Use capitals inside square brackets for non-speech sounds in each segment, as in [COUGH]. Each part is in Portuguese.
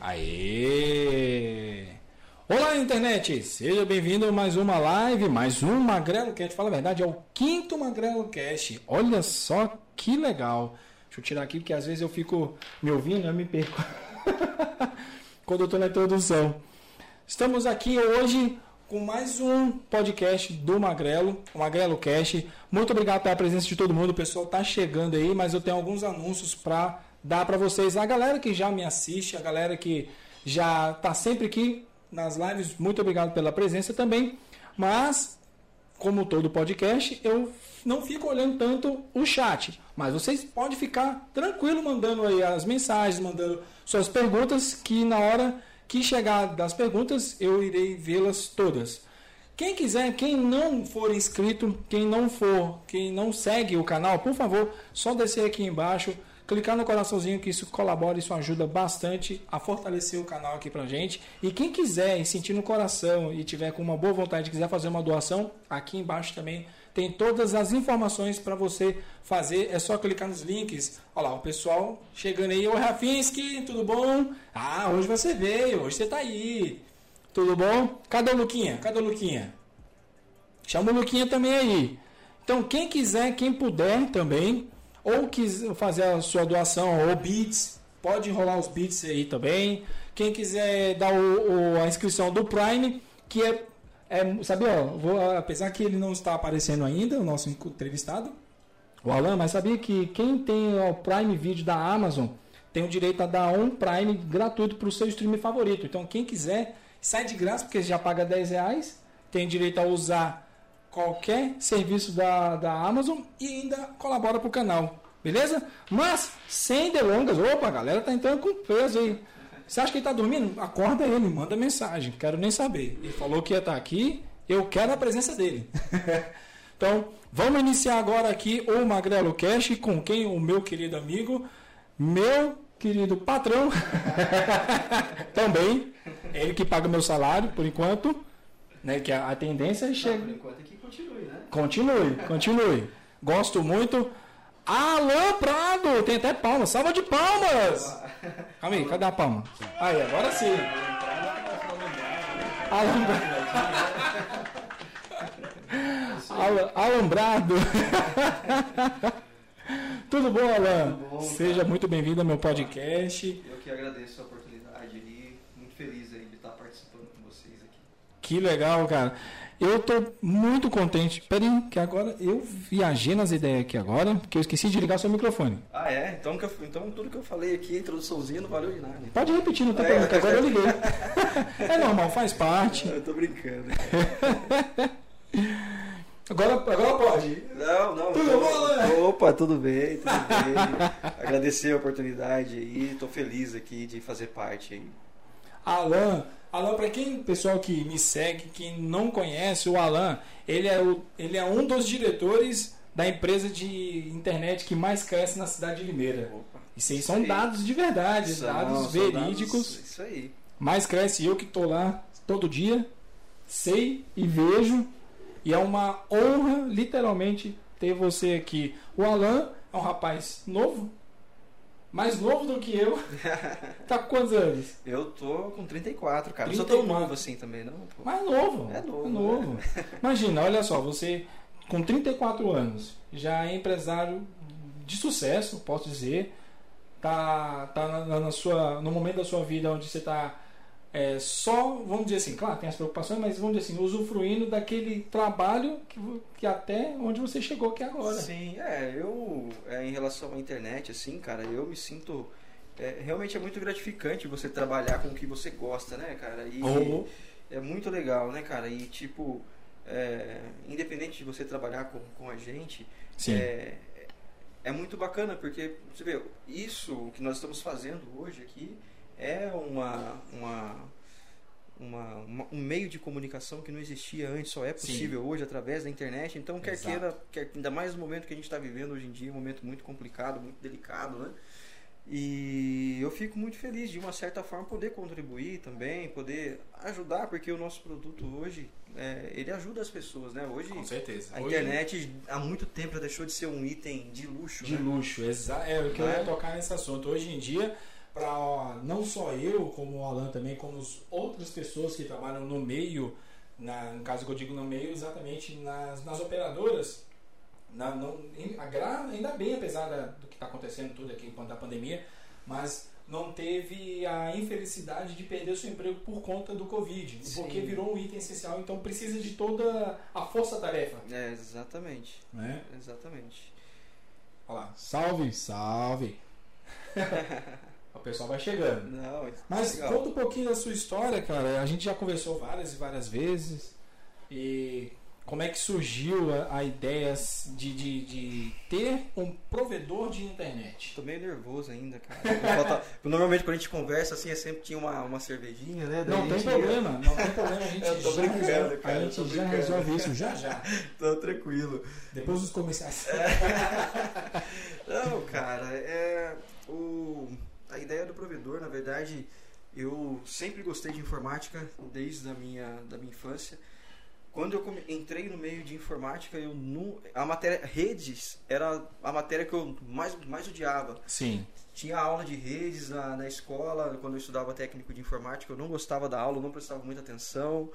Aê! Olá, internet! Seja bem-vindo a mais uma live, mais um Magrelo Cast. Fala a verdade, é o quinto Magrelo Cast. Olha só que legal. Deixa eu tirar aqui, porque às vezes eu fico me ouvindo, eu me perco. [LAUGHS] Quando eu estou na introdução. Estamos aqui hoje com mais um podcast do Magrelo, o Magrelo Cast. Muito obrigado pela presença de todo mundo. O pessoal está chegando aí, mas eu tenho alguns anúncios para dar para vocês. A galera que já me assiste, a galera que já está sempre aqui nas lives, muito obrigado pela presença também. Mas, como todo podcast, eu não fico olhando tanto o chat. Mas vocês podem ficar tranquilo mandando aí as mensagens, mandando suas perguntas, que na hora que chegar das perguntas eu irei vê-las todas. Quem quiser, quem não for inscrito, quem não for, quem não segue o canal, por favor, só descer aqui embaixo, clicar no coraçãozinho que isso colabora, isso ajuda bastante a fortalecer o canal aqui pra gente. E quem quiser e sentir no coração e tiver com uma boa vontade, quiser fazer uma doação, aqui embaixo também tem todas as informações para você fazer. É só clicar nos links. Olha lá, o pessoal chegando aí. Oi, Rafinski, tudo bom? Ah, hoje você veio, hoje você tá aí. Tudo bom? Cadê o Luquinha? Cadê o Luquinha? Chama o Luquinha também aí. Então, quem quiser, quem puder também, ou quiser fazer a sua doação ou bits, pode enrolar os bits aí também. Quem quiser dar o, o, a inscrição do Prime, que é, é sabia, ó, vou, apesar que ele não está aparecendo ainda, o nosso entrevistado, o Alan, mas sabia que quem tem o Prime Video da Amazon tem o direito a dar um Prime gratuito para o seu stream favorito. Então, quem quiser, sai de graça, porque já paga 10 reais, tem direito a usar qualquer serviço da, da Amazon e ainda colabora para o canal. Beleza? Mas, sem delongas, opa, a galera tá entrando com peso aí. Você acha que ele tá dormindo? Acorda ele, manda mensagem, quero nem saber. Ele falou que ia estar aqui, eu quero a presença dele. [LAUGHS] então, vamos iniciar agora aqui o Magrelo Cash com quem? O meu querido amigo, meu querido patrão, [LAUGHS] também, ele que paga meu salário por enquanto, né? Que a, a tendência é chegar. Por enquanto é que continue, né? Continue, [LAUGHS] continue. Gosto muito. Alan Prado, tem até palmas, salva de palmas! Calma aí, cadê a palma? Aí, agora sim. Alam... [LAUGHS] Alambrado. Tudo bom, Alan? Tudo bom, Seja muito bem-vindo ao meu podcast. Eu que agradeço a oportunidade e muito feliz aí de estar participando com vocês aqui. Que legal, cara. Eu tô muito contente. Peraí, que agora eu viajei nas ideias aqui agora, porque eu esqueci de ligar seu microfone. Ah, é? Então, eu- então tudo que eu falei aqui, a introduçãozinha, não valeu de nada. Pode repetir, não tem É. problema, que agora eu liguei. [LAUGHS] É normal, faz parte. Eu tô brincando. [LAUGHS] Agora, agora pode. Não, não. Tudo bom, Alan? Opa, tudo bem, tudo bem. Agradecer a oportunidade aí, tô feliz aqui de fazer parte aí. Alan, Alan, para quem pessoal que me segue, que não conhece o Alan, ele é, o, ele é um dos diretores da empresa de internet que mais cresce na cidade de Limeira. Opa. Isso aí são Isso aí. dados de verdade, São- dados são verídicos. dados- Isso aí. Mais cresce eu que estou lá todo dia, sei e vejo. E é uma honra, literalmente, ter você aqui. O Alan é um rapaz novo, mais novo do que eu. [LAUGHS] Tá com quantos anos? Eu tô com 34, cara. Não sou tão 34. novo assim também, não. pô. Mais novo. É novo, novo. Imagina, olha só, você com 34 anos, já é empresário de sucesso, posso dizer. Tá, tá na, na sua, no momento da sua vida onde você está é, só, vamos dizer assim, claro, tem as preocupações, mas vamos dizer assim, usufruindo daquele trabalho que, que até onde você chegou aqui agora. Sim, é, eu, é, em relação à internet, assim, cara, eu me sinto. é, realmente é muito gratificante você trabalhar com o que você gosta, né, cara? E Oh. é muito legal, né, cara? E, tipo, é, independente de você trabalhar com, com a gente, Sim. é, é muito bacana, porque, você vê, isso que nós estamos fazendo hoje aqui é uma, uma, uma- uma- um meio de comunicação que não existia antes, só é Sim. possível hoje através da internet. Então, quer Exato. queira, quer, ainda mais no momento que a gente está vivendo hoje em dia, um momento muito complicado, muito delicado, né? E eu fico muito feliz de uma certa forma poder contribuir também, poder ajudar, porque o nosso produto hoje é, ele ajuda as pessoas, né? Hoje Com certeza. a Hoje- internet há muito tempo já deixou de ser um item de luxo, De né? luxo, exa é eu Né? ia tocar nesse assunto. Hoje em dia, para não só eu, como o Alan também, como as outras pessoas que trabalham no meio, na, no caso que eu digo no meio, exatamente nas, nas operadoras. Na, não, a ainda bem, apesar da, do que está acontecendo tudo aqui quanto à pandemia, mas não teve a infelicidade de perder seu emprego por conta do Covid, Sim. porque virou um item essencial, então precisa de toda a força-tarefa. É, exatamente. Né? Exatamente. Olha lá, salve, salve. [LAUGHS] o pessoal vai chegando. Não, Mas legal. conta um pouquinho da sua história, cara. A gente já conversou várias e várias vezes. E como é que surgiu a, a ideia de, de, de ter um provedor de internet? Tô meio nervoso ainda, cara. Falta- [LAUGHS] Normalmente quando a gente conversa assim, é sempre tinha uma, uma cervejinha, né? Daí Não tem problema, não tem problema. A [LAUGHS] gente Eu tô já, brincando, cara, a gente já brincando. resolve isso já já. [LAUGHS] Tô tranquilo. Depois dos comerciais. Não, cara, é. O, a ideia do provedor, na verdade, eu sempre gostei de informática desde a minha, da minha infância. Quando eu entrei no meio de informática, eu não, a matéria redes era a matéria que eu mais, mais odiava. Sim. Tinha aula de redes na, na escola, quando eu estudava técnico de informática, eu não gostava da aula, não prestava muita atenção.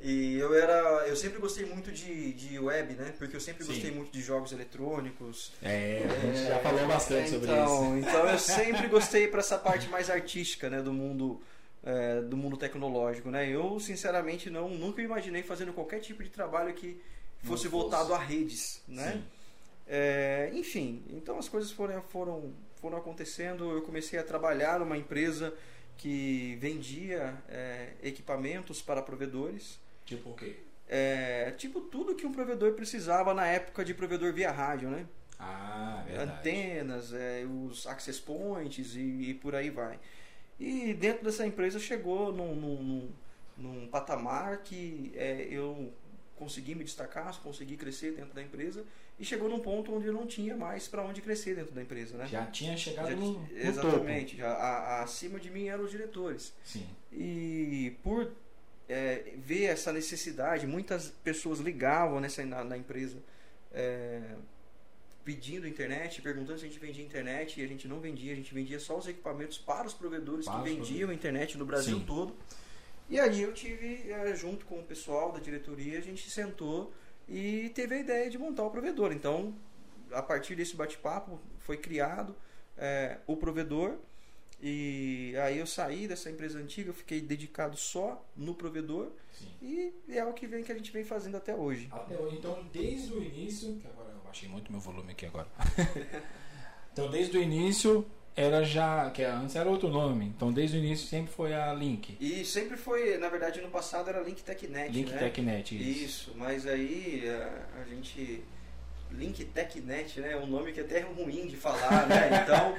E eu era, eu sempre gostei muito de, de web, né? Porque eu sempre Sim. gostei muito de jogos eletrônicos. É, a gente já falou bastante sobre então, isso. Então eu [LAUGHS] sempre gostei para essa parte mais artística, né, do mundo é, do mundo tecnológico, né? Eu sinceramente não nunca imaginei fazendo qualquer tipo de trabalho que fosse fosse. voltado a redes, né? É, enfim, então as coisas foram, foram, foram acontecendo. Eu comecei a trabalhar numa empresa que vendia é, equipamentos para provedores. Tipo o quê? É, tipo tudo que um provedor precisava na época de provedor via rádio, né? Ah, verdade. Antenas, é, os access points e, e por aí vai. E dentro dessa empresa chegou num, num, num- patamar que é, eu consegui me destacar, consegui crescer dentro da empresa e chegou num ponto onde eu não tinha mais para onde crescer dentro da empresa, né? Já tinha chegado Já- no, no topo. exatamente, já, a- a- acima de mim eram os diretores. Sim. E por é, ver essa necessidade, muitas pessoas ligavam nessa, na, na empresa é, pedindo internet, perguntando se a gente vendia internet e a gente não vendia, a gente vendia só os equipamentos para os provedores Para que vendiam internet no Brasil Sim. todo. E aí eu tive, é, junto com o pessoal da diretoria, a gente sentou e teve a ideia de montar o provedor. Então, a partir desse bate-papo, foi criado é, o provedor. E aí eu saí dessa empresa antiga, eu fiquei dedicado só no provedor Sim. e é o que vem que a gente vem fazendo até hoje. Até hoje, então, desde o início, que agora eu baixei muito meu volume aqui agora. [LAUGHS] então, desde o início era já, que antes era outro nome. Então, desde o início sempre foi a Link. E sempre foi, na verdade, no passado era Link TechNet, Link né? TechNet, isso. Isso, mas aí a, a gente Link TechNet, né? É um nome que é até ruim de falar, né? [LAUGHS] Então, é,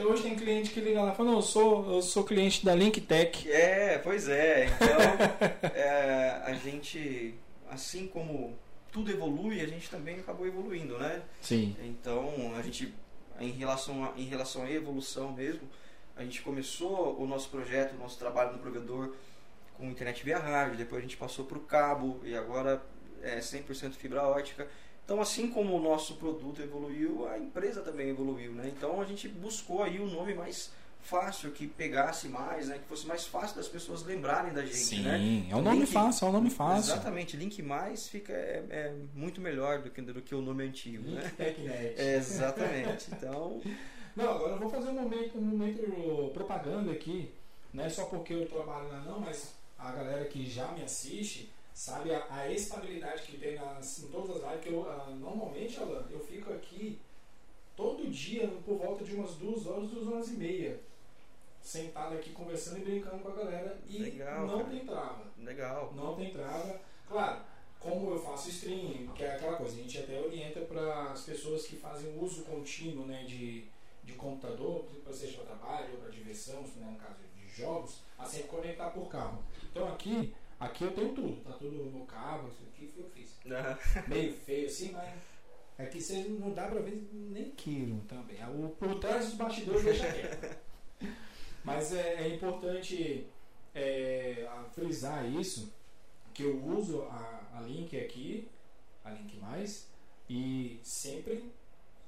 até hoje, tem cliente que liga lá e fala, não, eu sou, eu sou cliente da Link Tech. É, pois é. Então, [LAUGHS] é, a gente, assim como tudo evolui, a gente também acabou evoluindo, né? Sim. Então, a gente, em relação a, em relação à evolução mesmo, a gente começou o nosso projeto, o nosso trabalho no provedor com internet via rádio, depois a gente passou para o cabo e agora é 100% fibra ótica. Então, assim como o nosso produto evoluiu, a empresa também evoluiu, né? Então, a gente buscou aí um nome mais fácil, que pegasse mais, né? Que fosse mais fácil das pessoas lembrarem da gente, Sim, né? é um nome Link- fácil, é um nome fácil. Exatamente, Link Mais fica é, é muito melhor do que, do que o nome antigo, né? Link TechNet. É, [LAUGHS] exatamente. Então, Não, agora eu vou fazer um momento, um momento propaganda aqui. Não é só porque eu trabalho lá não, mas a galera que já me assiste sabe a, a estabilidade que tem nas, em todas as lives. Que eu, ah, normalmente, Alan, eu fico aqui todo dia por volta de umas duas horas, duas horas e meia. Sentado aqui conversando e brincando com a galera. E Legal, não cara. tem trava. legal. Não tem trava. Claro, como eu faço stream, que é aquela coisa, a gente até orienta para as pessoas que fazem uso contínuo né, de, de computador, seja para trabalho ou para diversão, né, no caso de jogos, a sempre conectar por cabo. Então aqui, aqui eu tenho tudo, tá tudo no cabo, isso aqui foi o que eu [LAUGHS] fiz. Meio feio assim, mas aqui você não dá para ver nem quilo também. O, por trás dos bastidores deixa quieto. [LAUGHS] Mas é, é importante é, frisar isso, que eu uso a, a Link aqui, a Link Mais, e sempre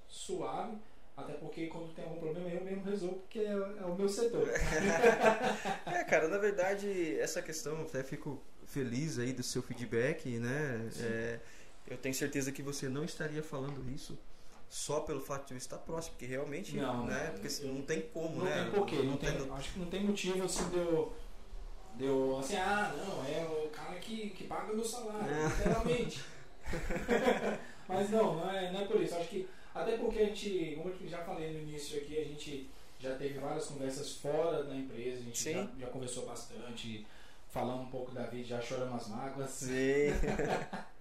suave, Até porque quando tem algum problema eu mesmo resolvo, porque é, é o meu setor. [LAUGHS] é, cara, na verdade, essa questão, até fico feliz aí do seu feedback, né? É, eu tenho certeza que você não estaria falando isso só pelo fato de eu estar próximo, porque realmente, Não, né? é, Porque assim, eu- não tem como, Não né? tem porquê, não tem, acho que não tem motivo assim de eu, de eu, assim, ah, não, é o cara que, que paga o meu salário, É. literalmente. [LAUGHS] [LAUGHS] Mas não, não é, não é por isso. Acho que, até porque a gente, como eu já falei no início aqui, a gente já teve várias conversas fora da empresa, a gente já, já conversou bastante, falando um pouco da vida, já choramos as mágoas. Sim. [LAUGHS]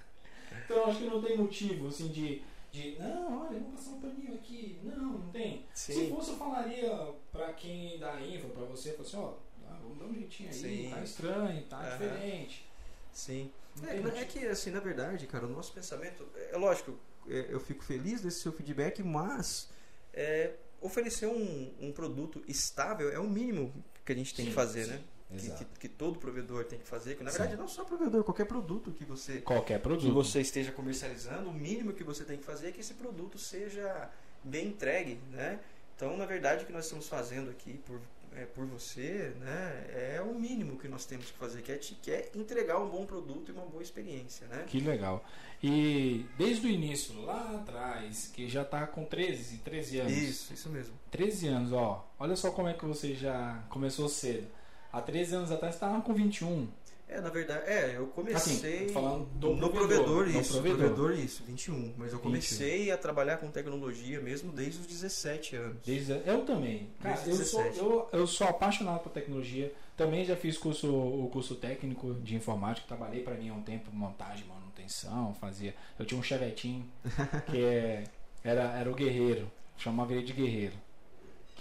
Então acho que não tem motivo assim de, de não, olha, vamos passar um paninho aqui. Não, não tem. Se Sim. fosse, eu falaria pra quem dá info, pra você, assim, ó, ah, vamos dar um jeitinho aí, Sim. tá estranho, tá Aham. diferente. Sim. É, é que, assim, na verdade, cara, o nosso pensamento. É lógico, é, eu fico feliz desse seu feedback, mas é, oferecer um, um produto estável é o mínimo que a gente tem Sim, que fazer, sim, né? Que, que, que todo provedor tem que fazer. Que, na Sim. verdade, não só provedor, qualquer produto que você, Qualquer que produto. você esteja comercializando, o mínimo que você tem que fazer é que esse produto seja bem entregue, né? Então, na verdade, o que nós estamos fazendo aqui por, é, por você, né, é o mínimo que nós temos que fazer, que é, te- que é entregar um bom produto e uma boa experiência, né? Que legal. E desde o início, lá atrás, que já tá com 13, 13 anos. Isso, isso mesmo. 13 anos, ó. Olha só como é que você já começou cedo. Há 13 anos atrás você tava com 21. É, na verdade, é, eu comecei Assim, falando do no provedor, provedor, do isso, provedor. provedor isso, 21, mas eu comecei a trabalhar com tecnologia mesmo desde os 17 anos. Desde, eu também. Cara, eu Desde sou, 17. eu, eu sou apaixonado por tecnologia. Também já fiz curso, o curso técnico de informática. Trabalhei para mim há um tempo, montagem, manutenção, fazia. Eu tinha um chevetinho [LAUGHS] que é- era, era o guerreiro. Chamava ele de guerreiro.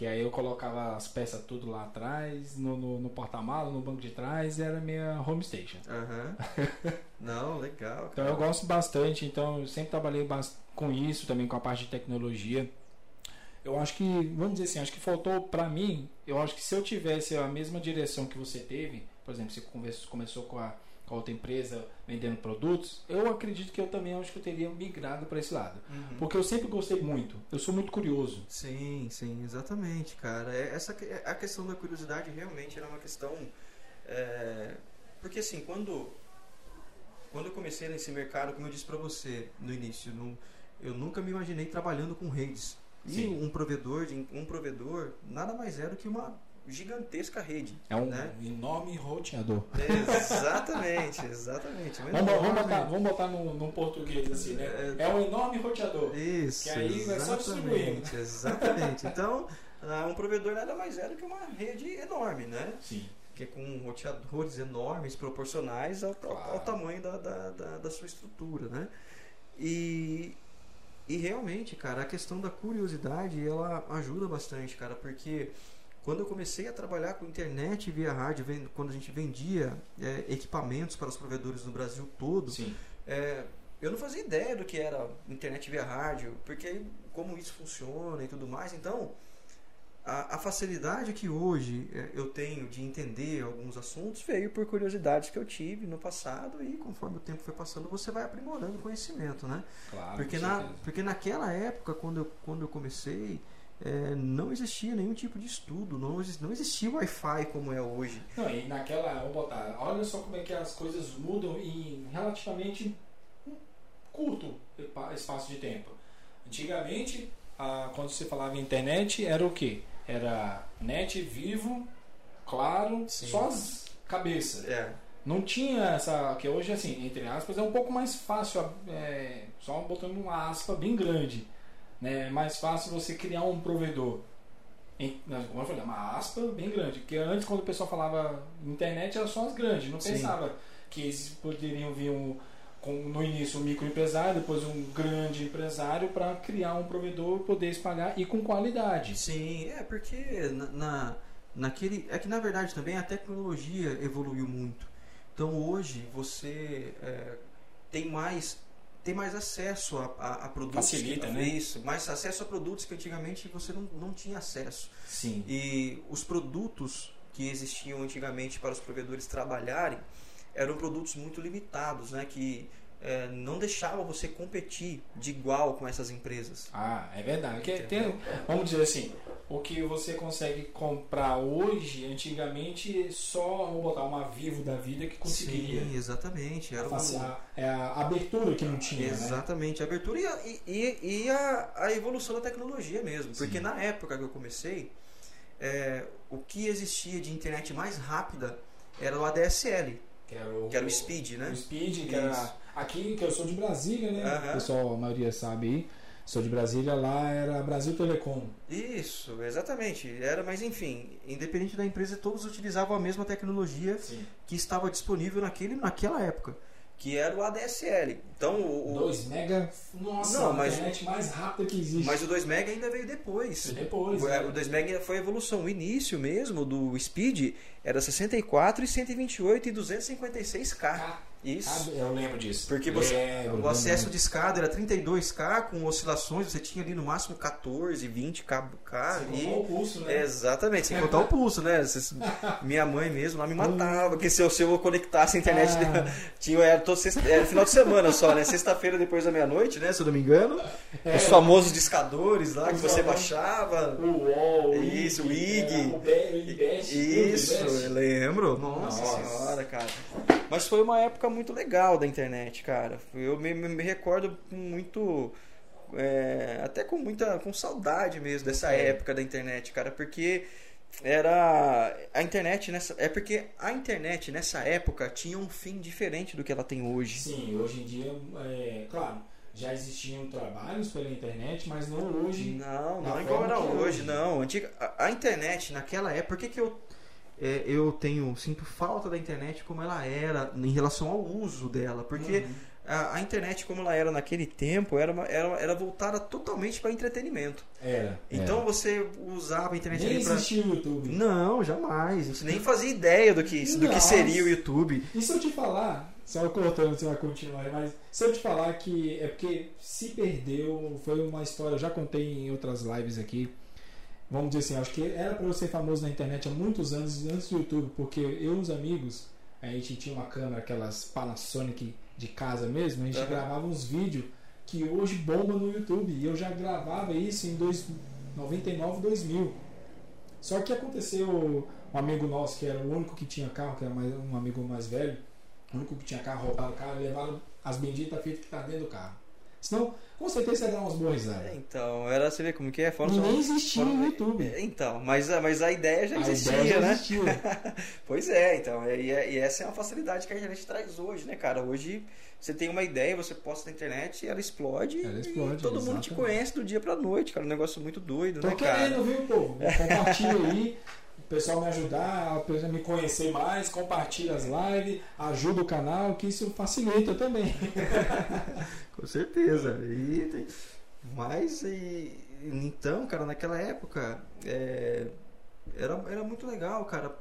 Que aí eu colocava as peças tudo lá atrás, no, no, no porta-malas, no banco de trás, e era minha home station. Aham. [LAUGHS] Não, legal. Então eu gosto bastante, então eu sempre trabalhei com isso também, com a parte de tecnologia. Eu acho que, vamos dizer assim, acho que faltou pra mim, eu acho que se eu tivesse a mesma direção que você teve, por exemplo, você conversa- começou com a, com a outra empresa vendendo produtos, eu acredito que eu também acho que eu teria migrado para esse lado. Uhum. Porque eu sempre gostei muito, eu sou muito curioso. Sim, sim, exatamente, cara. É, Essa a questão da curiosidade realmente era uma questão. é, porque assim, quando quando eu comecei nesse mercado, como eu disse pra você no início, não- eu nunca me imaginei trabalhando com redes. E Sim. um provedor, de- um provedor nada mais é do que uma gigantesca rede. É um Né? enorme roteador. Exatamente, exatamente. Uma Vamos, vamos enorme- botar, vamos botar no, no português assim, né? É um enorme roteador. Isso, Que aí vai só distribuindo. exatamente. Então, ah, um provedor nada mais é do que uma rede enorme, né? Sim. Que é com roteadores enormes, proporcionais ao, ao- Claro. ao tamanho da, da, da, da sua estrutura, né? E, e realmente, cara, a questão da curiosidade, ela ajuda bastante, cara, porque quando eu comecei a trabalhar com internet via rádio, quando a gente vendia é, equipamentos para os provedores no Brasil todo, é, eu não fazia ideia do que era internet via rádio, porque como isso funciona e tudo mais. Então, a, a facilidade que hoje é, eu tenho de entender alguns assuntos veio por curiosidades que eu tive no passado e conforme o tempo foi passando você vai aprimorando o conhecimento, né? Claro. porque, na, porque naquela época, quando eu, quando eu comecei, é, não existia nenhum tipo de estudo, não, exis- não existia Wi-Fi como é hoje. Não, e naquela, vou botar, olha só como é que as coisas mudam em relativamente curto espaço de tempo. Antigamente, ah, quando se falava em internet, era o quê? Era net, vivo, claro, Sim. só as cabeças. É, Não tinha essa, que hoje, assim, entre aspas, é um pouco mais fácil, é, só botando uma aspa bem grande. Né? É mais fácil você criar um provedor. Em, não, como eu falei, uma aspa bem grande. Porque antes, quando o pessoal falava internet, era só as grandes. Não Sim. pensava que eles poderiam vir um, com, no início um microempresário, depois um grande empresário para criar um provedor, poder espalhar e com qualidade. Sim, é porque na, na- naquele é que na verdade também a tecnologia evoluiu muito. Então hoje você é, tem mais tem mais acesso a, a, a produtos Facilita, que, né? isso, mais acesso a produtos que antigamente você não, não tinha acesso. Sim. E os produtos que existiam antigamente para os provedores trabalharem eram produtos muito limitados, né? Que é, não deixava você competir de igual com essas empresas. Ah, é verdade. Porque tem, vamos dizer assim, o que você consegue comprar hoje, antigamente, só vou botar uma Vivo da vida que conseguiria. Sim, exatamente. Era A, um- face- a- é a abertura que não tinha, né? Exatamente, a abertura e, a, e- e a, a evolução da tecnologia mesmo. Porque Sim. na época que eu comecei, é, o que existia de internet mais rápida era o ADSL, Que era o, que era o Speed, né? O Speed, que Isso. era aqui, que eu sou de Brasília, né? Aham. O pessoal, a maioria sabe aí. Sou de Brasília, lá era Brasil Telecom. Isso, exatamente. Era, mas enfim, independente da empresa, todos utilizavam a mesma tecnologia Sim. que estava disponível naquele, naquela época, que era o ADSL. Então, o, o- 2 mega, nossa, Não, a mas- internet mais rápida que existe. mas o 2 mega ainda veio depois. E depois, O, né? o 2 mega foi a evolução. O início mesmo do Speed era 64 e 128 e 256K. Ca- Isso. Eu lembro disso. Porque você, Lembro, o acesso lembro. de escada era 32K com oscilações, você tinha ali no máximo 14, 20K. Sem e... o pulso, né? Exatamente, sem contar o pulso, né? [LAUGHS] Minha mãe mesmo lá me matava, porque se eu, se eu conectasse a internet, Ah. [LAUGHS] tinha, era, todo sexta, era final de semana só, né? Sexta-feira depois da meia-noite, né? Se eu não me engano. É. Os famosos discadores lá que você baixava. O UOL, Isso, o IG. é, o Be- o Isso, eu lembro. Nossa, Nossa. senhora, cara. Mas foi uma época muito legal da internet, cara. Eu me, me- me recordo muito. é, até com muita. com saudade mesmo dessa É. época da internet, cara, porque era. A internet nessa. É porque a internet nessa época tinha um fim diferente do que ela tem hoje. Sim, hoje em dia, é, claro, já existiam trabalhos pela internet, mas não hoje. Não, não igual forma era é hoje, hoje. não. Antiga, a, a internet naquela época, por que, que eu, é, eu tenho, sinto falta da internet como ela era em relação ao uso dela? Porque Uhum. a, a internet como ela era naquele tempo era, uma- era, era voltada totalmente para entretenimento. Era. Então era. você usava a internet nem pra... existia o YouTube. Não, jamais. Gente nem fazia ideia do que, do que Nossa. seria o YouTube. E se eu te falar, só cortando, você vai continuar, mas se eu te falar que é porque se perdeu, foi uma história, eu já contei em outras lives aqui. Vamos dizer assim, acho que era para eu ser famoso na internet há muitos anos antes do YouTube, porque eu e os amigos, a gente tinha uma câmera, aquelas Panasonic de casa mesmo, a gente Aham. gravava uns vídeos que hoje bomba no YouTube. E eu já gravava isso em dois- 99, 2000. Só que aconteceu, um amigo nosso que era o único que tinha carro, que era mais- um amigo mais velho, o único que tinha carro, roubaram o carro levaram as benditas fitas que tá dentro do carro. Senão, com certeza ia dar umas boas risadas. Então, era, você vê como que é? Foram E nem existia foram- no YouTube. É, Então, mas, a- mas a ideia já A existia, ideia já né? existia. [LAUGHS] Pois é, então, e, e essa é uma facilidade que a internet traz hoje, né, cara? Hoje você tem uma ideia, você posta na internet e ela explode, Ela e explode, todo mundo te exatamente. conhece do dia pra noite, cara. Um negócio muito doido, Tô né, cara? querendo, viu, povo? Compartilha aí. [LAUGHS] Pessoal me ajudar, a me conhecer mais, compartilha as lives, ajuda o canal, que isso facilita também. [LAUGHS] Com certeza. E Mas, e... então, cara, naquela época, é, era, era muito legal, cara.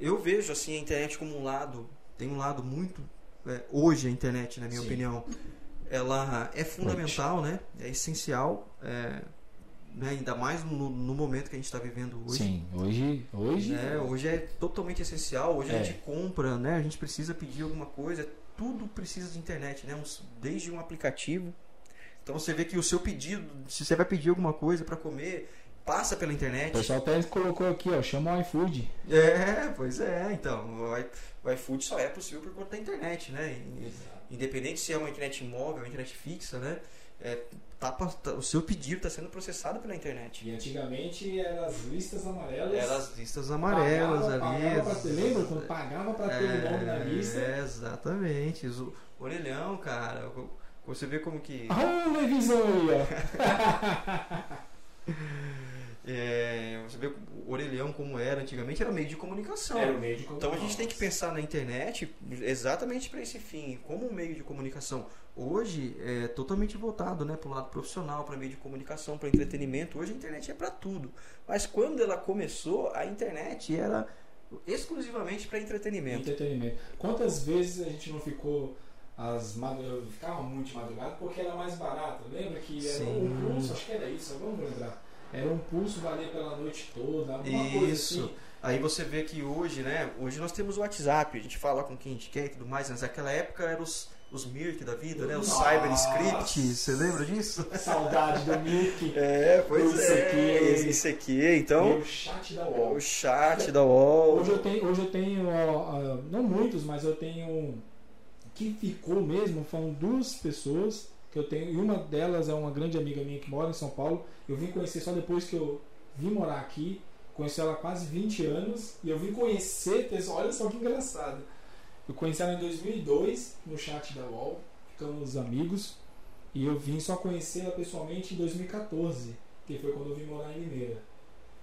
Eu vejo, assim, a internet como um lado, tem um lado muito... é, hoje a internet, na minha Sim. opinião, ela é fundamental, né? É essencial, é, né? ainda mais no, no momento que a gente está vivendo hoje. Sim, hoje. Hoje. né? Hoje é totalmente essencial. Hoje a É. gente compra, né? A gente precisa pedir alguma coisa. Tudo precisa de internet, né? Desde um aplicativo. Então você vê que o seu pedido, se você vai pedir alguma coisa para comer, passa pela O internet. pessoal até colocou aqui, ó, chama o iFood. É, pois é. Então, o i- o iFood só é possível por conta da internet, né? Independente se é uma internet móvel, uma internet fixa, né? É, tá, tá- o seu pedido está sendo processado pela internet. E antigamente eram as listas amarelas. Eram as listas amarelas Pagava- ali. pagava pra ter- lembra quando pagava pra ter o nome na lista? É, exatamente. O orelhão, cara. Você vê como que. Ah, ó. [LAUGHS] é, você vê o orelhão como era antigamente, era meio de comunicação. Era o meio de Então a gente tem que pensar na internet exatamente para esse fim, como um meio de comunicação. Hoje é totalmente voltado né, para o lado profissional, para meio de comunicação, para entretenimento. Hoje a internet é para tudo. Mas quando ela começou, a internet era exclusivamente para entretenimento. Entretenimento. Quantas vezes a gente não ficou as eu ficava muito de madrugada porque era mais barato. Lembra que era Sim. um pulso, acho que era isso, vamos lembrar. Era um pulso valer pela noite toda, alguma coisa Isso. assim. Aí você vê que hoje, né? Hoje nós temos o WhatsApp, a gente fala com quem a gente quer e tudo mais, mas naquela época eram os, os Mirk da vida, né? Os Nossa. CyberScript. Você lembra disso? [LAUGHS] Saudade do Mickey. É, pois Isso é. aqui. Isso aqui. Então, o chat da UOL. o chat da UOL. Hoje eu tenho, hoje eu tenho ó, não muitos, mas eu tenho que ficou mesmo, foram duas pessoas que eu tenho, e uma delas é uma grande amiga minha que mora em São Paulo. Eu vim conhecer só depois que eu vim morar aqui, conheci ela há quase 20 anos, e eu vim conhecer, pessoal, olha só que engraçado. Eu conheci ela em 2002 no chat da UOL, ficamos amigos, e eu vim só conhecer ela pessoalmente em 2014, que foi quando eu vim morar em Limeira.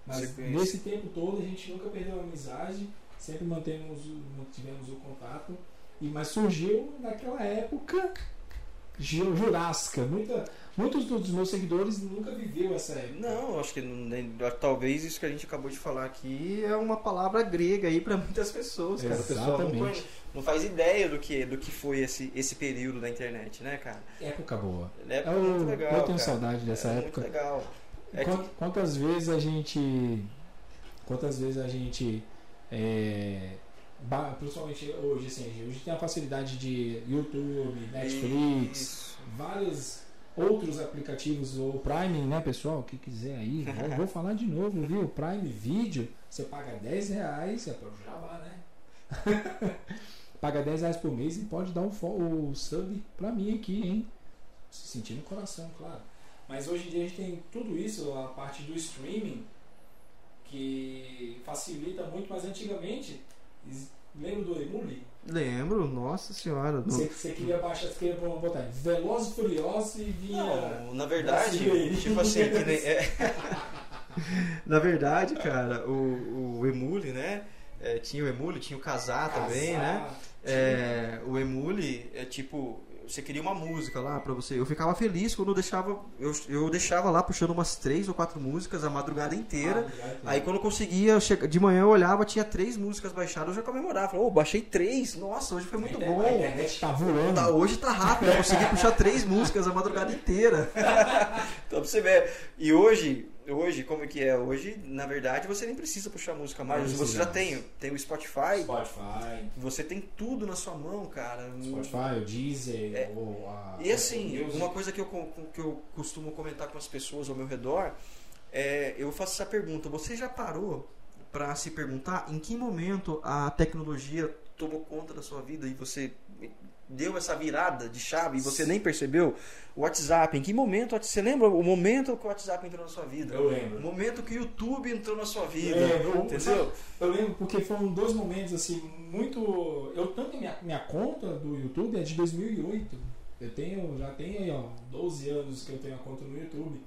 Mas nesse tempo todo a gente nunca perdeu a amizade, sempre mantemos, mantivemos o contato. E, mas surgiu naquela época ju- jurássica. Muita, muitos dos meus seguidores nunca viveu essa época. Não, acho que nem- talvez isso que a gente acabou de falar aqui é uma palavra grega aí para muitas pessoas, cara. Exatamente. Não faz ideia do que, do que foi esse, esse período da internet, né, cara? Época boa. É Eu, muito legal. eu tenho cara. saudade dessa é época. Muito legal. É Quan- que- Quantas vezes a gente. Quantas vezes a gente. é, principalmente hoje, assim, hoje tem a facilidade de YouTube, Netflix, Isso. vários outros aplicativos, o Prime, né, pessoal? Que quiser aí, [LAUGHS] vou, falar de novo, viu? Prime Video, você paga 10 reais, é para o Jabá, né? [LAUGHS] paga 10 reais por mês e pode dar o, fo- o sub pra mim aqui, hein? Se sentir no coração, claro. Mas hoje em dia a gente tem tudo isso, a parte do streaming, que facilita muito, mas antigamente, lembra do Emule? Lembro, nossa senhora. Você, você queria baixar, você queria botar Veloz e Furioso e vinha. Não, na verdade, [LAUGHS] tipo assim, que nem- é- [LAUGHS] [LAUGHS] na verdade, cara, o, o Emule, né? É, tinha o Emule, tinha o Casar também, né? É, o Emule é tipo, você queria uma música lá pra você. Eu ficava feliz quando eu deixava, eu, eu deixava lá puxando umas três ou quatro músicas a madrugada inteira. Ah, Aí quando eu conseguia, eu de manhã eu olhava, tinha três músicas baixadas, eu já comemorava. Falava, ô, baixei três, nossa, hoje foi muito a bom. internet tá voando. Tá, hoje tá rápido, eu consegui puxar três músicas a madrugada inteira. [LAUGHS] então pra você ver. E hoje, hoje, como é que é? Hoje, na verdade, você nem precisa puxar música mais. Você já tem. Tem o Spotify, Spotify, você tem tudo na sua mão, cara. Spotify, o Deezer, É. ou a. E assim, uma coisa que eu, que eu costumo comentar com as pessoas ao meu redor é, eu faço essa pergunta, você já parou para se perguntar em que momento a tecnologia tomou conta da sua vida e você deu essa virada de chave e você nem percebeu? O WhatsApp, em que momento, você lembra o momento que o WhatsApp entrou na sua vida? Eu O lembro. momento que o YouTube entrou na sua vida, Lembro. entendeu? Eu lembro porque foram dois momentos assim muito. Eu tanto minha, minha conta do YouTube é de 2008. Eu tenho, já tenho aí, ó, 12 anos que eu tenho a conta no YouTube.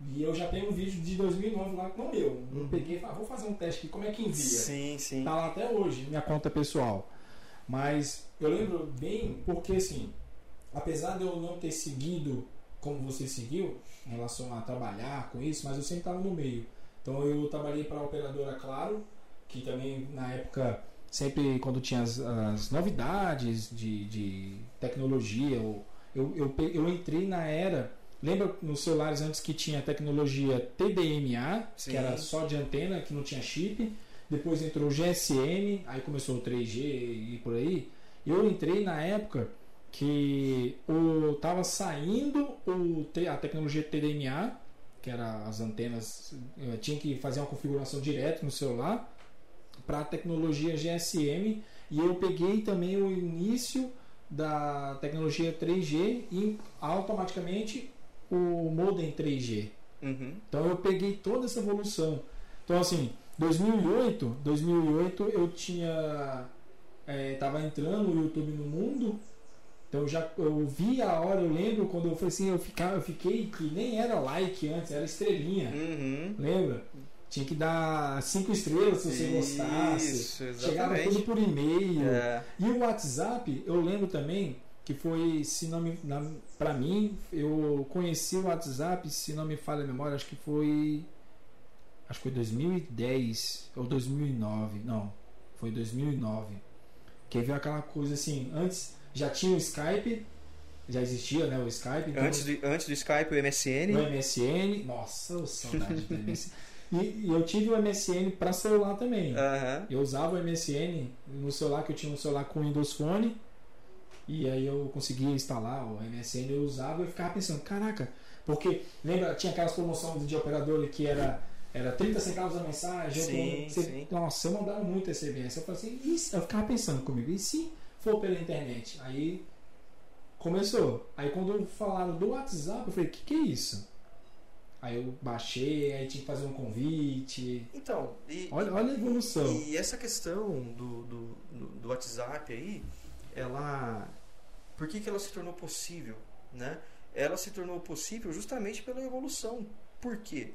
E eu já tenho um vídeo de 2009 lá com o meu. Eu Uhum. peguei e falei, ah, vou fazer um teste aqui, como é que envia? Sim, sim. Tá lá até hoje, minha conta pessoal. Mas eu lembro bem porque assim, apesar de eu não ter seguido como você seguiu em relação a trabalhar com isso, mas eu sempre estava no meio. Então eu trabalhei para a operadora Claro, que também na época sempre quando tinha as, as novidades de, de tecnologia, eu, eu, eu, eu entrei na era. Lembra nos celulares antes que tinha a tecnologia TDMA, Sim. que era só de antena, que não tinha chip. Depois entrou o GSM, aí começou o 3G e por aí. Eu entrei na época que o tava saindo o, a tecnologia TDMA, que era as antenas, eh, tinha que fazer uma configuração direto no celular, para a tecnologia GSM. E eu peguei também o início da tecnologia 3G e automaticamente o modem 3G. Uhum. Então eu peguei toda essa evolução. Então assim, 2008, 2008 eu tinha é, tava entrando o YouTube no mundo. Então eu já eu vi a hora, eu lembro quando eu falei assim, eu ficava, eu fiquei que nem era like antes, era estrelinha. Uhum. Lembra? Tinha que dar cinco estrelas se você gostasse. Isso, Chegava exatamente. tudo por e-mail. É. E o WhatsApp, eu lembro também que foi, se não me, na, pra mim, eu conheci o WhatsApp, se não me falha a memória, acho que foi. Acho que foi 2010 ou 2009. Não, foi 2009. Que veio aquela coisa assim, antes já tinha o Skype, já existia né, o Skype. então- Antes, do, antes do Skype, o MSN. no MSN. Nossa, saudade do MSN. E, e eu tive o MSN para celular também. Eu usava o MSN no celular, que eu tinha um celular com Windows Phone. E aí eu conseguia instalar o MSN, eu usava e ficava pensando, caraca, porque lembra, tinha aquelas promoções de operador que era, era 30 centavos a mensagem, Sim, eu, você, nossa, eu mandava muito SMS. Eu falei assim, se, eu ficava pensando comigo, e se for pela internet? Aí começou. Aí quando falaram do WhatsApp, eu falei, o que, que é isso? Aí eu baixei, aí tinha que fazer um convite. Então, e, Olha, olha a evolução. E essa questão do, do, do, do WhatsApp aí, ela. Por que, que ela se tornou possível? Né? Ela se tornou possível justamente pela evolução. Por quê?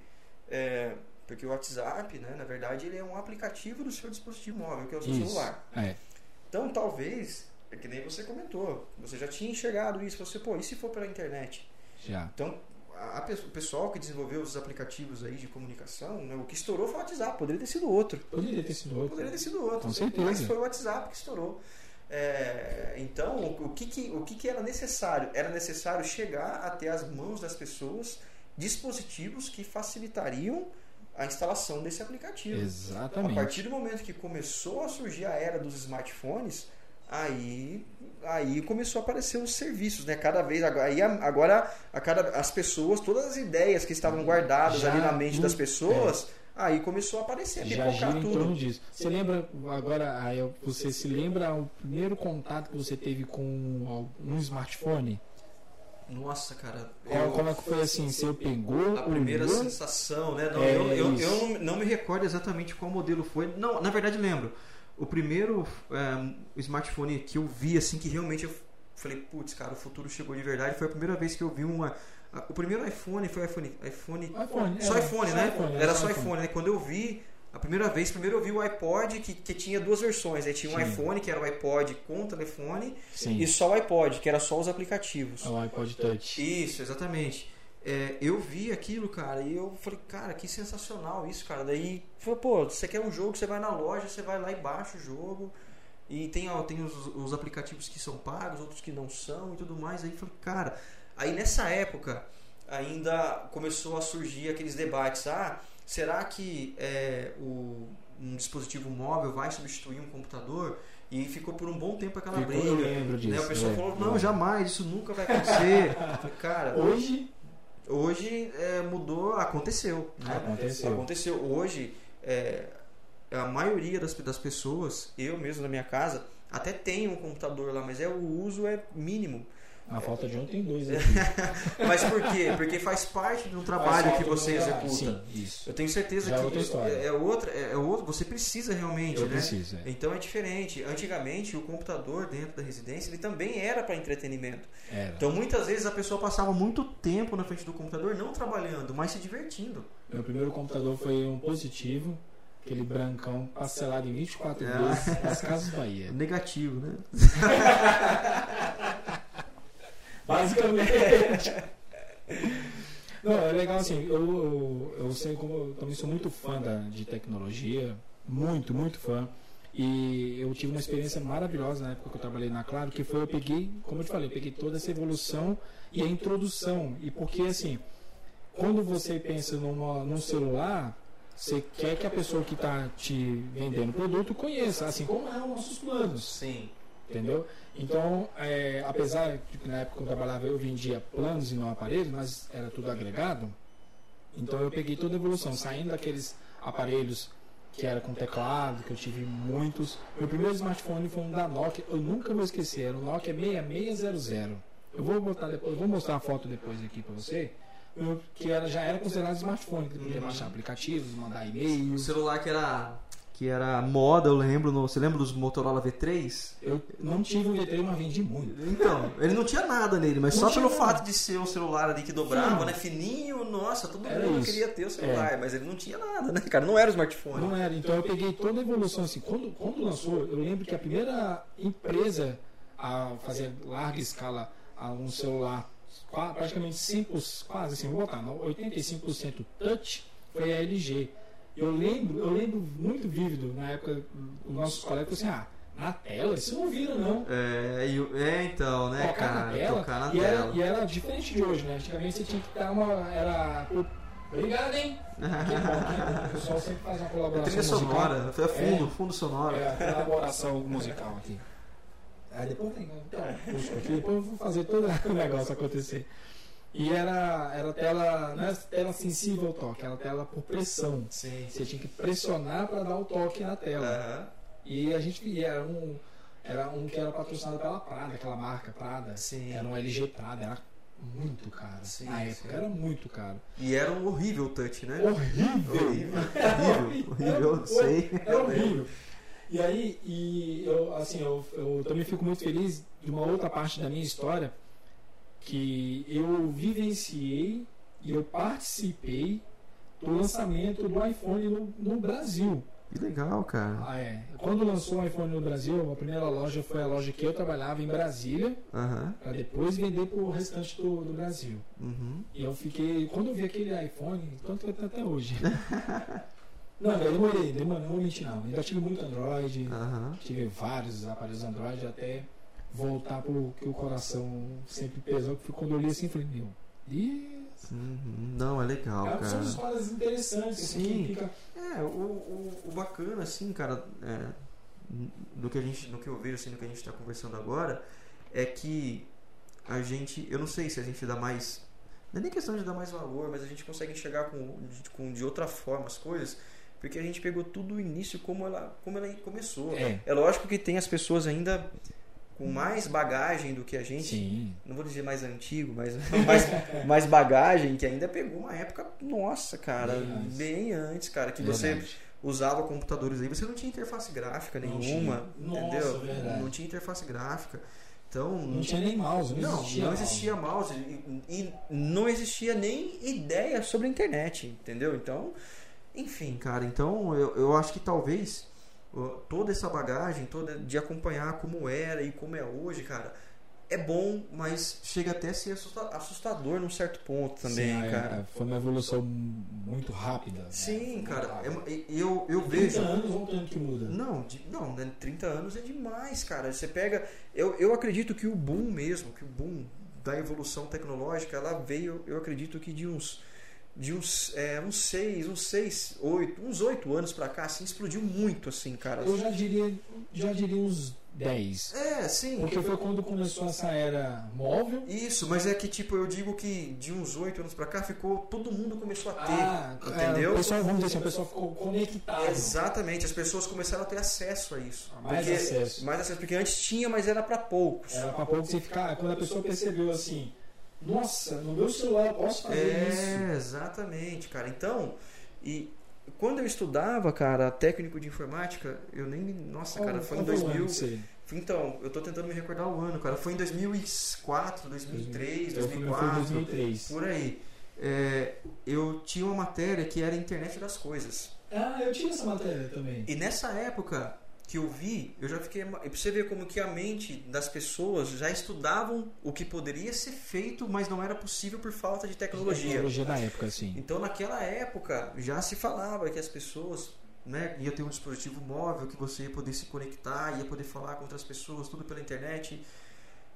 É, porque o WhatsApp, né, na verdade, ele é um aplicativo do seu dispositivo móvel, que é o seu Isso. celular. É, Então, talvez, é que nem você comentou, você já tinha enxergado isso, você, pô, e se for pela internet? já. Então, a, a o pessoal que desenvolveu os aplicativos aí de comunicação, né, o que estourou foi o WhatsApp, poderia ter sido outro. Poderia ter sido outro. Poderia ter sido outro. Com certeza. Mas foi o WhatsApp que estourou. É, então, o, o que, que, o que, que era necessário? Era necessário chegar até as mãos das pessoas dispositivos que facilitariam a instalação desse aplicativo. A Exatamente. partir do momento que começou a surgir a era dos smartphones, aí, aí começou a aparecer os serviços, né? Cada vez agora, aí a- agora a cada, as pessoas, todas as ideias que estavam guardadas Já ali na mente das pessoas, aí começou a aparecer, a Já gira em tudo. torno disso. Você lembra agora, você se lembra o primeiro contato que você teve com um smartphone? Nossa, cara. Qual, eu- como é que foi assim? Você pegou, a primeira olhou? sensação, né? Não, É, eu, eu, eu não, não me recordo exatamente qual modelo foi. Não, na verdade lembro. O primeiro é, smartphone que eu vi, assim, que realmente eu falei, putz, cara, o futuro chegou de verdade. Foi a primeira vez que eu vi uma. a- O primeiro iPhone foi iPhone. iPhone iPhone, só é, iPhone, só né? iPhone, Era só iPhone, né? Quando eu vi. A primeira vez, primeiro eu vi o iPod que, que tinha duas versões. Aí tinha um Sim. iPhone, que era o iPod com telefone, Sim, e só o iPod, que era só os aplicativos. é o iPod Touch. Isso, exatamente. É, eu vi aquilo, cara, e eu falei, cara, que sensacional isso, cara. Daí, falei, pô, você quer um jogo, você vai na loja, você vai lá e baixa o jogo. E tem, ó, tem os, os aplicativos que são pagos, outros que não são e tudo mais. Aí falei, cara, aí nessa época ainda começou a surgir aqueles debates. Ah, será que é, o, um dispositivo móvel vai substituir um computador? E ficou por um bom tempo aquela Ficou- briga. eu lembro Né? disso. O pessoal é. falou, não, jamais, isso nunca vai acontecer. [LAUGHS] Cara, Hoje hoje é, mudou, aconteceu. Né? aconteceu. Aconteceu. Hoje, é, a maioria das, das pessoas, eu mesmo na minha casa, até tem um computador lá, mas é, o uso é mínimo. A falta de um tem dois aqui. [LAUGHS] Mas por quê? Porque faz parte do trabalho Faz que você de executa. Sim, isso. Eu tenho certeza Já é que outra história. é, é outra, é, é outro, você precisa realmente, Eu né? preciso, é. Então é diferente. Antigamente, o computador dentro da residência, ele também era para entretenimento. Era. Então muitas vezes a pessoa passava muito tempo na frente do computador, não trabalhando, mas se divertindo. Meu primeiro computador foi um positivo, aquele brancão parcelado em 24 Ah. vezes nas Casas Bahia. [LAUGHS] Negativo, né? [LAUGHS] Basicamente. [LAUGHS] Não, é legal assim, eu, eu, eu sei como eu também sou muito fã da, de tecnologia, muito, muito fã. E eu tive uma experiência maravilhosa na época que eu trabalhei na Claro, que foi eu peguei, como eu te falei, eu peguei toda essa evolução e a introdução. E porque assim, quando você pensa numa, num celular, você quer que a pessoa que está te vendendo o produto conheça, assim como é os nossos planos Sim. Entendeu? Então, é, apesar de que na época que eu trabalhava eu vendia planos e não aparelhos, mas era tudo agregado, então eu peguei toda a evolução, saindo daqueles aparelhos que era com teclado, que eu tive muitos. Meu primeiro smartphone foi um da Nokia, eu nunca vou esquecer, era um Nokia 6600. Eu vou botar depois, vou mostrar a foto depois aqui para você, que era, já era considerado smartphone, que podia baixar aplicativos, mandar O e-mails. celular que era que era moda, eu lembro, no, você lembra dos Motorola V3? Eu não tive um V3, mas vendi muito. Então, ele não tinha nada nele, mas Não só pelo nada. fato de ser um celular ali que dobrava, Sim. né? Fininho, nossa, todo Era mundo isso. queria ter o celular, mas ele não tinha nada, né, cara? Não era o smartphone. Não era. Então eu peguei toda a evolução assim. Quando, quando lançou, eu lembro que a primeira empresa a fazer larga escala a um celular praticamente 100%, quase assim, vou botar, não, 85% touch foi a LG. Eu lembro, eu lembro muito vívido na época os nossos colegas falaram assim, ah, na tela, isso não vira não. É, é, então, né, tocar cara? na tela. Tocar na e, tela. Era, e era diferente de hoje, né? Antigamente você tinha que dar uma. Era. Obrigado, hein? O pessoal sempre faz uma É colaboração trilha musical. sonora, foi fundo, fundo sonoro. É, a colaboração musical aqui. Aí depois tem então, aqui, depois eu vou fazer todo [LAUGHS] o negócio acontecer. E era, era tela, não era tela sensível ao toque, era tela por pressão. Sim. Você tinha que pressionar para dar o toque na tela. Aham. E a gente e era um era um que era patrocinado pela Prada, aquela marca Prada. Sim. Era um LG Prada, era muito caro. Sim, Na época sim. era muito caro. E era um horrível touch, né? Horrível. Horrível. [LAUGHS] Horrível. Horrível, eu sei. Era horrível. E aí, e eu, assim, eu, eu também fico muito feliz de uma outra parte da minha história que eu vivenciei e eu participei do lançamento do iPhone no, no Brasil. Que legal, cara. Ah, é. Quando lançou o iPhone no Brasil, a primeira loja foi a loja que eu trabalhava em Brasília, Aham. para depois vender para o restante do, do Brasil. Uhum. E eu fiquei, quando eu vi aquele iPhone, tanto que até hoje. [LAUGHS] não, eu demorei, demorei, não vou mentir não. Ainda tive muito Android, Aham. tive vários aparelhos Android até voltar pro que o coração sempre pesou, que foi quando eu li assim, falei, meu Deus. Uhum. Não, é legal, É, cara. são histórias interessantes, assim, Sim. fica. É, o, o, o bacana, assim, cara, é, do que a gente, do que eu vejo, assim, do que a gente está conversando agora, é que a gente, eu não sei se a gente dá mais, não é nem questão de dar mais valor, mas a gente consegue enxergar com, de, com, de outra forma as coisas, porque a gente pegou tudo o início como ela, como ela começou. É. é lógico que tem as pessoas ainda com mais bagagem do que a gente, Sim. não vou dizer mais antigo, mas [LAUGHS] mais, mais bagagem, que ainda pegou uma época, nossa, cara, Bem antes. bem antes, cara, que você Verdade. usava computadores aí, você não tinha interface gráfica Não nenhuma. Nossa, entendeu? verdade. Não tinha interface gráfica. Então, Não tinha nem mouse, não, não, existia. não mouse. existia mouse e, e não existia nem ideia sobre a internet, entendeu? Então, enfim, cara, então eu, eu acho que talvez toda essa bagagem, toda de acompanhar como era e como é hoje, cara, é bom, mas chega até a ser assusta- assustador num certo ponto também, Sim, é, cara. é, Foi uma evolução muito rápida. né? Sim, muito cara, é- eu, eu 30 vejo. anos ou tanto que muda. Não, de- não, né, 30 anos é demais, cara. Você pega. Eu, eu acredito que o boom mesmo, que o boom da evolução tecnológica, ela veio, eu acredito que de uns. De uns, é, uns seis, uns seis, oito, uns oito anos pra cá, assim, explodiu muito, assim, cara. Eu já diria, já diria uns 10. É, sim. Porque foi quando começou essa era móvel. Isso, mas é que, tipo, eu digo que de uns oito anos pra cá ficou. Todo mundo começou a ter. Ah, é, entendeu? o pessoal, vamos dizer assim, o pessoal ficou conectado. Exatamente, as pessoas começaram a ter acesso a isso. Mais Porque- acesso. Mais acesso, porque antes tinha, mas era pra poucos. Era pra pouco você ficar. Quando a pessoa percebeu assim, nossa, no meu celular eu posso fazer isso. É, exatamente, cara. Então, e quando eu estudava, cara, técnico de informática, eu nem. Nossa, cara, foi em qual o 2000. ano que você- Então, eu tô tentando me recordar o ano, cara. Foi em 2004, 2003, Eu fui- eu fui em 2004, 2003. por aí. É, eu tinha uma matéria que era Internet das Coisas. Ah, eu tinha essa matéria também. E nessa época que eu vi, eu já fiquei. e você ver como que a mente das pessoas já estudavam o que poderia ser feito, mas não era possível por falta de tecnologia. Tecnologia da época, sim. Então, naquela época, já se falava que as pessoas né, ia ter um dispositivo móvel que você ia poder se conectar, ia poder falar com outras pessoas, tudo pela internet.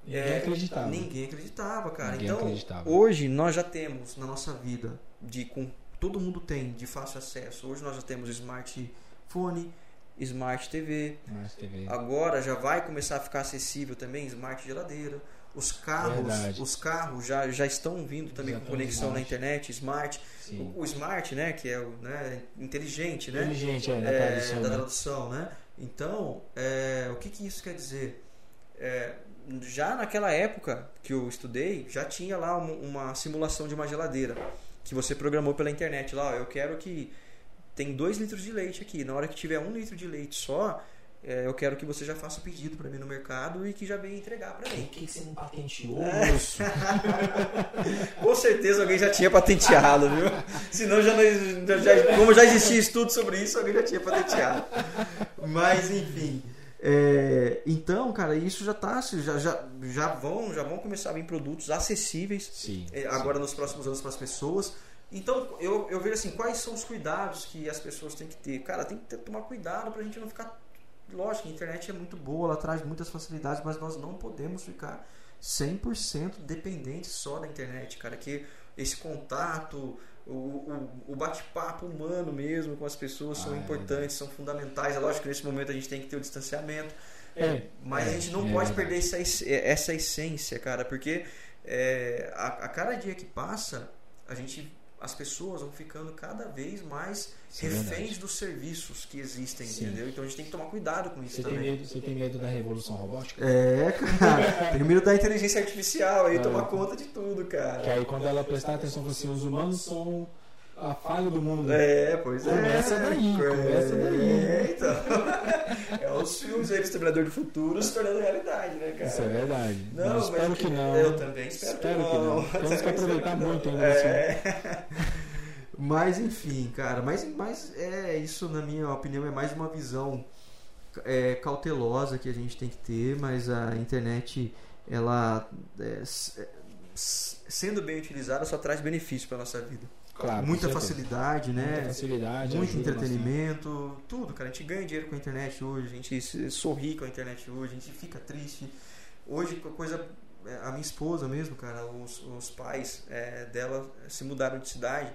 Ninguém É, acreditava. Ninguém acreditava, cara. Ninguém então, acreditava. hoje nós já temos na nossa vida, de com todo mundo tem de fácil acesso. Hoje nós já temos smartphone, smart TV. Mas TV. Agora já vai começar a ficar acessível também smart geladeira. Os carros, Verdade. os carros já, já estão vindo também Já com conexão na smart. internet, smart. O, o smart, né, que é o né, inteligente, né? Inteligente, é, da É, tradução. da né? tradução, né? Então, é, o que, que isso quer dizer? É, já naquela época que eu estudei, já tinha lá uma, uma simulação de uma geladeira que você programou pela internet. Lá, ó, eu quero que tem 2 litros de leite aqui. Na hora que tiver um litro de leite só, é, eu quero que você já faça o pedido para mim no mercado e que já venha entregar para Por mim. que você não patenteou É. isso? [LAUGHS] Com certeza alguém já tinha patenteado, viu? Senão já, não- já- já- como já existia estudo sobre isso, alguém já tinha patenteado. Mas enfim. é, então, cara, isso já tá. Já, já, já, vão, já vão começar a vir produtos acessíveis Sim. é, agora nos próximos anos para as pessoas. Então, eu, eu vejo assim, quais são os cuidados que as pessoas têm que ter? Cara, tem que ter- tomar cuidado pra gente não ficar. Lógico, a internet é muito boa, ela traz muitas facilidades, mas nós não podemos ficar 100% dependentes só da internet, cara. Que esse contato, o, o, o bate-papo humano mesmo com as pessoas são Ah, é importantes, são fundamentais. É lógico que nesse momento a gente tem que ter o distanciamento, É, Mas é, a gente não é pode verdade. perder essa, es- essa essência, cara, porque é, a, a cada dia que passa, a gente, as pessoas vão ficando cada vez mais Isso é reféns verdade. dos serviços que existem, Sim. entendeu? Então a gente tem que tomar cuidado com isso Você tem, também. medo, você tem medo da revolução robótica? É, cara. [LAUGHS] Tem medo da inteligência artificial aí, É. tomar conta de tudo, cara. Que aí quando ela prestar atenção assim, os humanos são a falha do mundo. É, pois é. Começa daí, começa daí. É, então. [LAUGHS] É os filmes aí do Exterminador do Futuro se tornando realidade, né, cara? Isso é verdade. Não, mas espero que não. Eu também espero, Espero que que não. não. [LAUGHS] Temos que aproveitar que muito não. ainda nesse É. [LAUGHS] Mas enfim, cara, mas, mas é isso, na minha opinião, é mais uma visão é, cautelosa que a gente tem que ter, mas a internet, ela é, é, sendo bem utilizada, só traz benefício para nossa vida. Claro, Muita facilidade, né? Muita facilidade. Muito entretenimento, tudo, cara. A gente ganha dinheiro com a internet hoje, a gente sorri com a internet hoje, a gente fica triste. Hoje, co- coisa. é, A minha esposa mesmo, cara, os, os pais é, dela se mudaram de cidade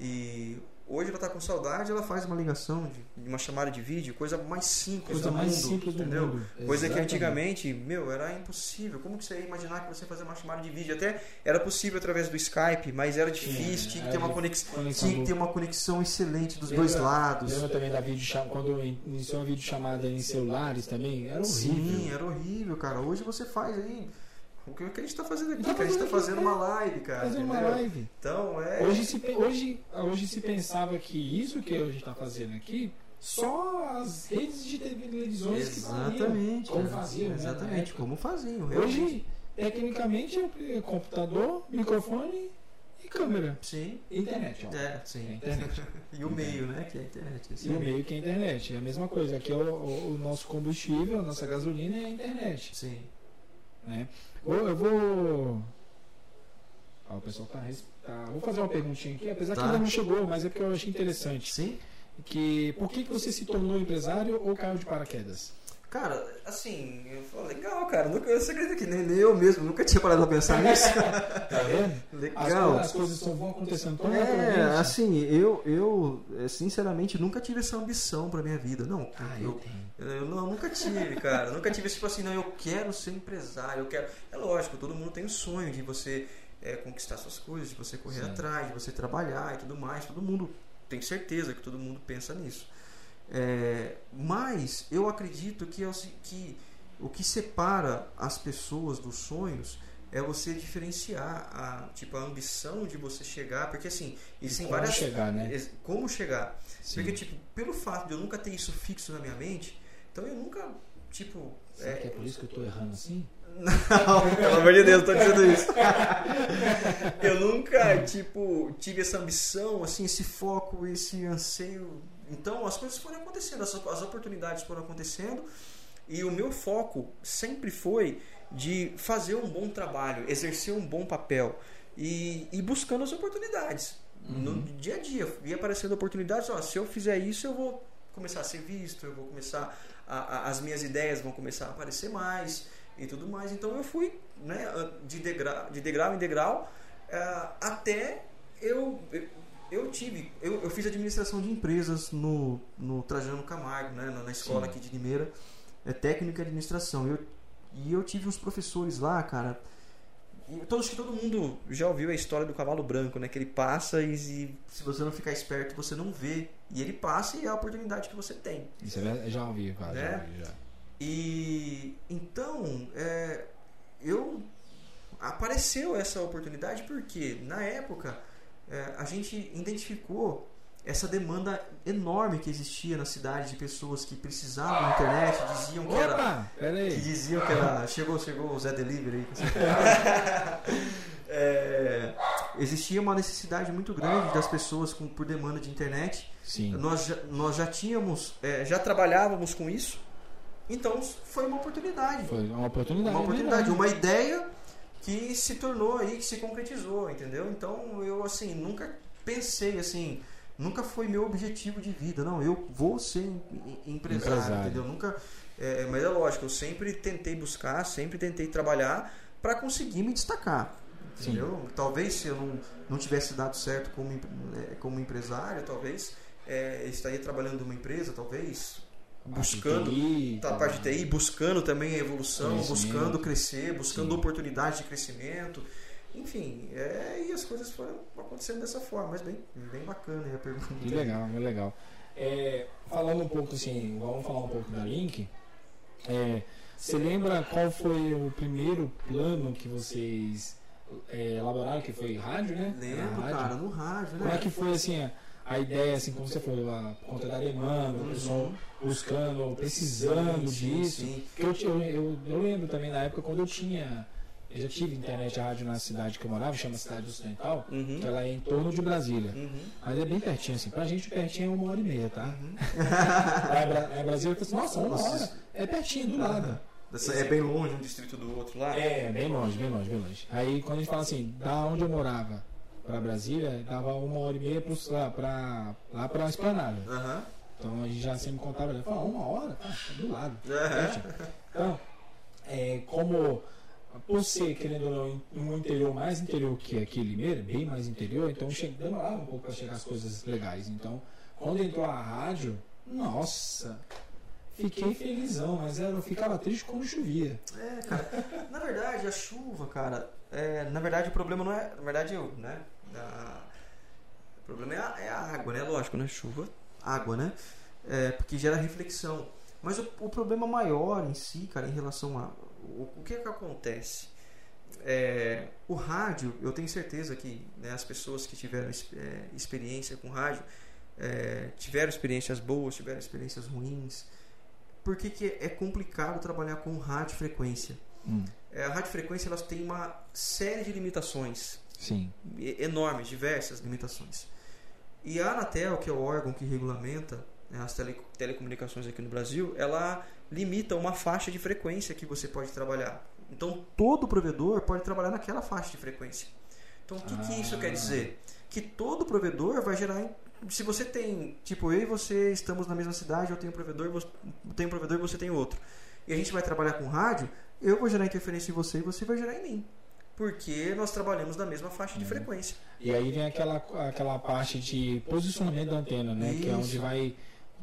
e hoje ela tá com saudade, ela faz uma ligação, de, de uma chamada de vídeo, coisa mais simples Coisa do mais mundo, simples do entendeu? mundo. Coisa que antigamente, meu, era impossível. Como que você ia imaginar que você fazer uma chamada de vídeo? Até era possível através do Skype, mas era difícil, tinha que ter uma conexão, conexão tinha que ter uma conexão excelente dos Lembra- dois lados. Lembra também da videochamada, quando iniciou a videochamada em celulares também? Era horrível. Sim, era horrível, cara. Hoje você faz aí. O que o que a gente tá fazendo aqui? Tá que a gente tá fazendo fazendo uma live, cara. Fazer uma live. Então é. Hoje se, hoje, hoje se pensava que isso que a gente está fazendo aqui, só as redes de televisões que fariam. Exatamente. Como faziam, né, Exatamente, como faziam. realmente. Hoje, tecnicamente, é computador, microfone e câmera. Sim. E internet, ó. É, É sim. internet. [LAUGHS] E o meio, né? Que é a internet. E o meio que é a internet. É a mesma coisa. Aqui é o, o- o nosso combustível, a nossa gasolina é a internet. Sim. Né? Eu vou. Ah, o pessoal tá, tá- Vou fazer uma perguntinha aqui, apesar que Tá. ainda não chegou, mas é porque eu achei interessante. Sim. Que, por que, que você se tornou empresário ou caiu de paraquedas? Cara, assim, eu falei, legal, cara. Nunca, você acredita que nem, nem eu mesmo nunca tinha parado pra pensar [LAUGHS] nisso? Tá vendo? As, legal. coisas- as coisas só vão acontecendo tão É, assim, eu, eu é, sinceramente nunca tive essa ambição pra minha vida. Não, Ah, eu, eu tenho. Eu não, nunca tive, cara. nunca tive tipo assim, não, eu quero ser empresário, eu quero. É lógico, todo mundo tem o sonho de você é, conquistar suas coisas, de você correr Sim. atrás, de você trabalhar e tudo mais. Todo mundo tem certeza que todo mundo pensa nisso. É, mas eu acredito que, é que o que separa as pessoas dos sonhos é você diferenciar a tipo a ambição de você chegar, porque assim existem Como várias chegar, né? como chegar. Sim. Porque, tipo, pelo fato de eu nunca ter isso fixo na minha mente, então eu nunca, tipo. Será que é por isso que eu tô errando assim? [LAUGHS] Não, pelo amor de Deus, eu tô dizendo isso. eu nunca, tipo, tive essa ambição, assim, esse foco, esse anseio. Então as coisas foram acontecendo, as, as oportunidades foram acontecendo, e o meu foco sempre foi de fazer um bom trabalho, exercer um bom papel e, e buscando as oportunidades. No Uhum. dia a dia, ia aparecendo oportunidades, ó, se eu fizer isso, eu vou começar a ser visto, eu vou começar a, a- as minhas ideias vão começar a aparecer mais e tudo mais. Então eu fui, né, de degrau, de degrau em degrau, eh, até eu, eu eu tive, eu, eu fiz administração de empresas no, no Trajano Camargo, né, na, na escola Sim. aqui de Limeira, é técnica de administração. Eu, e eu tive uns professores lá, cara. Todos que todo mundo já ouviu a história do cavalo branco, né? Que ele passa e, e se você não ficar esperto, você não vê. E ele passa e é a oportunidade que você tem. Isso é verdade, já ouvi, cara, já Né? ouvi, já. E então é, eu apareceu essa oportunidade porque na época é, a gente identificou essa demanda enorme que existia na cidade de pessoas que precisavam da internet, diziam que era Opa, que diziam que era. Chegou, chegou o Zé Delivery aí. [LAUGHS] É, existia uma necessidade muito grande das pessoas com, por demanda de internet. Sim. Nós já, nós já tínhamos, é, já trabalhávamos com isso. Então foi uma oportunidade. Foi uma oportunidade. Uma oportunidade, verdade. uma ideia que se tornou aí, que se concretizou, entendeu? Então eu assim, nunca pensei assim, nunca foi meu objetivo de vida, não, eu vou ser em- em- empresário, Empresário. entendeu? Nunca, é, mas é lógico, eu sempre tentei buscar, sempre tentei trabalhar para conseguir me destacar. Sim. Entendeu? Talvez se eu não, não tivesse dado certo como, é, como empresário, talvez é, estaria trabalhando numa empresa, talvez buscando TI, tá, a parte de TI, buscando também a evolução, buscando crescer, buscando Sim. oportunidades de crescimento. Enfim, é, e as coisas foram acontecendo dessa forma, mas bem, bem bacana a pergunta. Que legal, que legal. É, falando um pouco assim, vamos falar um pouco da Link. É, você lembra qual foi o primeiro plano que vocês é, elaboraram, que foi rádio, né? Lembro, rádio. cara, no rádio, né? Como é que foi assim a, ideia, assim, como você falou, a, por conta da demanda, o pessoal buscando, precisando Uhum. Sim, disso? sim. Eu, eu, eu, eu lembro também na época quando eu tinha. Eu já tive internet rádio na cidade que eu morava, chama Cidade Ocidental, Uhum. que ela é em torno de Brasília. Uhum. Mas é bem pertinho, assim. Pra gente pertinho é uma hora e meia, tá? [LAUGHS] Lá Bra- lá em Brasília, assim, nossa, uma hora. É pertinho, do lado. Essa- É bem longe um distrito do outro lá? É, bem longe, bem longe, bem longe. Aí quando a gente fala assim, da onde eu morava pra Brasília, dava uma hora e meia pro, lá, pra, lá pra Esplanada. Aham. Então a gente já sempre contava, né? Falava, uma hora? Ah, tá do lado. Pertinho. Então, é, como por ser, querendo ou não, um interior mais interior que aqui Limeira, bem mais interior, então demorava um pouco para chegar as coisas legais. Então, quando entrou a rádio, nossa, fiquei felizão, mas eu ficava triste quando chovia. É, cara. Na verdade, a chuva, cara, é, na verdade o problema não é. Na verdade, eu, né? a- o problema é a, é a água, né? Lógico, né? Chuva, água, né? É, porque gera reflexão. Mas o, o problema maior em si, cara, em relação a. O, o que é que acontece? É, o rádio, eu tenho certeza que né, as pessoas que tiveram é, experiência com rádio é, tiveram experiências boas, tiveram experiências ruins. Por que, que é complicado trabalhar com radiofrequência? Hum, É, a radiofrequência elas tem uma série de limitações sim. enormes, diversas limitações. E a Anatel, que é o órgão que regulamenta né, as tele- telecomunicações aqui no Brasil, ela limita uma faixa de frequência que você pode trabalhar. Então, todo provedor pode trabalhar naquela faixa de frequência. Então, o que, que isso quer Ah. dizer? Que todo provedor vai gerar. Se você tem, tipo, eu e você estamos na mesma cidade, eu tenho um provedor, você tem um provedor e você tem outro. E a gente vai trabalhar com rádio, eu vou gerar interferência em você e você vai gerar em mim. Porque nós trabalhamos na mesma faixa de frequência. E aí vem aquela, aquela parte de posicionamento da antena, né? Que é onde Isso. vai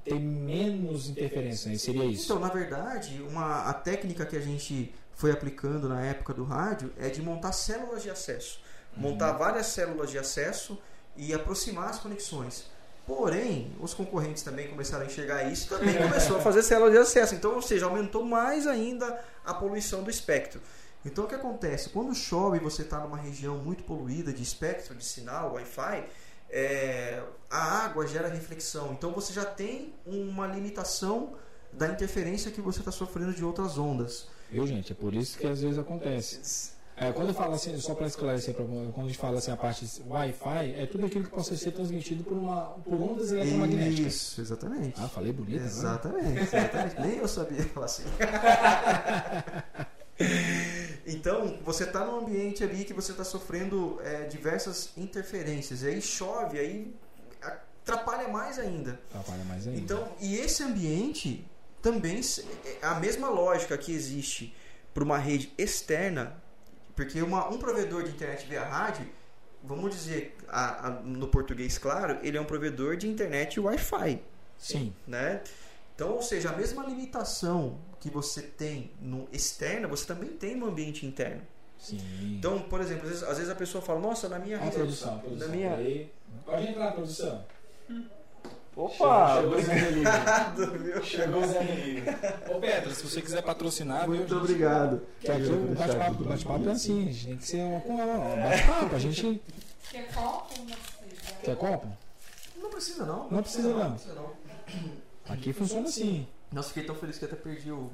ter menos interferência, né? Seria isso. Então, na verdade, uma, a técnica que a gente foi aplicando na época do rádio é de montar células de acesso. Montar várias células de acesso e aproximar as conexões. Porém, os concorrentes também começaram a enxergar isso e também começou a fazer células de acesso. Então, ou seja, aumentou mais ainda a poluição do espectro. Então, o que acontece? Quando chove e você está numa região muito poluída de espectro, de sinal, Wi-Fi, é, a água gera reflexão. Então, você já tem uma limitação da interferência que você está sofrendo de outras ondas. Viu, gente? É por isso que às vezes acontece. É, quando eu falo assim, só para esclarecer, quando a gente fala assim, a parte Wi-Fi, é tudo aquilo que possa ser transmitido por, uma, por ondas eletromagnéticas. Isso, exatamente. Ah, falei bonito. agora. Exatamente, [LAUGHS] exatamente. Nem eu sabia falar assim. [LAUGHS] então, você está num ambiente ali que você está sofrendo é, diversas interferências. E aí chove, aí atrapalha mais ainda. Atrapalha mais ainda. Então, e esse ambiente também se- é a mesma lógica que existe para uma rede externa, porque uma- um provedor de internet via rádio, vamos dizer a- a- no português claro, ele é um provedor de internet Wi-Fi Sim. né? Então, ou seja, a mesma limitação que você tem no externo, você também tem no ambiente interno. Sim. Então, por exemplo, às vezes, às vezes a pessoa fala, nossa, na minha a rede- produção, a produção. na minha pode entrar, produção. Opa! Chegou meu. Chegou o Zé. Ô, Petro, se você quiser patrocinar, viu, Muito gente? obrigado. Que aqui o bate-papo bate-papo é assim, a gente tem que ser um um bate-papo. A gente Quer copo? Não precisa. quer copo? Não precisa não. Não precisa, não. precisa não. Aqui funciona assim. Nossa, fiquei tão feliz que até perdi o,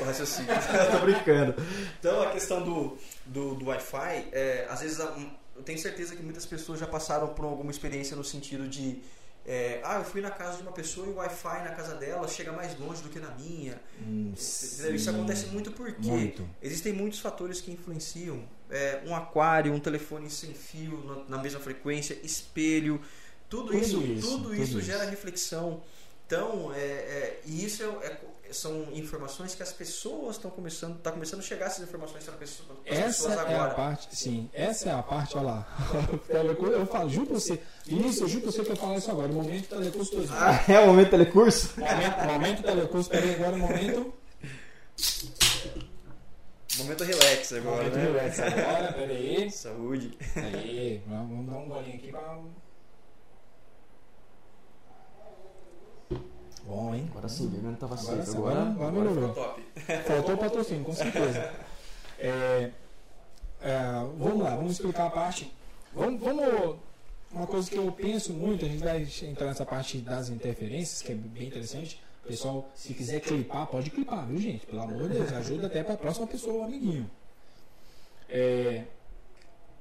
o raciocínio. [LAUGHS] Tô brincando. Então, a questão do, do, do Wi-Fi, é, às vezes eu tenho certeza que muitas pessoas já passaram por alguma experiência no sentido de. É, ah, eu fui na casa de uma pessoa e o Wi-Fi na casa dela chega mais longe do que na minha. Hum? Isso acontece muito porque Muito. existem muitos fatores que influenciam. É, um aquário, um telefone sem fio na, na mesma frequência, espelho, tudo, Tudo isso, isso, tudo tudo isso isso. gera reflexão. Então, é, é, e isso é, é- são informações que as pessoas estão começando, tá começando a chegar essas informações para pessoas, pras Essa pessoas é agora. a parte, sim, essa é a parte, olha lá. [LAUGHS] eu falo, juro você, Vinícius, eu juro pra você que eu falo isso agora, o momento telecurso 2000. Ah, é o momento telecurso? Momento, momento telecurso, peraí, agora o momento. Momento relax agora, Momento né? relax agora, peraí. [LAUGHS] Saúde. Aí, vamos dar um golinho aqui pra. Bom, hein? Agora sim, Bebendo tava Agora, agora, Agora, agora melhorou. top. [LAUGHS] Faltou patrocínio, com certeza. [LAUGHS] É, é, vamos lá, vamos explicar a parte. Vamos, vamos. Uma coisa que eu penso muito, a gente vai entrar nessa parte das interferências, que é bem interessante. Pessoal, se quiser clipar, pode clipar, viu, gente? Pelo amor de Deus, ajuda até para a próxima pessoa, o amiguinho. É,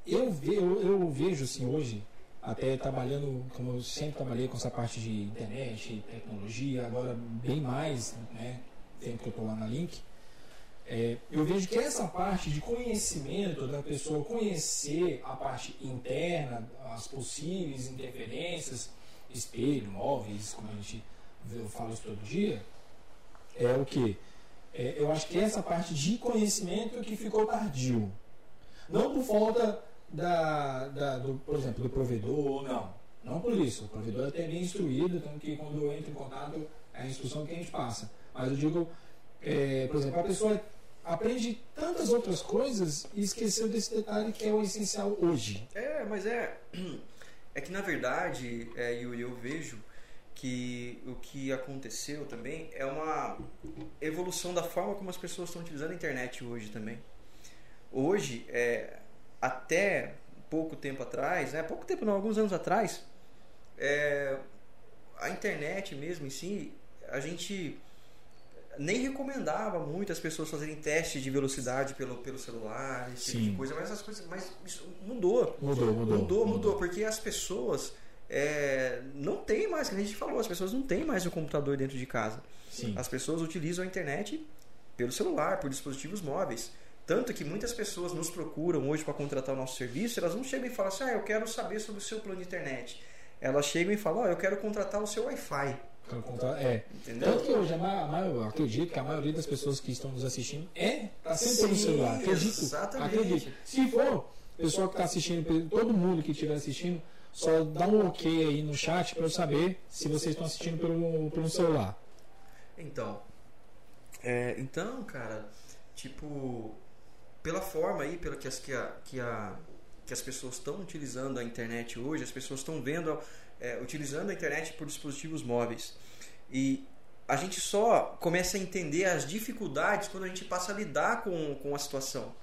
eu, ve, eu, eu vejo, assim, hoje, até trabalhando, como eu sempre trabalhei com essa parte de internet, tecnologia, agora bem mais, né? Tempo que eu estou lá na Link. É, eu vejo que essa parte de conhecimento da pessoa conhecer a parte interna, as possíveis interferências, espelho, móveis, como a gente falo isso todo dia, é o que? É, eu acho que essa parte de conhecimento que ficou tardio. Não por falta da, da- do, por exemplo, do provedor, não. Não por isso. O provedor é até bem instruído, tanto que quando eu entro em contato é a instrução que a gente passa. Mas eu digo, é, por exemplo, a pessoa aprende tantas outras coisas e esqueceu desse detalhe que é o essencial hoje. É, mas é. [CLEARS THROAT] É que na verdade, é, Yuri, eu vejo que o que aconteceu também é uma evolução da forma como as pessoas estão utilizando a internet hoje também. Hoje, é, até pouco tempo atrás, né, pouco tempo não, alguns anos atrás, é, a internet mesmo em si, a gente nem recomendava muito as pessoas fazerem testes de velocidade pelo, pelo celular, esse tipo Sim. de coisa, mas as coisas, mas isso mudou. Mudou, mudou. Mudou, mudou, porque as pessoas é, não tem mais, como a gente falou, as pessoas não têm mais o computador dentro de casa. Sim. As pessoas utilizam a internet pelo celular, por dispositivos móveis. Tanto que muitas pessoas nos procuram hoje para contratar o nosso serviço, elas não chegam e falam assim, ah, eu quero saber sobre o seu plano de internet. Elas chegam e falam, ó, eu quero contratar o seu Wi-Fi. É. Entendeu? Tanto que hoje, a ma- a ma- eu acredito que a maioria das pessoas que estão nos assistindo é tá sempre pelo celular. Acredito. exatamente. Acredito. Se for, o pessoal que está assistindo, todo mundo que estiver assistindo, só dá um ok aí no chat para eu saber se vocês estão assistindo pelo, pelo celular. Então, é, então, cara, tipo, pela forma aí, pela que as, que a, que a, que as pessoas estão utilizando a internet hoje, as pessoas estão vendo, é, utilizando a internet por dispositivos móveis. E a gente só começa a entender as dificuldades quando a gente passa a lidar com, com a situação.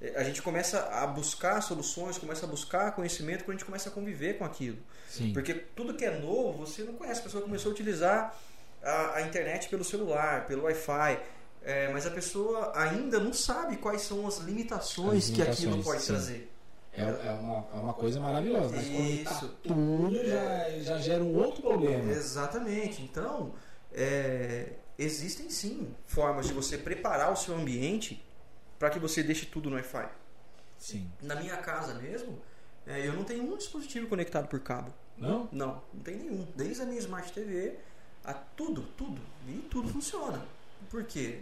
É, A gente começa a buscar soluções, começa a buscar conhecimento quando a gente começa a conviver com aquilo. Sim. Porque tudo que é novo, você não conhece. A pessoa começou a utilizar a, a internet pelo celular, pelo Wi-Fi. É, mas a pessoa ainda não sabe quais são as limitações, As que aquilo limitações, pode sim. trazer. É, é uma, é uma coisa maravilhosa. Mas tá Isso. tudo, já, já gera um outro problema. Exatamente. Então, é, existem sim formas de você preparar o seu ambiente para que você deixe tudo no Wi-Fi. Sim. Na minha casa mesmo, é, eu não tenho um dispositivo conectado por cabo. Não? Não, não tem nenhum. Desde a minha Smart TV, a tudo, tudo. E tudo funciona. Por quê?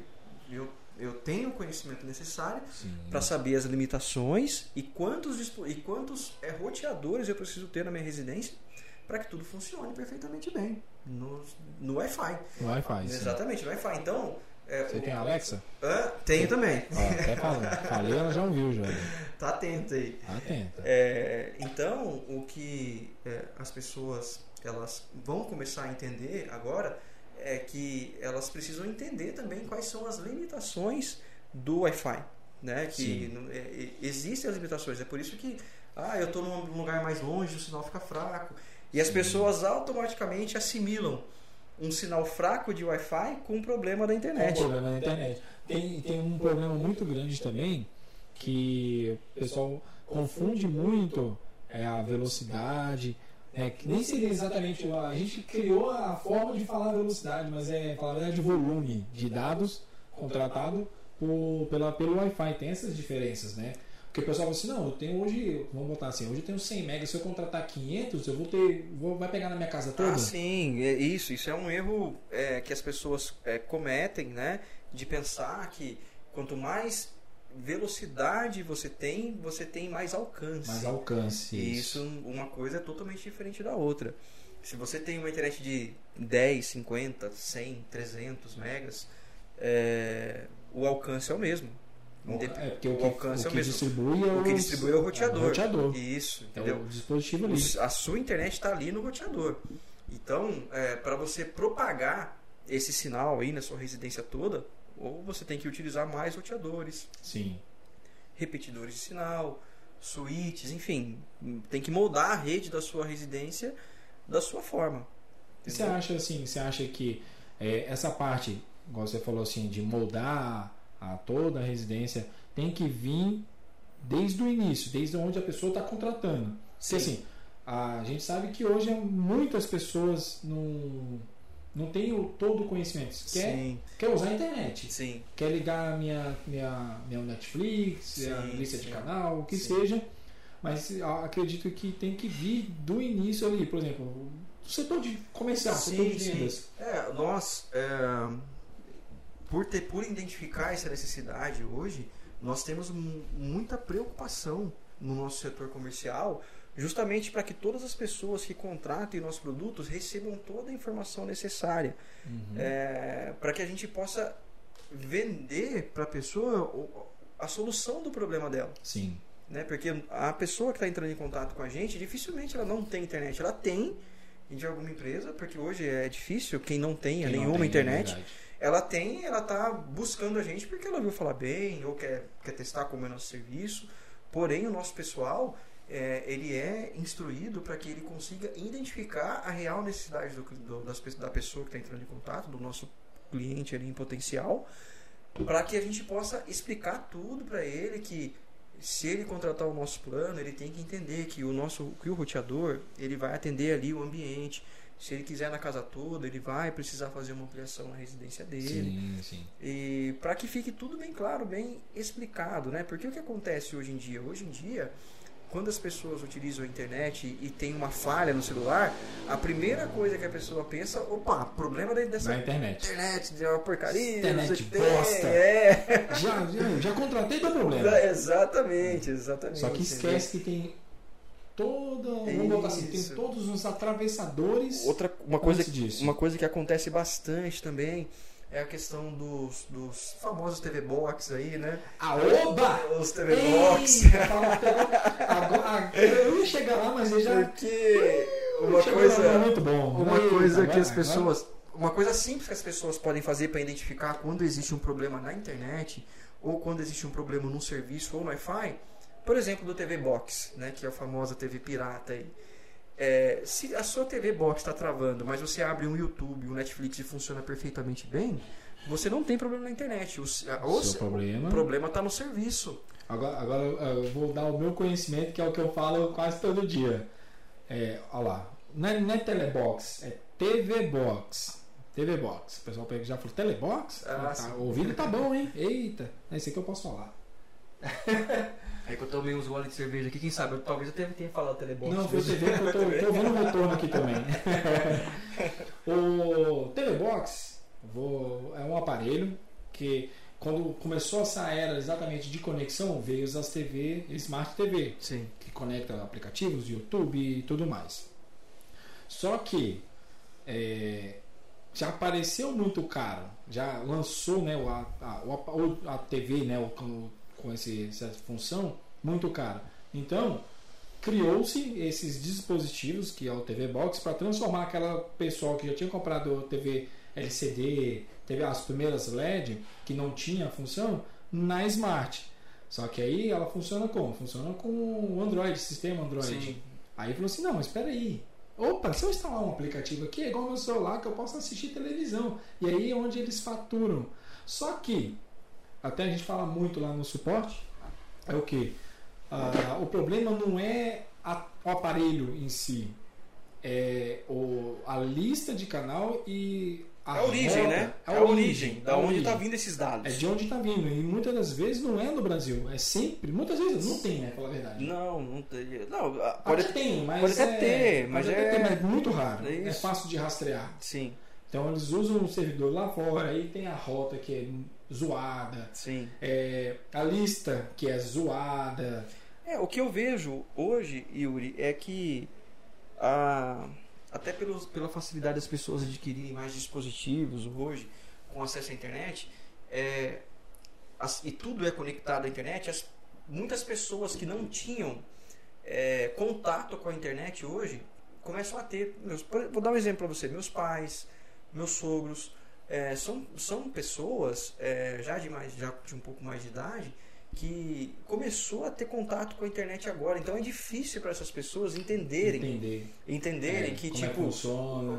Eu, eu tenho o conhecimento necessário para saber as limitações e quantos, e quantos é, roteadores eu preciso ter na minha residência para que tudo funcione perfeitamente bem no, no Wi-Fi. No Wi-Fi. Exatamente, no Wi-Fi. Então, é, Você tem a Alexa? hã? tenho também. Ó, até falando. Falei, ela já ouviu, já. [LAUGHS] Tá atento aí. Atenta. É, então, o que é, as pessoas elas vão começar a entender agora é que elas precisam entender também quais são as limitações do Wi-Fi, né? Que é, existem as limitações. É por isso que ah, eu estou num lugar mais longe, o sinal fica fraco. E as Sim. pessoas automaticamente assimilam um sinal fraco de Wi-Fi com um problema da É um internet. problema na internet. Tem, tem um problema muito grande também que o pessoal confunde muito é, a velocidade. É, que nem seria exatamente. A gente criou a forma de falar velocidade, mas é falar verdade volume de dados contratado por, pela, pelo Wi-Fi. Tem essas diferenças, né? Porque o pessoal fala assim, não, eu tenho hoje, vamos botar assim, hoje eu tenho 100 megas, se eu contratar 500, eu vou ter, vou, vai pegar na minha casa toda? Ah, sim, é isso. Isso é um erro é, que as pessoas é, cometem, né? De pensar que quanto mais velocidade você tem, você tem mais alcance. Mais alcance. E isso, uma coisa é totalmente diferente da outra. Se você tem uma internet de 10, 50, 100, 300 megas, é, o alcance é o mesmo. É, porque o o que, alcance o é o mesmo. distribui é o, O que distribui é o roteador. é o roteador. Isso, É entendeu? o dispositivo ali. A sua internet está ali no roteador. Então, para você propagar esse sinal aí na sua residência toda, ou você tem que utilizar mais roteadores, Sim. repetidores de sinal, switches, enfim, tem que moldar a rede da sua residência da sua forma. E Você entendeu? acha assim, você acha que é, essa parte, igual você falou assim, de moldar a toda a residência, tem que vir desde o início, desde onde a pessoa está contratando. Porque assim, a gente sabe que hoje muitas pessoas não, não têm o, todo o conhecimento. Quer, Sim, quer usar a internet. sim, Quer ligar a minha, minha, minha Netflix, a Sim, lista de canal, o que seja. Mas eu acredito que tem que vir do início ali, por exemplo, do setor de comercial, setor Sim, de sim. vendas. É, nós, é, por, ter, por identificar essa necessidade hoje, nós temos mu- muita preocupação no nosso setor comercial, justamente para que todas as pessoas que contratem nossos produtos recebam toda a informação necessária, Uhum. para que a gente possa vender para a pessoa a solução do problema dela Sim. né? Porque a pessoa que está entrando em contato com a gente, dificilmente ela não tem internet. Ela tem de alguma empresa, porque hoje é difícil quem não tenha Quem não nenhuma tem, é internet. verdade. ela tem, ela tá buscando a gente porque ela ouviu falar bem ou quer, quer testar como é nosso serviço. Porém, o nosso pessoal é, ele é instruído para que ele consiga identificar a real necessidade do, do- das da pessoa que está entrando em contato, do nosso cliente ali em potencial, para que a gente possa explicar tudo para ele que se ele contratar o nosso plano, ele tem que entender que o nosso que o roteador, ele vai atender ali o ambiente. Se ele quiser na casa toda, ele vai precisar fazer uma ampliação na residência dele. Sim, sim. E para que fique tudo bem claro, bem explicado, né? Porque o que acontece hoje em dia? Hoje em dia, quando as pessoas utilizam a internet e tem uma falha no celular, a primeira coisa que a pessoa pensa, opa, problema dessa Na internet. internet, é uma porcaria, Internet bosta. tem. É. [LAUGHS] Já, já, já contratei do problema. exatamente, exatamente. Só que entendeu? esquece que tem toda. Vamos botar assim, tem todos os atravessadores. Outra uma coisa, uma coisa que acontece bastante também é a questão dos, dos famosos TV Box aí, né? A oba! Os TV Box. Eita, fala, pegou- agora- eu ia chegar lá, mas ele já. Porque uma chegou lá, coisa, muito bom. uma Eita, coisa que agora- as pessoas, uma coisa simples que as pessoas podem fazer para identificar quando existe um problema na internet ou quando existe um problema num serviço ou no Wi-Fi, por exemplo, do TV Box, né, que é a famosa TV pirata aí. É, se a sua TV Box está travando, mas você abre um YouTube, um Netflix e funciona perfeitamente bem, você não tem problema na internet. O, o, Seu problema. o problema está no serviço. Agora, agora eu vou dar o meu conhecimento, que é o que eu falo quase todo dia. É, olha lá, não é, não é telebox, é TV Box. TV Box. O pessoal pega- já falou, telebox? Ah, tá, o ouvido tá bom, hein? Eita, é isso aí que eu posso falar. [LAUGHS] Aí que eu tomei uns goles de cerveja aqui, quem sabe, eu, talvez eu tenha, tenha falado Telebox. Não, foi TV que eu tô, tô vendo o retorno aqui também. [LAUGHS] o Telebox vou, é um aparelho que quando começou essa era exatamente de conexão, veio as TV, Smart TV, Sim. que conecta aplicativos, YouTube e tudo mais. Só que é, já apareceu muito caro, já lançou né, o- a, a, o- a TV né, o- com, esse, essa função muito caro. Então, criou-se esses dispositivos, que é o TV Box, para transformar aquela pessoa que já tinha comprado TV LCD, TV as primeiras LED, que não tinha a função, na Smart. Só que aí ela funciona como? Funciona com o Android, sistema Android. Sim. Aí falou assim, não, mas espera aí. Opa, se eu instalar um aplicativo aqui, é igual meu celular que eu posso assistir televisão. E aí é onde eles faturam. Só que, até a gente fala muito lá no suporte, é o que? o problema não é a- o aparelho em si. É o, a lista de canal e a É a origem, rota, né? a É a origem, da a onde origem. está vindo esses dados. É de onde está vindo. E muitas das vezes não é no Brasil. É sempre. Muitas vezes não tem, né? Falar a verdade. Não, não tem. Não, ah, pode Até tem, mas. pode até é, ter, mas pode é- ter, mas muito raro. é É, fácil de rastrear. Sim, Então eles usam um servidor lá fora, aí tem a rota que é zoada, sim. é, a lista que é zoada. É, o que eu vejo hoje, Yuri, é que a, até pelos, pela facilidade das pessoas adquirirem mais dispositivos hoje com acesso à internet, é, as- e tudo é conectado à internet, as, muitas pessoas que não tinham é, contato com a internet hoje começam a ter. Meus- vou dar um exemplo para você: meus pais, meus sogros, é, são, são pessoas é, já de mais já de um pouco mais de idade que começou a ter contato com a internet agora. Então é difícil para essas pessoas entenderem, Entender. Entenderem é, que é tipo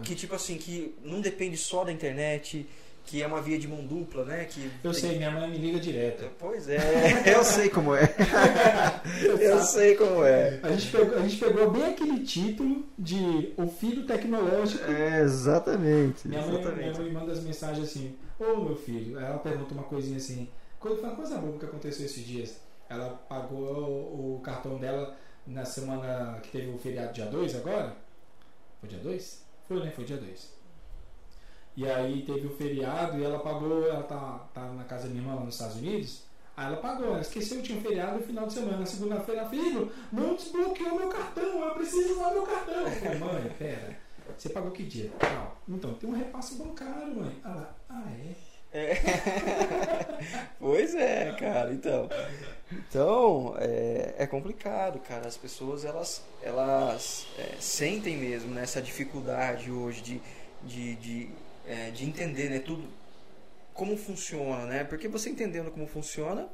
que tipo assim que não depende só da internet, que é uma via de mão dupla, né? Que Eu tem- sei, minha mãe me liga direto. Pois é, [LAUGHS] eu sei como é. [LAUGHS] eu sei como é. A gente, pegou, a gente pegou bem aquele título de O Filho Tecnológico. É, exatamente. Minha mãe, minha mãe me manda as mensagens assim: Ô meu filho, aí ela pergunta uma coisinha assim. Uma coisa boa que aconteceu esses dias. Ela pagou o, o cartão dela na semana que teve o feriado dia 2 agora. Foi dia 2? Foi, né? Foi dia 2. E aí teve o feriado e ela pagou, ela tá, tá na casa da minha irmã lá nos Estados Unidos. Aí ela pagou, ela esqueceu que tinha um feriado no final de semana. Na segunda-feira, filho, não desbloqueou meu cartão, eu preciso usar meu cartão. Eu falei, mãe, pera, você pagou que dia? Tal. Então, tem um repasse bancário, mãe. Ela, ah, é? [LAUGHS] Pois é, cara. Então, então é, é complicado, cara. As pessoas elas, elas é, sentem mesmo né, essa dificuldade hoje de, de, de, é, de entender, né, tudo como funciona, né? Porque você entendendo como funciona,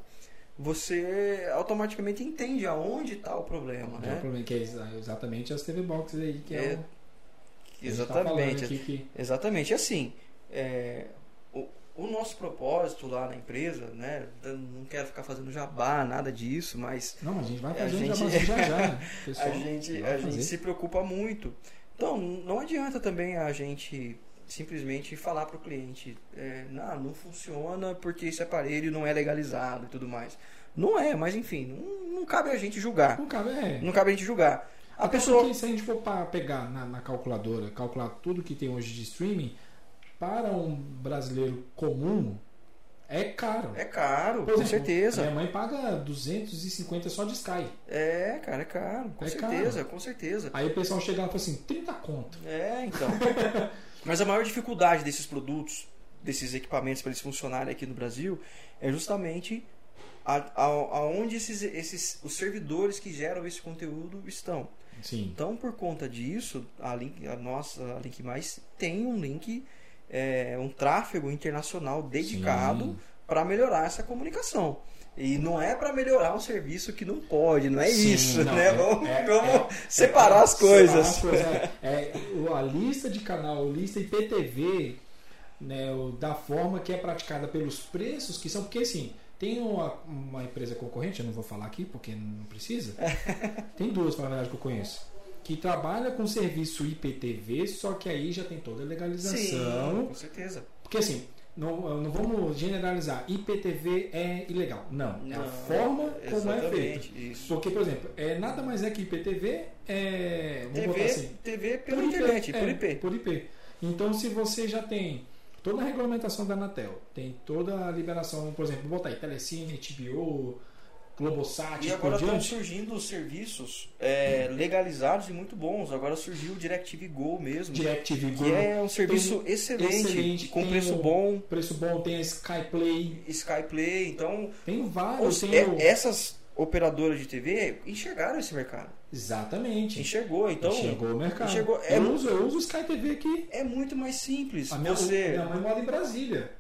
você automaticamente entende aonde está o problema, Que é o né? problema, que é exa- exatamente as TV Boxes aí, que é, É, o tá Exatamente. aqui que- Exatamente, assim, é, o, o nosso propósito lá na empresa, né, não quero ficar fazendo jabá, nada disso, mas Não, a gente vai fazer um gente- jabazinho [LAUGHS] já já. Pessoal, a gente, a gente se preocupa muito. Então, não adianta também a gente simplesmente falar para o cliente, é, não, não funciona porque esse aparelho não é legalizado e tudo mais. Não é, mas enfim, não, não cabe a gente julgar. Não cabe, é. Não cabe a gente julgar. A Até pessoa... porque se a gente for pegar na, na calculadora, calcular tudo que tem hoje de streaming, para um brasileiro comum, é caro. É caro, com certeza. Minha mãe paga 250 só de Sky. É, cara, é caro, com É certeza, com certeza. Aí o pessoal chega e fala assim, 30 conto. É, então. [LAUGHS] Mas a maior dificuldade desses produtos, desses equipamentos para eles funcionarem aqui no Brasil, é justamente aonde esses, esses, os servidores que geram esse conteúdo estão. Sim. Então, por conta disso, a, link, a nossa a Link Mais tem um link, é, um tráfego internacional dedicado Sim. Para melhorar essa comunicação. E não é para melhorar um serviço que não pode, não é Sim, isso, não, né? é- vamos é- vamos é- separar as coisas. Separar as coisas, é. É, a lista de canal, a lista IPTV, né, da forma que é praticada pelos preços que são, porque assim, tem uma, uma empresa concorrente, eu não vou falar aqui porque não precisa, [LAUGHS] tem duas, na verdade, que eu conheço, que trabalha com serviço IPTV, só que aí já tem toda a legalização. Sim, com certeza. Porque assim, não, não vamos generalizar, IPTV é ilegal. Não, é a Não, forma como é feito. Isso. Porque, por exemplo, é, nada mais é que IPTV é. TV, assim, TV pela por IP, internet, é, por IP. Por IP. Então, se você já tem toda a regulamentação da Anatel, tem toda a liberação, por exemplo, vou botar aí Telecine, HBO, Globosat E e agora estão surgindo serviços é, legalizados e muito bons. Agora surgiu o DirecTV Go mesmo, DirecTV que é um serviço tem- excelente, excelente, com preço o- bom, Preço bom, tem a SkyPlay, SkyPlay. Então, tem vários. os- tem é- o- essas operadoras de TV enxergaram esse mercado. Exatamente. Enxergou, então Enxergou o mercado. enxergou. É eu, uso, eu uso o SkyTV aqui. é muito mais simples. A minha, Você minha mãe mora em Brasília.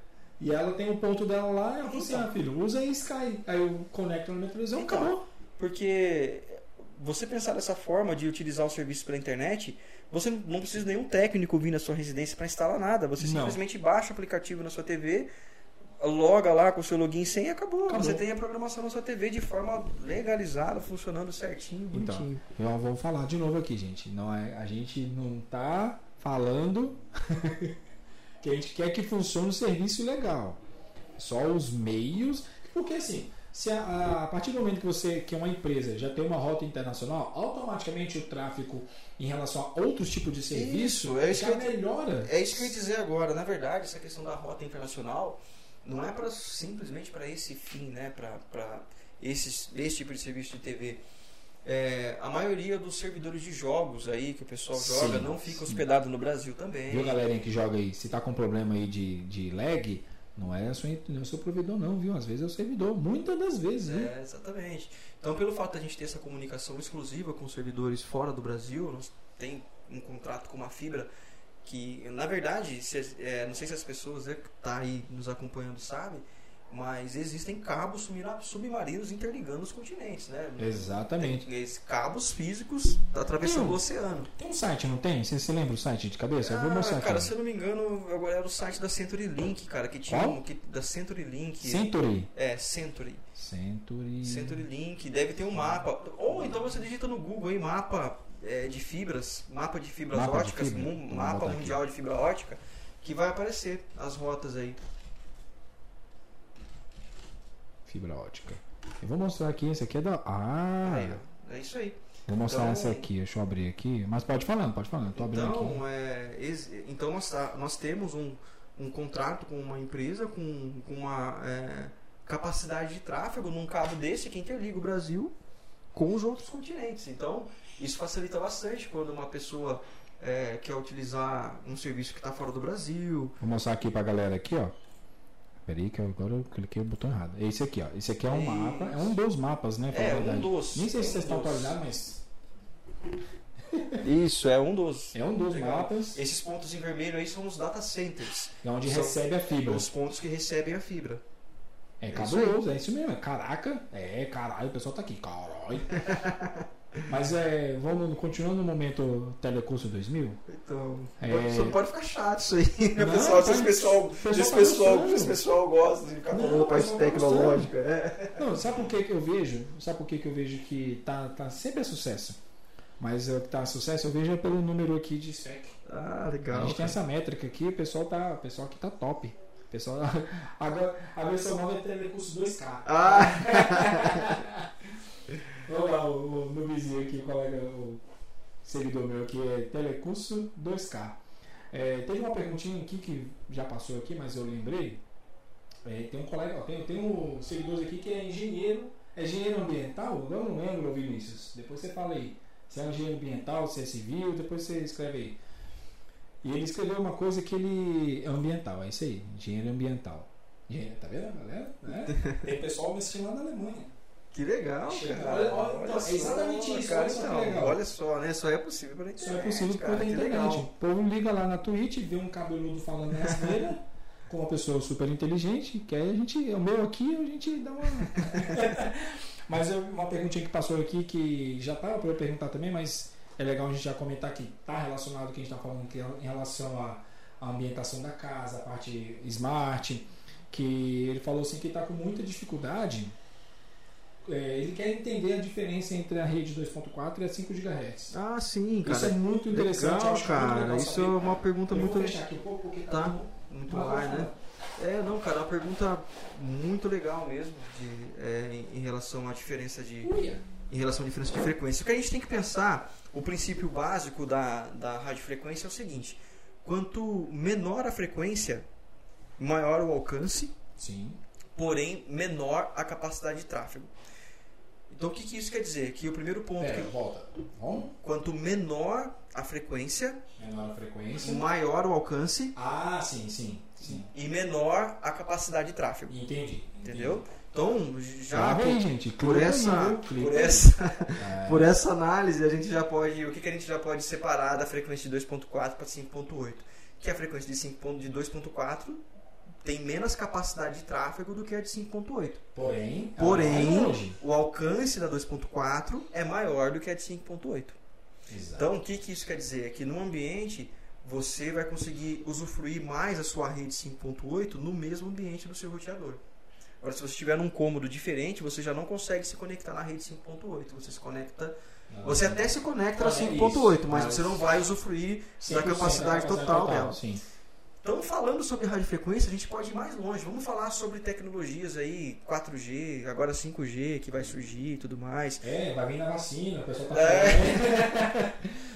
E ela tem um ponto dela lá e ela falou assim: Então. ah, filho, usa aí Sky. Aí eu conecto na minha televisão Então. acabou. Porque você pensar dessa forma de utilizar o serviço pela internet, você não precisa de nenhum técnico vir na sua residência para instalar nada. Você Não. simplesmente baixa o aplicativo na sua TV, loga lá com o seu login e senha e acabou. Acabou. Você tem a programação na sua TV de forma legalizada, funcionando certinho, Então, bonitinho. eu vou falar de novo aqui, gente. Não é, a gente não tá falando [LAUGHS] que a gente quer que funcione o serviço legal. Só os meios, porque assim, se a, a partir do momento que você, que uma empresa já tem uma rota internacional, automaticamente o tráfego em relação a outros tipos de serviço Isso, é isso já que eu- melhora. É isso que eu ia dizer agora. Na verdade, essa questão da rota internacional não é para simplesmente para esse fim, né? Para esse, esse tipo de serviço de TV. É, a maioria dos servidores de jogos aí que o pessoal joga Sim, não fica sim. hospedado no Brasil também. Viu, galerinha que joga aí? Se tá com problema aí de, de lag, não é, só, não é o seu provedor, não, viu? Às vezes é o servidor. Muitas das vezes, viu? É, exatamente. Então, pelo fato de a gente ter essa comunicação exclusiva com servidores fora do Brasil, nós tem um contrato com uma fibra que, na verdade, se- é, não sei se as pessoas né, que tá aí nos acompanhando sabem, mas existem cabos submarinos interligando os continentes, né? Exatamente. Tem esses cabos físicos atravessando o oceano. Tem um site, não tem? Você se lembra o site de cabeça? eu vou mostrar Ah, cara, aqui. se eu não me engano, agora era o site da Century Link, cara, que tinha Qual? um, que, da Century Link. Century. É, Century. Century. Century Link, deve ter um mapa. Ou então você digita no Google aí mapa é, de fibras, mapa de fibras Mapa de óticas, fibra? mu- Vou mapa botar aqui. mundial de fibra ótica, que vai aparecer as rotas aí. Fibra ótica. Eu vou mostrar aqui, esse aqui é da. Ah! Ó, é isso aí. Vou mostrar Então- essa aqui, deixa eu abrir aqui. Mas pode falando, pode falando. Tô abrindo aqui. Então, é, ex- então nós, tá- nós temos um, um contrato com uma empresa com, com uma é, capacidade de tráfego num cabo desse que interliga o Brasil com os outros continentes. Então, isso facilita bastante quando uma pessoa é, quer utilizar um serviço que está fora do Brasil. Vou mostrar aqui pra galera aqui, ó. Peraí, que eu- agora eu cliquei o botão errado. Esse aqui, ó. Esse aqui é um Isso. mapa. É um dos mapas, né? É, um verdade. dos. Nem sei se um vocês estão dos. atualizados, mas [LAUGHS] Isso, é um dos. é um dos Legal. mapas. Esses pontos em vermelho aí são os data centers. É onde São- recebe a fibra. Os pontos que recebem a fibra. É isso cabuloso, é isso mesmo. Caraca, é caralho, o pessoal tá aqui. Caralho. [LAUGHS] Mas é, vamos continuando no momento Telecurso 2000. Então, É. pode- só pode ficar chato isso aí. né, Não, pessoal, se esse pessoal, pessoal tá pessoal, esse pessoal gosta de ficar falando parte tá tecnológica. É. Não, sabe por que, que eu vejo? Sabe por que, que eu vejo que tá, tá sempre é sucesso? Mas o que tá sucesso eu vejo é pelo número aqui de spec. Ah, a legal. gente tem essa métrica aqui, o pessoal tá, o pessoal aqui tá top. O pessoal, [LAUGHS] agora a versão nova é Telecurso 2K. Ah, [LAUGHS] Vamos lá, o, o noobzinho aqui, o colega, o seguidor meu aqui é Telecurso 2K. É, teve uma perguntinha aqui que já passou aqui, mas eu lembrei. É, tem um colega, ó, tem, tem um seguidor aqui que é engenheiro, é engenheiro ambiental? Eu não lembro, Vinícius. Depois você fala aí. Se é engenheiro ambiental, se é civil, depois você escreve aí. E ele escreveu uma coisa que ele é ambiental, é isso aí, engenheiro ambiental. Engenheiro, tá vendo, galera? Né? [LAUGHS] Tem pessoal me lá na Alemanha. Que legal, cara. olha- olha, então, só, é exatamente isso, Cara, olha então, legal. olha só, né? Só é possível pela internet. Só é possível cara, pela internet. legal. O povo liga lá na Twitch, vê um cabeludo falando na asneira, [LAUGHS] com uma pessoa super inteligente, que aí a gente, o meu aqui, a gente dá uma. [LAUGHS] mas eu- uma perguntinha que passou aqui que já estava para eu perguntar também, mas é legal a gente já comentar que está relacionado ao que a gente está falando é em relação à, à ambientação da casa, a parte smart, que ele falou assim que está com muita dificuldade. É, ele quer entender a diferença entre a rede 2.4 e a 5 GHz. Ah, sim, cara. Isso é muito interessante. Legal, muito cara. legal Isso é saber. uma pergunta Eu muito. vou fechar aqui um pouco porque Tá. tá, Muito ar, pode né? É, não, cara, é uma pergunta muito legal mesmo de, é, em, em relação à diferença de. Uia. Em relação à diferença de frequência. O que a gente tem que pensar, o princípio básico da, da radiofrequência é o seguinte: quanto menor a frequência, maior o alcance, Sim. porém menor a capacidade de tráfego. Então o que, que isso quer dizer? Que o primeiro ponto, Pera, que, volta. Quanto menor a frequência, Menor a frequência. maior o alcance Ah, sim, sim. sim. e menor a capacidade de tráfego. Entendi. Entendeu? Então, já aí, gente. por essa, aí, por essa, É. por essa análise, a gente já pode, o que, que a gente já pode separar da frequência de 2.4 para 5.8? Que a frequência de 5. de 2.4 tem menos capacidade de tráfego do que a de 5.8. Porém, Porém, longe. o alcance da 2.4 é maior do que a de 5.8. Exato. Então, o que, que isso quer dizer? É que no ambiente você vai conseguir usufruir mais a sua rede 5.8 no mesmo ambiente do seu roteador. Agora, se você estiver num cômodo diferente, você já não consegue se conectar na rede 5.8. Você se conecta. Não, Você até se conecta na Ah, é 5.8, isso, mas mas você não vai usufruir 100% da capacidade total dela. Sim. Então, falando sobre radiofrequência, a gente pode ir mais longe. Vamos falar sobre tecnologias aí, 4G, agora 5G, que vai surgir e tudo mais. É, vai vir na vacina, o pessoal tá É.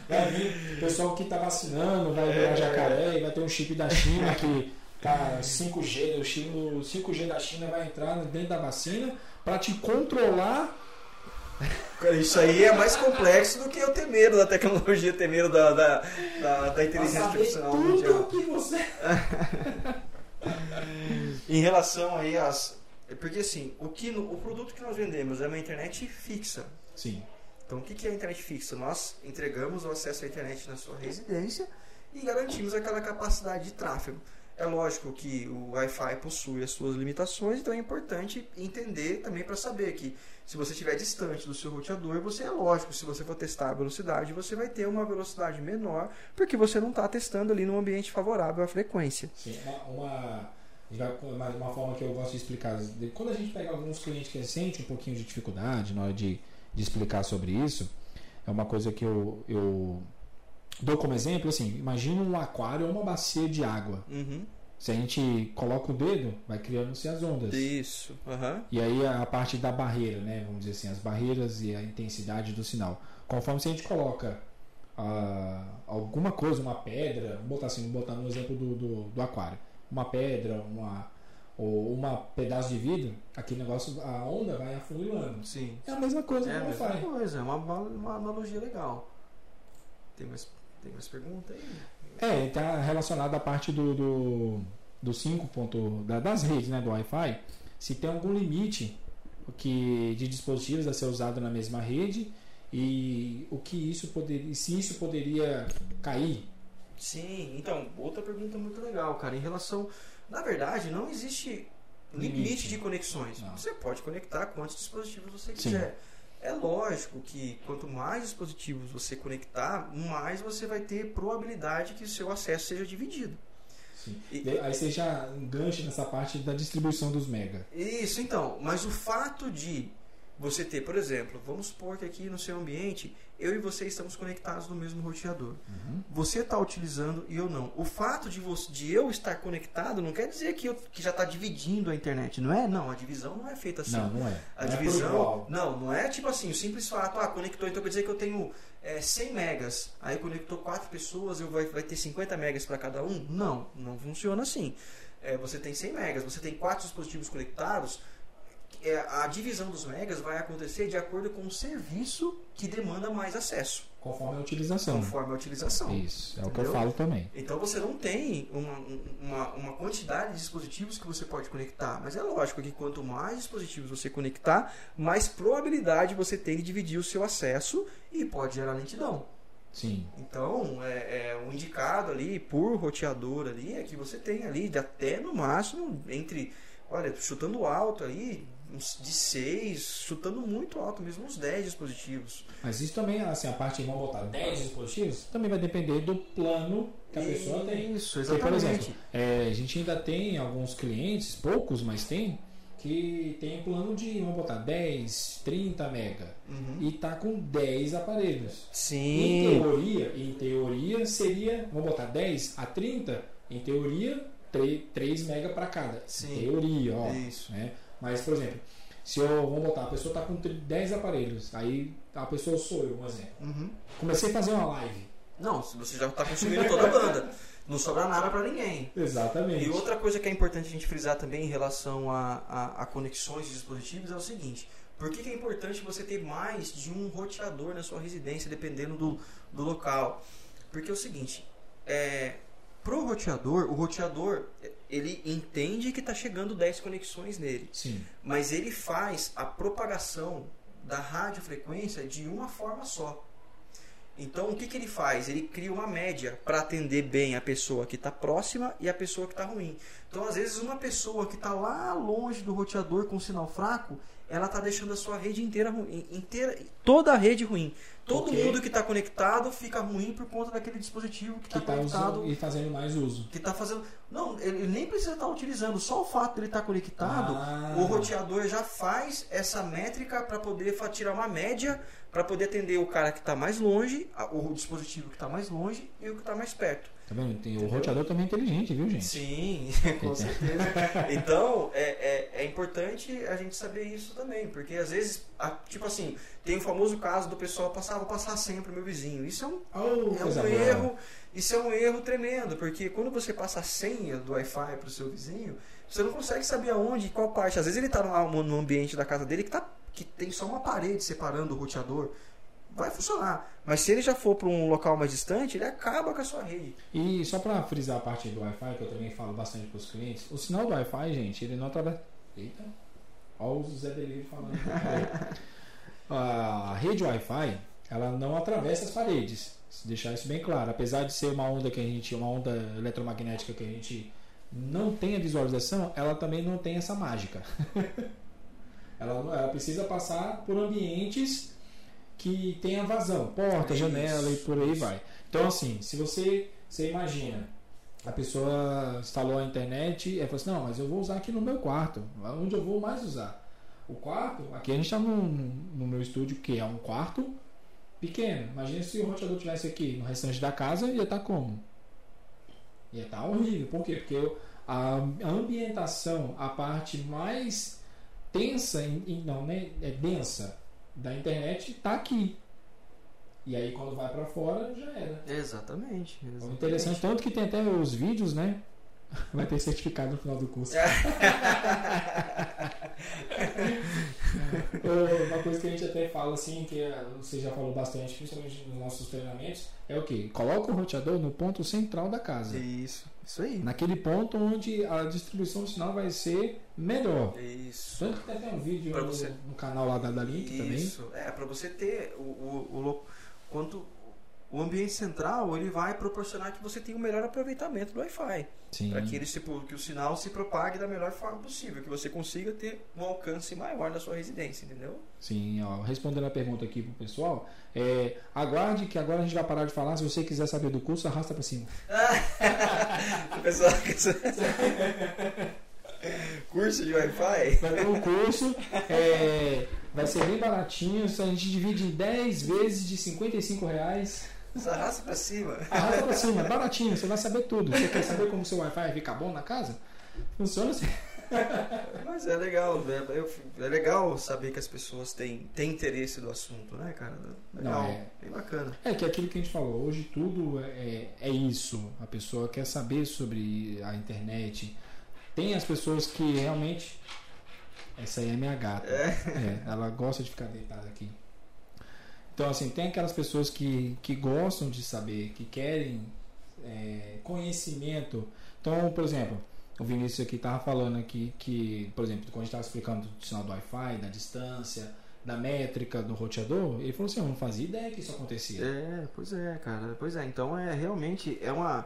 Vai vir o pessoal que tá vacinando, vai virar É. jacaré e vai ter um chip da China que tá 5G, o chip- o 5G da China vai entrar dentro da vacina para te controlar. Isso aí é mais complexo do que eu ter medo da tecnologia, ter medo da, da, da, da inteligência saber artificial mundial. tudo que você. [LAUGHS] Em relação aí às. Porque assim, o, que, no- o produto que nós vendemos é uma internet fixa. Sim. Então, o que que é a internet fixa? Nós entregamos o acesso à internet na sua residência e garantimos aquela capacidade de tráfego. É lógico que o Wi-Fi possui as suas limitações, então é importante entender também para saber que se você estiver distante do seu roteador, você é lógico, se você for testar a velocidade, você vai ter uma velocidade menor, porque você não está testando ali num ambiente favorável à frequência. Sim, uma, uma, uma, forma que eu gosto de explicar. Quando a gente pega alguns clientes que sentem um pouquinho de dificuldade na hora de, de explicar sobre isso, é uma coisa que eu, eu dou como exemplo, assim, imagina um aquário ou uma bacia de água. Uhum. Se a gente coloca o dedo, vai criando-se as ondas. Isso. Aham. E aí a parte da barreira, né? Vamos dizer assim, as barreiras e a intensidade do sinal. Conforme se a gente coloca ah, alguma coisa, uma pedra, vamos botar assim, vamos botar no exemplo do, do, do aquário, uma pedra, uma ou uma pedaço de vidro, aquele negócio, a onda vai afunilando. Sim. É a mesma coisa É a mesma coisa, é uma, uma, uma analogia legal. Tem mais, tem mais pergunta aí? É, está relacionado à parte do, do, do 5 ponto, da- das redes, né, do Wi-Fi, se tem algum limite que, de dispositivos a ser usado na mesma rede e o que isso poderia, se isso poderia cair. Sim, então, outra pergunta muito legal, cara. Em relação. Na verdade, não existe limite, Limite. de conexões. Não. Você pode conectar quantos dispositivos você Sim. É lógico que quanto mais dispositivos você conectar, mais você vai ter probabilidade que o seu acesso seja dividido. E- Aí você já engancha nessa parte da distribuição dos mega. Isso, então. Mas o fato de você ter, por exemplo, vamos supor que aqui no seu ambiente, eu e você estamos conectados no mesmo roteador. Uhum. Você está utilizando e eu não. O fato de, você, de eu estar conectado não quer dizer que, eu, que já está dividindo a internet, não é? Não, a divisão não é feita assim. Não, não é. A Não é divisão. igual. não, não é tipo assim, o simples fato, ah, conectou, então quer dizer que eu tenho é, 100 megas. Aí conectou quatro pessoas, eu vai, vai ter 50 megas para cada um? Não, não funciona assim. É, você tem 100 megas, você tem quatro dispositivos conectados. É, a divisão dos megas vai acontecer de acordo com o serviço que demanda mais acesso, Conforme a utilização. conforme a utilização. Isso, é o que eu Entendeu? falo também. Então você não tem uma, uma, uma quantidade de dispositivos que você pode conectar. Mas é lógico que quanto mais dispositivos você conectar, mais probabilidade você tem de dividir o seu acesso e pode gerar lentidão. Sim. Então, é, é, o indicado ali por roteador ali é que você tem ali de até no máximo entre, olha, chutando alto aí, uns de 6, chutando muito alto mesmo, uns 10 dispositivos. Mas isso também, assim, a parte de vamos botar 10 dispositivos, também vai depender do plano que a pessoa tem. Isso, Porque, por exatamente. exemplo, é, a gente ainda tem alguns clientes, poucos, mas tem, que tem plano de, vamos botar 10, 30 mega. Uhum. E tá com 10 aparelhos. Em Sim. teoria, em teoria seria, vamos botar 10 a 30, em teoria 3, 3 mega para cada. Sim. Em teoria, ó. Isso. Né? Mas, por exemplo, se eu, vamos botar, a pessoa tá com 10 aparelhos, aí a pessoa sou eu, um exemplo. Uhum. Comecei a fazer uma live. Não, se você já está consumindo toda a banda. Não sobra nada para ninguém. Exatamente. E outra coisa que é importante a gente frisar também em relação a, a, a conexões de dispositivos é o seguinte: por que, que é importante você ter mais de um roteador na sua residência, dependendo do, do local? Porque é o seguinte: é, pro roteador, o roteador ele entende que está chegando 10 conexões nele, Sim. mas ele faz a propagação da radiofrequência de uma forma só. Então, o que, que ele faz? Ele cria uma média para atender bem a pessoa que está próxima e a pessoa que está ruim. Então, às vezes, uma pessoa que está lá longe do roteador com sinal fraco, ela está deixando a sua rede inteira ruim, inteira, toda a rede ruim. Todo mundo que está conectado fica ruim por conta daquele dispositivo que está tá conectado usando e fazendo mais uso. que está fazendo. Não, ele nem precisa estar utilizando, só o fato de ele estar conectado, Ah. o roteador já faz essa métrica para poder tirar uma média para poder atender o cara que está mais longe, o dispositivo que está mais longe e o que está mais perto. Tá vendo? Tem- o roteador também é inteligente, viu, gente? Sim, [LAUGHS] com certeza. [LAUGHS] Então, é, é, é importante a gente saber isso também, porque às vezes, a- tipo assim, tem o famoso caso do pessoal passar, vou passar sempre meu vizinho. Isso é um, Oh, é um boa. erro, isso é um erro tremendo, porque quando você passa a senha do Wi-Fi para o seu vizinho, você não consegue saber aonde, qual parte. Às vezes ele está no, no ambiente da casa dele que, tá, que tem só uma parede separando o roteador. Vai funcionar. Mas se ele já for para um local mais distante, ele acaba com a sua rede. E só para frisar a parte do Wi-Fi, que eu também falo bastante para os clientes, o sinal do Wi-Fi, gente, ele não atravessa. Eita! Olha o Zé Delivery falando. [LAUGHS] a rede Wi-Fi, ela não atravessa as paredes. Deixar isso bem claro. Apesar de ser uma onda que a gente, uma onda eletromagnética que a gente não tem a visualização, ela também não tem essa mágica. [LAUGHS] ela, ela precisa passar por ambientes que tenha vazão, porta, Isso, janela e por aí vai. Então, assim, se você, você imagina, a pessoa instalou a internet e falou assim: Não, mas eu vou usar aqui no meu quarto, onde eu vou mais usar. O quarto, aqui a gente está no, no meu estúdio, que é um quarto pequeno. Imagina se o roteador tivesse aqui no restante da casa, ia estar como? Ia estar horrível. Por quê? Porque a, a ambientação, a parte mais tensa, não, né? É densa da internet, está aqui. E aí quando vai para fora, já era. Exatamente. É interessante, tanto que tem até os vídeos, né? [LAUGHS] Vai ter certificado no final do curso. Ô, [LAUGHS] Uma coisa que a gente até fala assim, que é, você já falou bastante, principalmente nos nossos treinamentos, é o que? Coloca o roteador no ponto central da casa. Isso, isso aí. Naquele ponto onde a distribuição do sinal vai ser melhor. Isso. Tanto que tem um vídeo no, você- no canal lá da, da Link também. Isso. É, para você ter o, o, o quanto o ambiente central, ele vai proporcionar que você tenha o melhor aproveitamento do Wi-Fi. Para que, ele se, que o sinal se propague da melhor forma possível, que você consiga ter um alcance maior da sua residência, entendeu? Sim, ó, respondendo a pergunta aqui pro pessoal, é, aguarde que agora a gente vai parar de falar. Se você quiser saber do curso, arrasta pra cima. [LAUGHS] O pessoal [LAUGHS] Curso de Wi-Fi? Vai ter um curso, é, vai ser bem baratinho, a gente divide em 10 vezes de 55 reais. Arrasta pra cima. Arrasta pra cima, baratinho, você vai saber tudo. Você quer saber como seu Wi-Fi fica bom na casa? Funciona assim. [LAUGHS] Mas é legal? Eu- é legal saber que as pessoas têm, têm interesse do assunto, né, cara? Legal, Não, é. bem bacana. É que aquilo que a gente falou, hoje tudo é, é isso. A pessoa quer saber sobre a internet. Tem as pessoas que realmente. Essa aí é minha gata. É, ela gosta de ficar deitada aqui. Então, assim, tem aquelas pessoas que, que gostam de saber, que querem é, conhecimento. Então, por exemplo, o Vinícius aqui estava falando aqui que, por exemplo, quando a gente estava explicando do sinal do Wi-Fi, da distância, da métrica do roteador, ele falou assim: eu não fazia ideia que isso acontecia. É, pois é, cara. Pois é, então é realmente é uma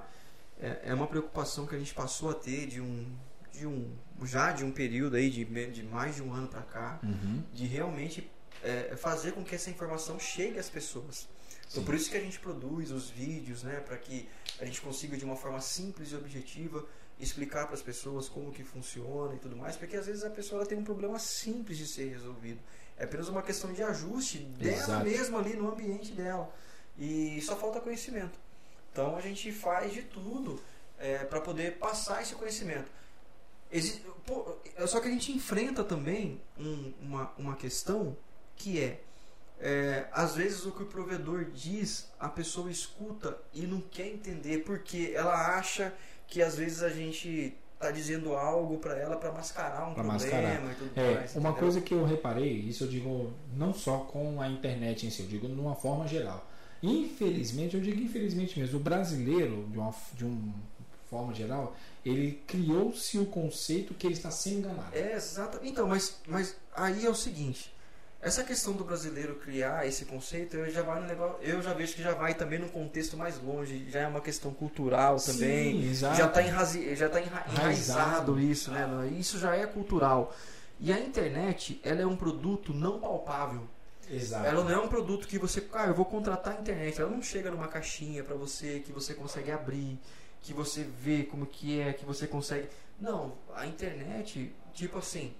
é, é uma preocupação que a gente passou a ter de um de um já de um período aí de, de mais de um ano pra cá, Uhum. de realmente é, fazer com que essa informação chegue às pessoas. Então por isso que a gente produz os vídeos, né, para que a gente consiga de uma forma simples e objetiva explicar para as pessoas como que funciona e tudo mais, porque às vezes a pessoa tem um problema simples de ser resolvido. É apenas uma questão de ajuste dela Exato. mesma ali no ambiente dela. E só falta conhecimento. Então a gente faz de tudo para poder passar esse conhecimento. Exi- pô, só que a gente enfrenta também um- uma, uma questão que é, é, às vezes o que o provedor diz, a pessoa escuta e não quer entender, porque ela acha que às vezes a gente tá dizendo algo para ela para mascarar um Pra problema mascarar. e tudo É, mais. uma entendeu? coisa que eu reparei, isso eu digo não só com a internet em si, eu digo de uma forma geral. Infelizmente, eu digo infelizmente mesmo, o brasileiro, de uma, de uma forma geral, ele criou-se o conceito que ele está sendo enganado. É, exato. Então, mas, mas aí é o seguinte. Essa questão do brasileiro criar esse conceito, eu já vai no negócio, eu já vejo que já vai também num contexto mais longe, já é uma questão cultural também. Sim, exato. já está enrazi, já tá enra- Enraizado. isso, né? Isso já é cultural. E a internet, ela é um produto não palpável. Exato. Ela não é um produto que você, ah, eu vou contratar a internet. Ela não chega numa caixinha para você que você consegue abrir, que você vê como que é, que você consegue. Não, a internet, tipo assim,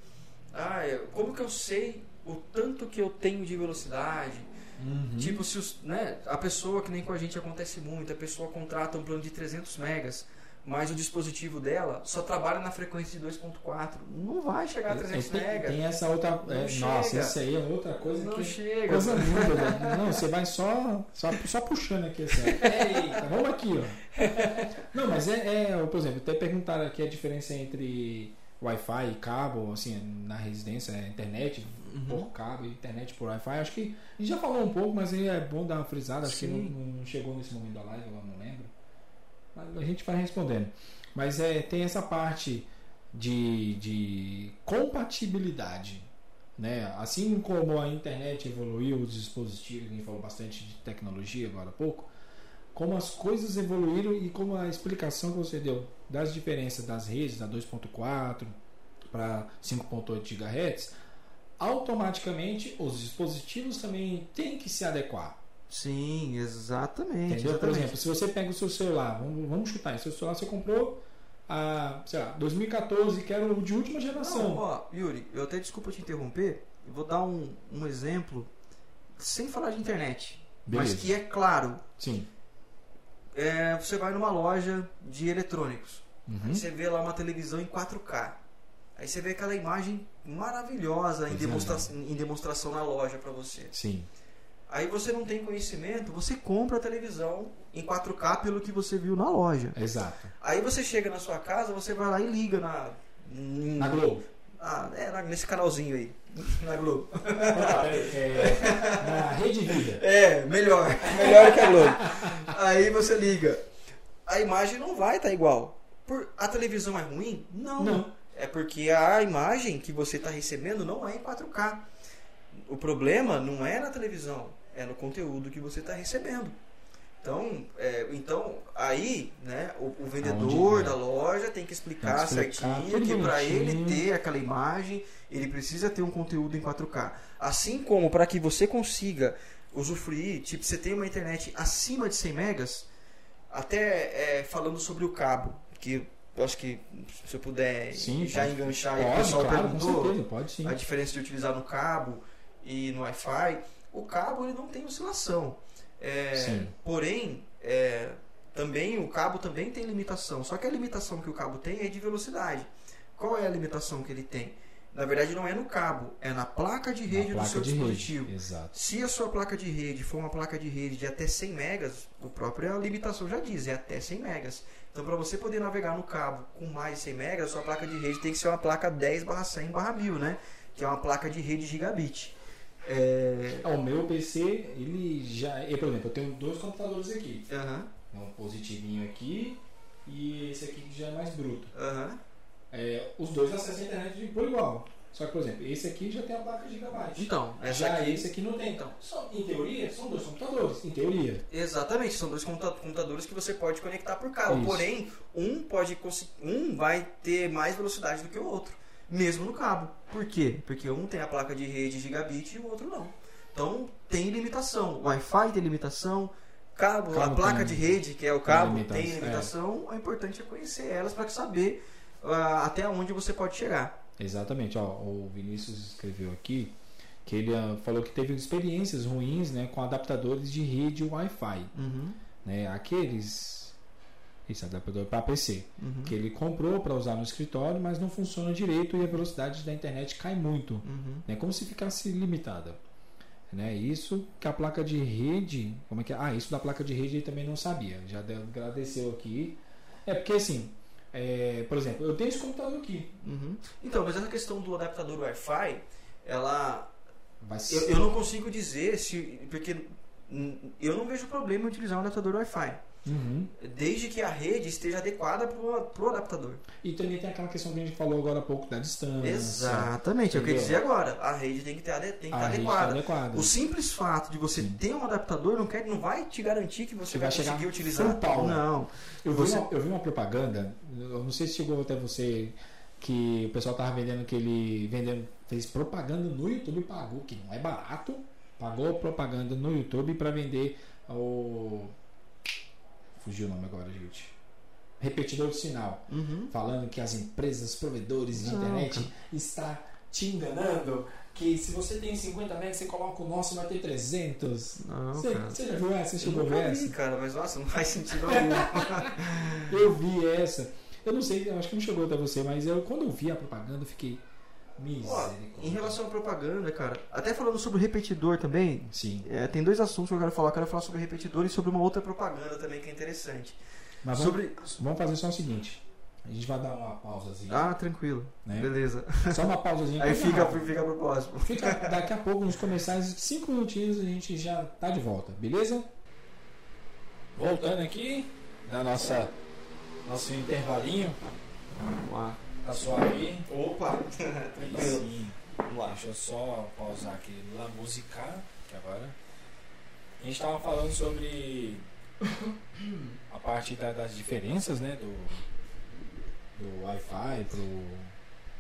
ah, como que eu sei o tanto que eu tenho de velocidade? Uhum. Tipo, se os, né, a pessoa, que nem com a gente acontece muito, a pessoa contrata um plano de 300 megas, mas o dispositivo dela só trabalha na frequência de 2.4. Não vai chegar a 300 tem, megas. tem essa outra. É, nossa, isso aí é outra coisa Não que. chega. Coisa linda, velho. Não, você vai só, só, só puxando aqui assim. Eita, vamos aqui, ó. Não, mas é, é, por exemplo, até perguntaram aqui a diferença entre Wi-Fi e cabo, assim, na residência, é internet Uhum. por cabo e internet por Wi-Fi. Acho que a gente já falou um pouco, mas é bom dar uma frisada, acho que não, Sim. não chegou nesse momento da live, eu não lembro. Mas a gente vai respondendo. Mas é, tem essa parte de, de compatibilidade. Né? Assim como a internet evoluiu, os dispositivos, a gente falou bastante de tecnologia agora há pouco, como as coisas evoluíram e como a explicação que você deu das diferenças das redes, da 2.4 para 5.8 GHz, automaticamente os dispositivos também têm que se adequar. Sim, exatamente. Entendeu? Por exatamente. exemplo, se você pega o seu celular, vamos, vamos chutar, seu celular você comprou a, sei lá, 2014, que era o de última Não, geração. ó, Yuri, eu até desculpa te interromper, eu vou dar um, um exemplo sem falar de internet, Beleza. mas que é claro. Sim. É, você vai numa loja de eletrônicos, Uhum. aí você vê lá uma televisão em 4K. Aí você vê aquela imagem maravilhosa em, Coisa demonstra em demonstração na loja para você. Sim. Aí você não tem conhecimento, você compra a televisão em 4K pelo que você viu na loja. Exato. Aí você chega na sua casa, você vai lá e liga na. Na Globo. Ah, é, nesse canalzinho aí. Na Globo. [LAUGHS] É, na Rede Vida. É, melhor. Melhor que a Globo. Aí você liga. A imagem não vai estar igual. Por, a televisão é ruim? Não. Não. É porque a imagem que você está recebendo não é em 4K. O problema não é na televisão, é no conteúdo que você está recebendo. Então, é, então aí, né, o, o vendedor Aonde, é? da loja tem que explicar, Tem que explicar certinho que para ele ter aquela imagem, ele precisa ter um conteúdo em 4K. Assim como para que você consiga usufruir, tipo, você tem uma internet acima de 100 megas, até é, falando sobre o cabo, que eu acho que se eu puder Sim, já pode. enganchar, aí, o Pode, pessoal claro, com perguntou certeza, pode sim. a diferença de utilizar no cabo e no Wi-Fi. O cabo ele não tem oscilação. É, porém, é, também o cabo também tem limitação. Só que a limitação que o cabo tem é de velocidade. Qual é a limitação que ele tem? Na verdade, não é no cabo, é na placa de rede do seu dispositivo. Se a sua placa de rede for uma placa de rede de até 100 megas, o próprio a limitação já diz, é até 100 megas. Então, para você poder navegar no cabo com mais de 100 megas, a sua placa de rede tem que ser uma placa 10/100/1000, né? Que é uma placa de rede gigabit. É... Ah, O meu PC, ele já. Eu, por exemplo, eu tenho dois computadores aqui. Aham, Um positivinho aqui e esse aqui que já é mais bruto. aham. É, os dois acessam a internet por igual. Só que, por exemplo, esse aqui já tem a placa gigabyte. Então, essa já aqui... esse aqui não tem. Então, só, em teoria, são dois computadores. Em teoria. Exatamente, são dois computa- computadores que você pode conectar por cabo. Isso. Porém, um pode um vai ter mais velocidade do que o outro, mesmo no cabo. Por quê? Porque um tem a placa de rede gigabit e o outro não. Então tem limitação. O Wi-Fi tem limitação. Cabo, a Cabo placa tem- de rede, que é o cabo, limitação, tem é. limitação. O importante é conhecer elas para saber ah, até onde você pode chegar. Exatamente. Ó, o Vinícius escreveu aqui que ele ah, falou que teve experiências ruins né, com adaptadores de rede Wi-Fi. Né, aqueles. Esse adaptador para PC. uhum, Que ele comprou para usar no escritório, mas não funciona direito e a velocidade da internet cai muito. uhum. né, como se ficasse limitada. Né? Isso que a placa de rede. Como é que é? Ah, isso da placa de rede ele também não sabia. Já de- agradeceu aqui. É porque assim, é, por exemplo, eu tenho esse computador aqui. Uhum. Então, mas essa questão do adaptador Wi-Fi, ela Eu, eu não consigo dizer se. Porque eu não vejo problema em utilizar um adaptador Wi-Fi. Uhum. Desde que a rede esteja adequada para o adaptador. E também tem aquela questão que a gente falou agora há pouco da distância. Exatamente, é o que eu dizer agora. A rede tem que, ter, ade- tem que A estar rede tá adequada. adequada. O simples fato de você Sim. ter um adaptador não, quer, não vai te garantir que você Você vai, vai conseguir utilizar. power. Não. Eu vi, Você- uma, eu vi uma propaganda, eu não sei se chegou até você, que o pessoal tava vendendo que ele vendendo, fez propaganda no YouTube e pagou, que não é barato, pagou propaganda no YouTube para vender o. Fugiu o nome agora, gente. Repetidor de sinal. Uhum. Falando que as empresas, provedores de Não, internet está te enganando. que se você tem 50 MB, você coloca o nosso, vai ter 300. Não, Você, cara. você já viu essa? Você chegou essa? vi, cara, mas nossa, não faz sentido [LAUGHS] algum. Eu vi essa. Eu não sei, eu acho que não chegou até você, mas eu, quando eu vi a propaganda, eu fiquei. Ó, em relação à propaganda, cara, até falando sobre o repetidor também, Sim. é, tem dois assuntos que eu quero falar. Eu quero falar sobre o repetidor e sobre uma outra propaganda também que é interessante. Mas vamos, Sobre. vamos fazer só o seguinte. A gente vai dar uma pausazinha. Ah, tranquilo. Né? Beleza. Só uma pausazinha. Aí fica, rápida. fica pro próximo. Fica daqui a pouco nos comerciais, cinco minutinhos a gente já tá de volta, beleza? Voltando aqui da nossa nosso intervalinho, Vamos lá. Tá suave. Opa! Tranquilo. sim. Vamos lá. Deixa eu só pausar aqui La Musica, que agora a gente tava falando sobre a parte da- das diferenças, né, do do Wi-Fi pro,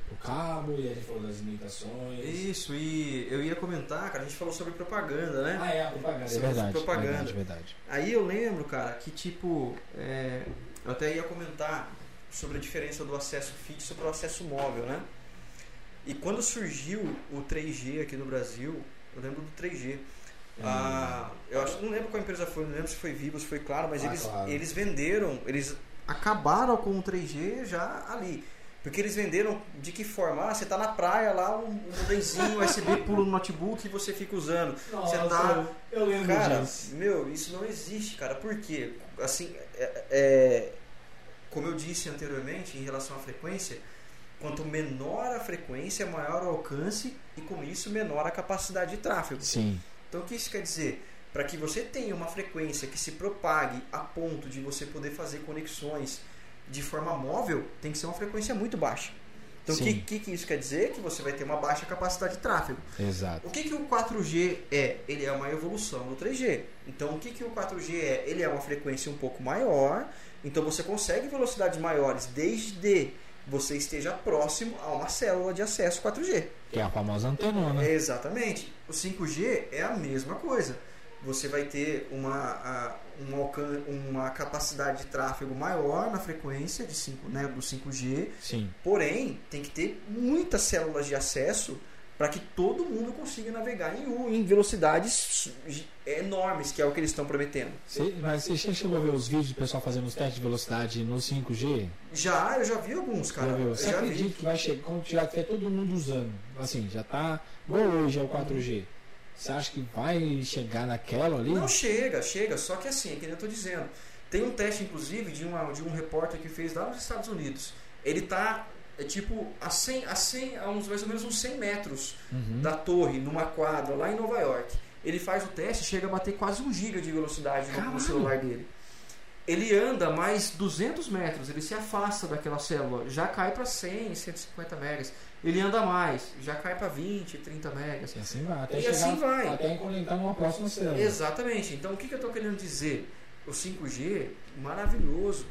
pro cabo e a gente falou das limitações. Isso, e eu ia comentar, cara, a gente falou sobre propaganda, né? Ah, é a propaganda, é verdade. propaganda. Verdade, verdade. Aí eu lembro, cara, que tipo, é, eu até ia comentar sobre a diferença do acesso fixo para o acesso móvel, né? E quando surgiu o 3G aqui no Brasil, eu lembro do 3G. Ah, eu acho, não lembro qual empresa foi, não lembro se foi Vivo, se foi Claro, mas Ah, eles, Claro. eles venderam, eles acabaram com o 3G já ali. Porque eles venderam de que forma? Ah, você tá na praia lá, um, modemzinho USB [LAUGHS] pula no notebook e você fica usando. Você tá eu lembro Cara, disso. meu, isso não existe, cara. Por quê? Assim, é, é- como eu disse anteriormente, em relação à frequência, quanto menor a frequência, maior o alcance e com isso menor a capacidade de tráfego. Sim, Então o que isso quer dizer? Para que você tenha uma frequência que se propague a ponto de você poder fazer conexões de forma móvel, tem que ser uma frequência muito baixa. Então o que, que, que isso quer dizer? Que você vai ter uma baixa capacidade de tráfego. exato. O que, que o 4G é? Ele é uma evolução do 3G. Então, o que, que o 4G é? Ele é uma frequência um pouco maior. Então, você consegue velocidades maiores desde você esteja próximo a uma célula de acesso 4G. Que é a famosa antenona. Exatamente. O 5G é a mesma coisa. Você vai ter uma, um uma capacidade de tráfego maior na frequência de 5, né, do 5G. Sim, Porém, tem que ter muitas células de acesso para que todo mundo consiga navegar em, U- em velocidades enormes, que é o que eles estão prometendo. Cê- mas você já chegou a ver os vídeos do pessoal fazendo os testes de velocidade no 5G? Já, eu já vi alguns, cara. Já viu? Eu Você já acredita vi. que vai chegar, quando já tiver todo mundo usando, assim, já tá, igual hoje é o 4G. Você acha que vai chegar naquela ali? Não chega, chega. Só que assim, é que nem eu tô dizendo. Tem um teste, inclusive, de, uma, de um repórter que fez lá nos Estados Unidos. Ele tá, é tipo, a 100, a 100 a uns, mais ou menos uns 100 metros Uhum. da torre, numa quadra, lá em Nova York. Ele faz o teste, chega a bater quase 1 giga de velocidade no- celular dele. Ele anda mais 200 metros, ele se afasta daquela célula, já cai para 100, 150 megas. Ele anda mais, já cai para 20, 30 megas. E assim vai, até E chegar, assim vai. até conectar numa próxima célula. Exatamente. Então o que, que eu estou querendo dizer? O 5G, maravilhoso,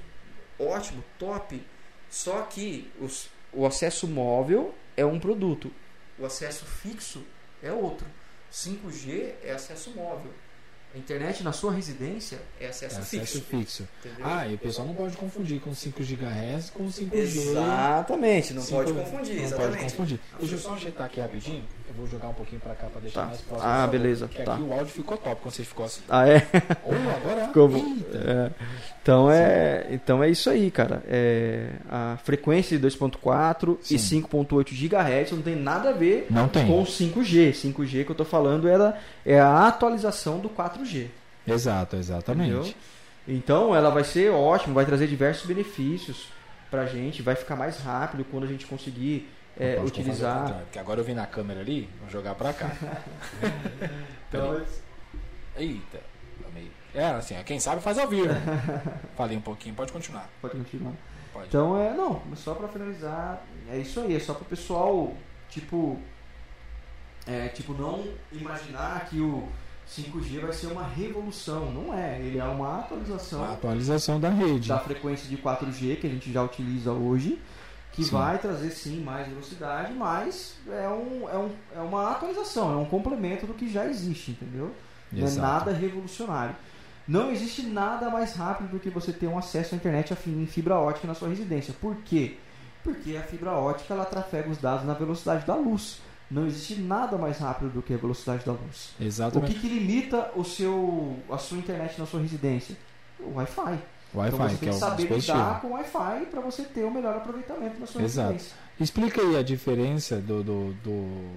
ótimo, top. Só que os- o acesso móvel é um produto, o acesso fixo é outro. 5G é acesso móvel. A internet na sua residência é É acesso acesso fixo. fixo. Ah, e o pessoal não pode confundir com 5 GHz com 5G. Exatamente, não Cinco- pode confundir, Não exatamente. pode confundir. Deixa eu só ajeitar aqui rapidinho. Eu vou jogar um pouquinho pra cá pra deixar Tá. mais próximo. Ah, beleza, Porque tá. aqui o áudio ficou top quando você ficou assim. Ah, é? [LAUGHS] Ou agora. Como? Eita. É, então, é, então é isso aí, cara. É, a frequência de 2.4 e Sim. 5.8 GHz não tem nada a ver Não tem. com o 5G. 5G que eu tô falando era, é a atualização do 4G. Exato, exatamente. Entendeu? Então ela vai ser ótima, vai trazer diversos benefícios pra gente, vai ficar mais rápido quando a gente conseguir é, utilizar. Porque agora eu vi na câmera ali, vou jogar pra cá. [LAUGHS] Então, Eita. amei. É, assim, quem sabe faz ao vivo. [LAUGHS] Falei um pouquinho, pode continuar. pode continuar. Pode. Então é, não, só pra finalizar, é isso aí, é só pro pessoal, tipo, é, tipo, não imaginar que o 5G vai ser uma revolução, não é, ele é uma atualização a atualização da rede. da frequência de 4G que a gente já utiliza hoje, que Sim. vai trazer sim mais velocidade, mas é, um, é, um, é uma atualização, é um complemento do que já existe, entendeu? Não é Exato. nada revolucionário. Não existe nada mais rápido do que você ter um acesso à internet em fibra ótica na sua residência. Por quê? Porque a fibra ótica ela trafega os dados na velocidade da luz. Não existe nada mais rápido do que a velocidade da luz. O Exatamente. que, que limita o seu, a sua internet na sua residência? O Wi-Fi. Wi-Fi, então você que tem é que saber dispositivo. lidar com o Wi-Fi para você ter o melhor aproveitamento na sua Exato. residência. Explica aí a diferença do, do, do-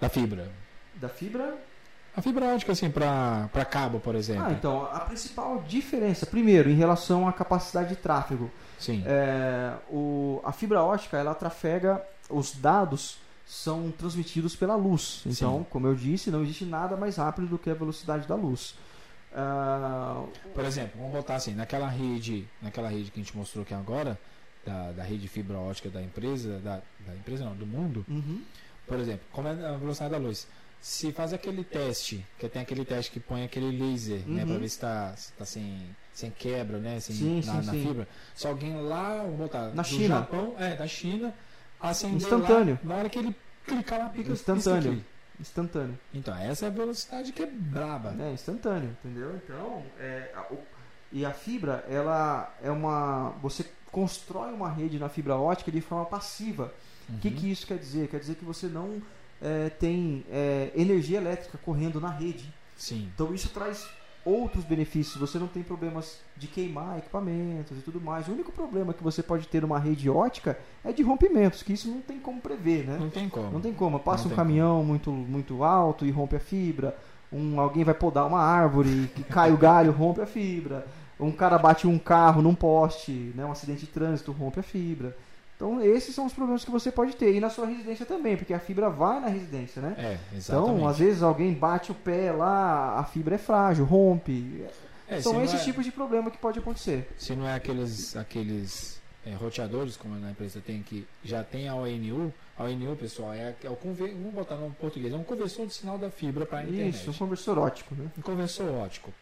da fibra. Da fibra. A fibra ótica, assim, para cabo, por exemplo. Ah, então, a principal diferença, primeiro, em relação à capacidade de tráfego. Sim. É, o, a fibra ótica, ela trafega, os dados são transmitidos pela luz. Então, Sim. como eu disse, não existe nada mais rápido do que a velocidade da luz. Ah, Por exemplo, vamos botar assim, naquela rede, naquela rede que a gente mostrou aqui agora, da, da rede fibra ótica da empresa, da, da empresa não, do mundo, uhum. por exemplo, como é a velocidade da luz? Se faz aquele teste, que tem aquele teste que põe aquele laser, né, Uhum. pra ver se tá, se tá sem, sem quebra, né, sem, Sim, na, sim, na sim. fibra. Se alguém lá, vamos botar, Na China. Japão, é, da China, acender Instantâneo. lá, na hora que ele clicar lá, pica Instantâneo. Instantâneo. Então, essa é a velocidade que é braba. É instantâneo, entendeu? Então, é, a- o- e a fibra, ela é uma. Você constrói uma rede na fibra ótica de forma passiva. O que, Uhum. que isso quer dizer? Quer dizer que você não é, tem é, energia elétrica correndo na rede. Sim. Então isso traz outros benefícios. Você não tem problemas de queimar equipamentos e tudo mais. O único problema que você pode ter numa rede ótica é de rompimentos, que isso não tem como prever, né? Não tem como. Não tem como. Passa Não um caminhão muito, muito alto e rompe a fibra. Um, alguém vai podar uma árvore, que cai o galho, rompe a fibra. Um cara bate um carro num poste, né, um acidente de trânsito, rompe a fibra. Então, esses são os problemas que você pode ter. E na sua residência também, porque a fibra vai na residência, né? É, exatamente. Então, às vezes alguém bate o pé lá, a fibra é frágil, rompe. É, São esses é- tipos de problema que pode acontecer. Se não é aqueles, aqueles é, roteadores, como na empresa tem, que já tem a ONU, a ONU, pessoal, é, é o conver, vamos botar no português, é um conversor de sinal da fibra para a internet. Isso, um conversor ótico, né? Um conversor ótico.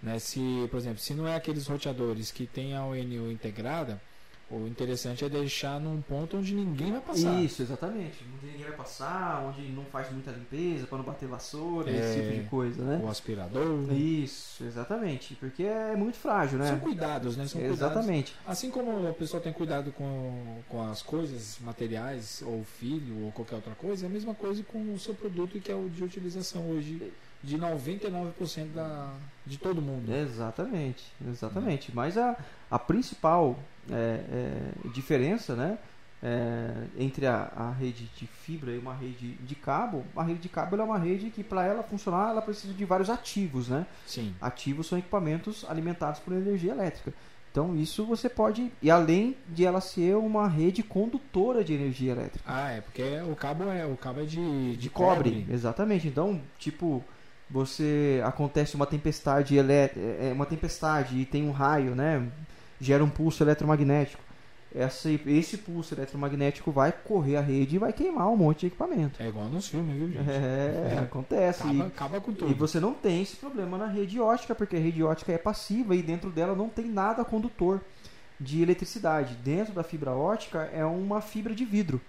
Né? Se, por exemplo, se não é aqueles roteadores que tem a ONU integrada, o interessante é deixar num ponto onde ninguém vai passar. Isso, exatamente. Onde ninguém vai passar, onde não faz muita limpeza, para não bater vassoura, É. esse tipo de coisa, né? O aspirador. Isso, exatamente. Porque é muito frágil, né? São cuidados, né? São cuidados. Exatamente. Assim como a pessoa tem cuidado com, com as coisas materiais, ou filho, ou qualquer outra coisa, é a mesma coisa com o seu produto que é o de utilização hoje de 99% da, de todo mundo. Exatamente, exatamente. Mas a, a principal é, é, diferença, né? é, entre a, a rede de fibra e uma rede de cabo, a rede de cabo é uma rede que para ela funcionar ela precisa de vários ativos, né? Sim. Ativos são equipamentos alimentados por energia elétrica. Então isso você pode e além de ela ser uma rede condutora de energia elétrica Ah, é, porque o cabo é, o cabo é de, de, cobre. cobre. Exatamente. Então, tipo, você acontece uma tempestade elé é uma tempestade e tem um raio, né? Gera um pulso eletromagnético. Esse, esse pulso eletromagnético vai correr a rede e vai queimar um monte de equipamento. É igual nos filmes, viu, gente? É, acontece. Acaba, E- acaba com E tudo. você não tem esse problema na rede ótica, porque a rede ótica é passiva e dentro dela não tem nada condutor de eletricidade. Dentro da fibra ótica é uma fibra de vidro.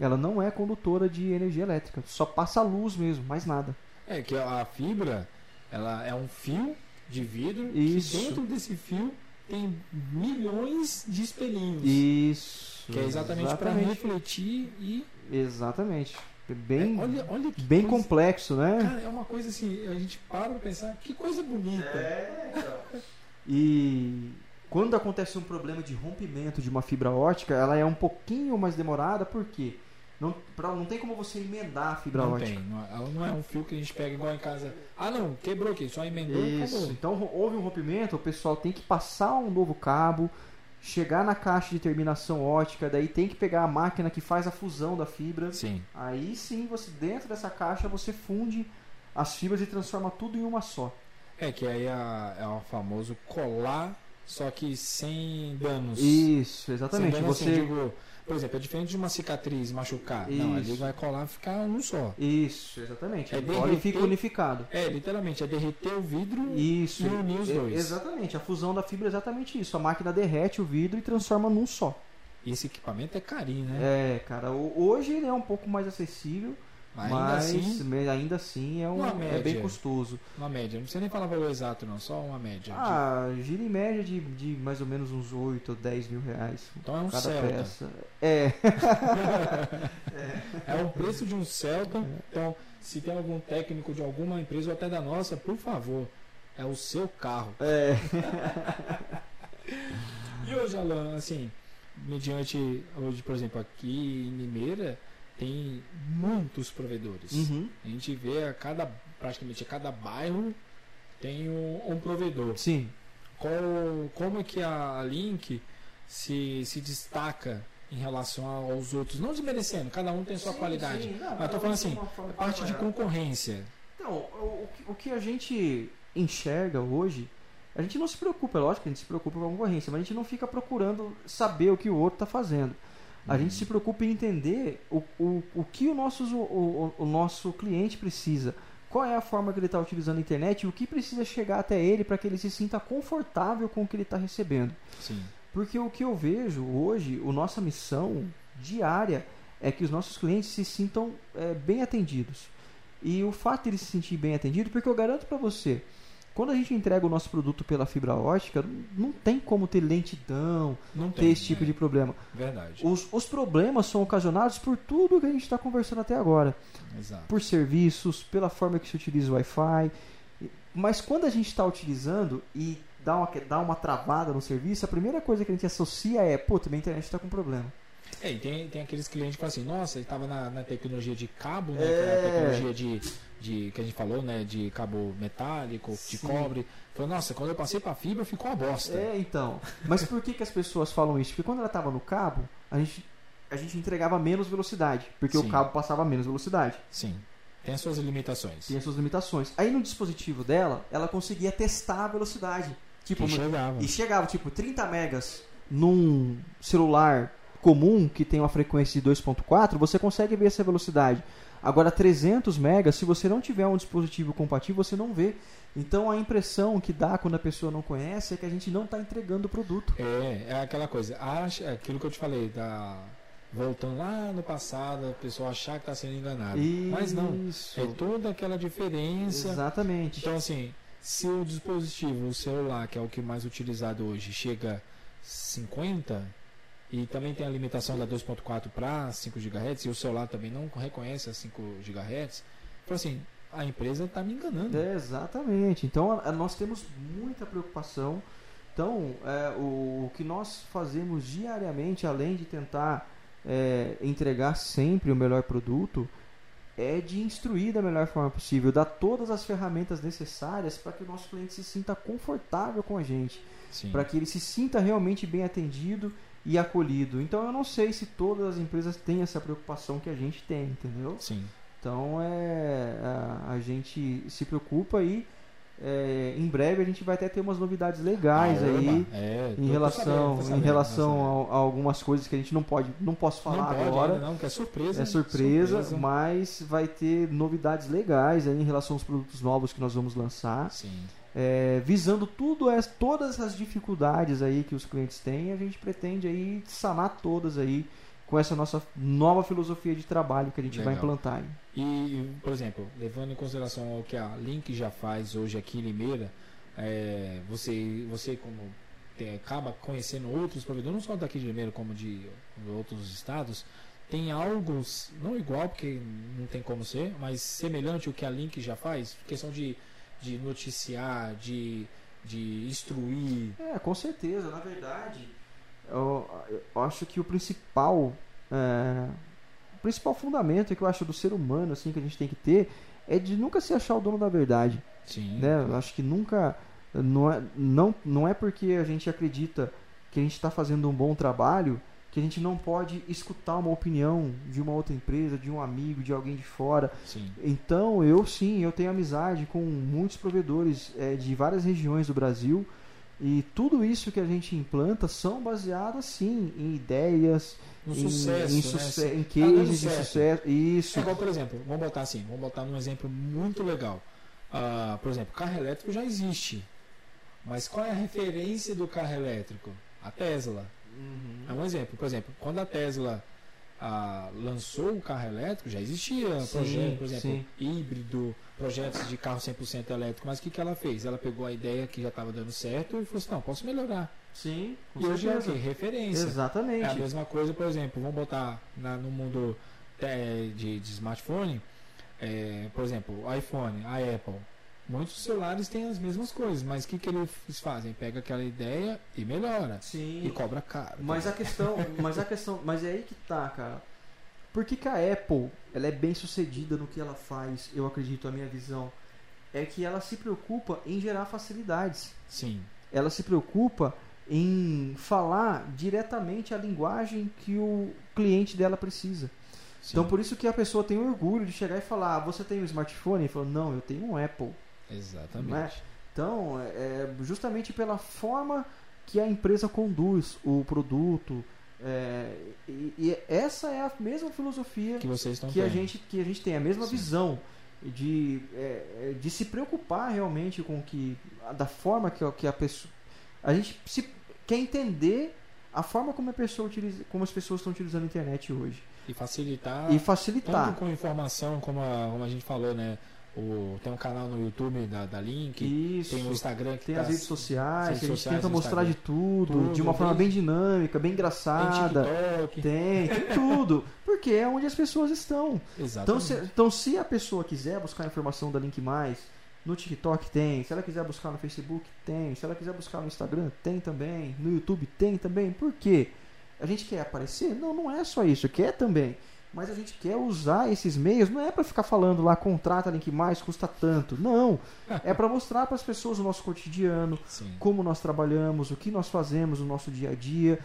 Ela não é condutora de energia elétrica, só passa luz mesmo, mais nada. É que a fibra, ela é um fio de vidro Isso. dentro desse fio tem milhões de espelhinhos. Isso. Que é exatamente para exatamente. refletir e. Exatamente. É Bem, É, olha, olha que bem coisa- complexo, né? Cara, é uma coisa assim, a gente para pra pensar, que coisa bonita. É, então. E quando acontece um problema de rompimento de uma fibra ótica, ela é um pouquinho mais demorada, porque não, pra, não tem como você emendar a fibra não ótica. tem, não, é- ela não é um fio que a gente pega igual em casa. Ah não, quebrou aqui, só emendou e Isso. acabou. Então houve um rompimento, o pessoal tem que passar um novo cabo, chegar na caixa de terminação ótica, daí tem que pegar a máquina que faz a fusão da fibra. Sim. Aí sim, você dentro dessa caixa você funde as fibras e transforma tudo em uma só. É que aí é, é o famoso colar, só que sem danos. Isso, exatamente. Sem danos, assim, Você digo, por exemplo, é diferente de uma cicatriz machucar. Não, ali Isso. vai colar e ficar um só. Isso, exatamente. É Ele cola e fica derreter- unificado. É, literalmente, é derreter o vidro Isso. e unir os dois. Exatamente. A fusão da fibra é exatamente isso. A máquina derrete o vidro e transforma num só. Esse equipamento é carinho, né? É, cara, hoje ele é um pouco mais acessível. Ainda mas assim, ainda assim é, um, Uma é bem média. custoso. uma média. Não precisa nem falar valor exato, não. Só uma média. de- Ah, gira em média de, de mais ou menos uns 8 ou 10 mil reais então é um cada Celta. peça. [LAUGHS] É, É o preço de um Celta. Então, se tem algum técnico de alguma empresa ou até da nossa, por favor, é o seu carro. é. [LAUGHS] E hoje, Alan, assim, mediante, hoje, por exemplo, aqui em Limeira, tem muitos provedores. Uhum. A gente vê a cada, praticamente a cada bairro tem um, um provedor. Sim. Qual, como é que a Link se, se destaca em relação aos outros? Não desmerecendo, cada um tem sua Sim, qualidade. sim. Não, Mas tô falando assim, Parte de concorrência. Então, o, o que- o que a gente enxerga hoje, a gente não se preocupa, é lógico que a gente se preocupa com a concorrência, mas a gente não fica procurando saber o que o outro está fazendo. A gente se preocupa em entender o, o, o que o nosso, o, o, nosso cliente precisa, qual é a forma que ele está utilizando a internet e o que precisa chegar até ele para que ele se sinta confortável com o que ele está recebendo. Sim. Porque o que eu vejo hoje, a nossa missão diária é que os nossos clientes se sintam é, bem atendidos. E o fato de eles se sentir bem atendidos, porque eu garanto para você, quando a gente entrega o nosso produto pela fibra ótica, não tem como ter lentidão, Não ter tem. esse tipo é, de problema. Verdade. Os, os problemas são ocasionados por tudo que a gente está conversando até agora Exato. por serviços, pela forma que se utiliza o Wi-Fi. Mas quando a gente está utilizando e dá uma, dá uma travada no serviço, a primeira coisa que a gente associa é, pô, minha internet está com problema. É, e tem, tem aqueles clientes que falam assim, nossa, ele estava na, na tecnologia de cabo, né? É. é tecnologia de, de. que a gente falou, né? De cabo metálico, de Sim. cobre. Falou, nossa, quando eu passei pra fibra ficou uma bosta. É, então. Mas por que, que as pessoas falam isso? Porque quando ela estava no cabo, a gente, a gente entregava menos velocidade, porque Sim. o cabo passava menos velocidade. Sim. Tem as suas limitações. Tinha suas limitações. Aí no dispositivo dela, ela conseguia testar a velocidade. Tipo, E chegava. E chegava tipo 30 megas num celular comum que tem uma frequência de 2.4, você consegue ver essa velocidade. Agora 300 megas, se você não tiver um dispositivo compatível, você não vê. Então a impressão que dá quando a pessoa não conhece é que a gente não está entregando o produto. É, é aquela coisa. Acha, é aquilo que eu te falei, da. Voltando lá no passado, a pessoa achar que está sendo enganada. Mas não. É toda aquela diferença. Exatamente. Então, assim, se o dispositivo, o celular, que é o que mais utilizado hoje, chega 50 e também tem a limitação da 2.4 para 5 GHz e o celular também não reconhece as 5 GHz, então assim, a empresa está me enganando. É, exatamente. Então a- a- nós temos muita preocupação. Então é, o, o que nós fazemos diariamente, além de tentar é, entregar sempre o melhor produto, é de instruir da melhor forma possível, dar todas as ferramentas necessárias para que o nosso cliente se sinta confortável com a gente, para que ele se sinta realmente bem atendido e acolhido. Então eu não sei se todas as empresas têm essa preocupação que a gente tem, entendeu? Sim. Então é, a, a gente se preocupa e é, em breve a gente vai até ter umas novidades legais Ah, aí é, em relação, sabendo, tô em sabendo, relação sabendo. a, a algumas coisas que a gente não pode, não posso falar não agora. ainda não, que é surpresa. É surpresa, mas vai ter novidades legais aí em relação aos produtos novos que nós vamos lançar, Sim. É, visando tudo as, todas as dificuldades aí que os clientes têm, a gente pretende aí sanar todas aí com essa nossa nova filosofia de trabalho que a gente vai Legal. implantar. aí. E, por exemplo, levando em consideração ao que a Link já faz hoje aqui em Limeira, é, você, você como tem- acaba conhecendo outros provedores, não só daqui de Limeira, como de outros estados, tem algo, não igual, porque não tem como ser, mas semelhante ao que a Link já faz, questão de, de noticiar, de, de instruir. É, com certeza. Na verdade, eu, eu acho que o principal, é, o principal fundamento que eu acho do ser humano assim que a gente tem que ter é de nunca se achar o dono da verdade. Sim. Né? Eu acho que nunca, não é, não, não é porque a gente acredita que a gente está fazendo um bom trabalho que a gente não pode escutar uma opinião de uma outra empresa, de um amigo, de alguém de fora. Sim. Então, eu sim, eu tenho amizade com muitos provedores é, de várias regiões do Brasil e tudo isso que a gente implanta são baseados sim em ideias, No em, sucesso, em, né? suce- Assim, em tá cases de sucesso. Isso. É igual, por exemplo, vamos botar assim, vamos botar num exemplo muito legal. Ah, por exemplo, carro elétrico já existe. Mas qual é a referência do carro elétrico? A Tesla. É um exemplo. Por exemplo, quando a Tesla ah, lançou o carro elétrico, já existia Sim, projeto, por exemplo, sim. híbrido, projetos de carro 100% elétrico, mas o que, que ela fez? Ela pegou a ideia que já estava dando certo e falou assim, não, posso melhorar. Sim, com e hoje é o certeza. quê? Referência. Exatamente. É a mesma coisa, por exemplo, vamos botar na- no mundo é, de, de smartphone, é, por exemplo, o iPhone, a Apple. Muitos celulares têm as mesmas coisas, mas o que, que eles fazem? Pega aquela ideia e melhora. Sim. E cobra caro. Mas a questão, mas a questão, mas é aí que tá, cara. Por que, que a Apple, ela é bem sucedida no que ela faz, eu acredito, a minha visão, é que ela se preocupa em gerar facilidades. Sim. Ela se preocupa em falar diretamente a linguagem que o cliente dela precisa. sim. Então por isso que a pessoa tem orgulho de chegar e falar, ah, você tem um smartphone? E falou, não, eu tenho um Apple. Exatamente. Né? Então, é é justamente pela forma que a empresa conduz o produto. é, e, e essa é a mesma filosofia Que vocês que a, gente, que a gente tem, a mesma Sim. visão de, é, é, de se preocupar realmente com que. da forma que, a- que a pessoa. A gente se, quer entender a forma como, a pessoa utiliza, como as pessoas estão utilizando a internet hoje. E facilitar. e facilitar. Tanto com informação, como a, como a gente falou, né? O, tem um canal no YouTube da, da Link. Isso. Tem o Instagram que Tem tá- as redes sociais, que a gente sociais, tenta mostrar de tudo, Tudo, de uma forma tem- bem dinâmica, bem Tem engraçada. TikTok. Tem, tem [LAUGHS] tudo. Porque é onde as pessoas estão. Então se, então, se a pessoa quiser buscar informação da Link Mais, no TikTok tem. Se ela quiser buscar no Facebook, tem. Se ela quiser buscar no Instagram, tem também. No YouTube, tem também. Por quê? A gente quer aparecer? Não, não é só isso. Quer também. Mas a gente quer usar esses meios, não é para ficar falando lá, contrata Link Mais, custa tanto. Não. É para mostrar para as pessoas o nosso cotidiano, Sim. como nós trabalhamos, o que nós fazemos no nosso dia a dia.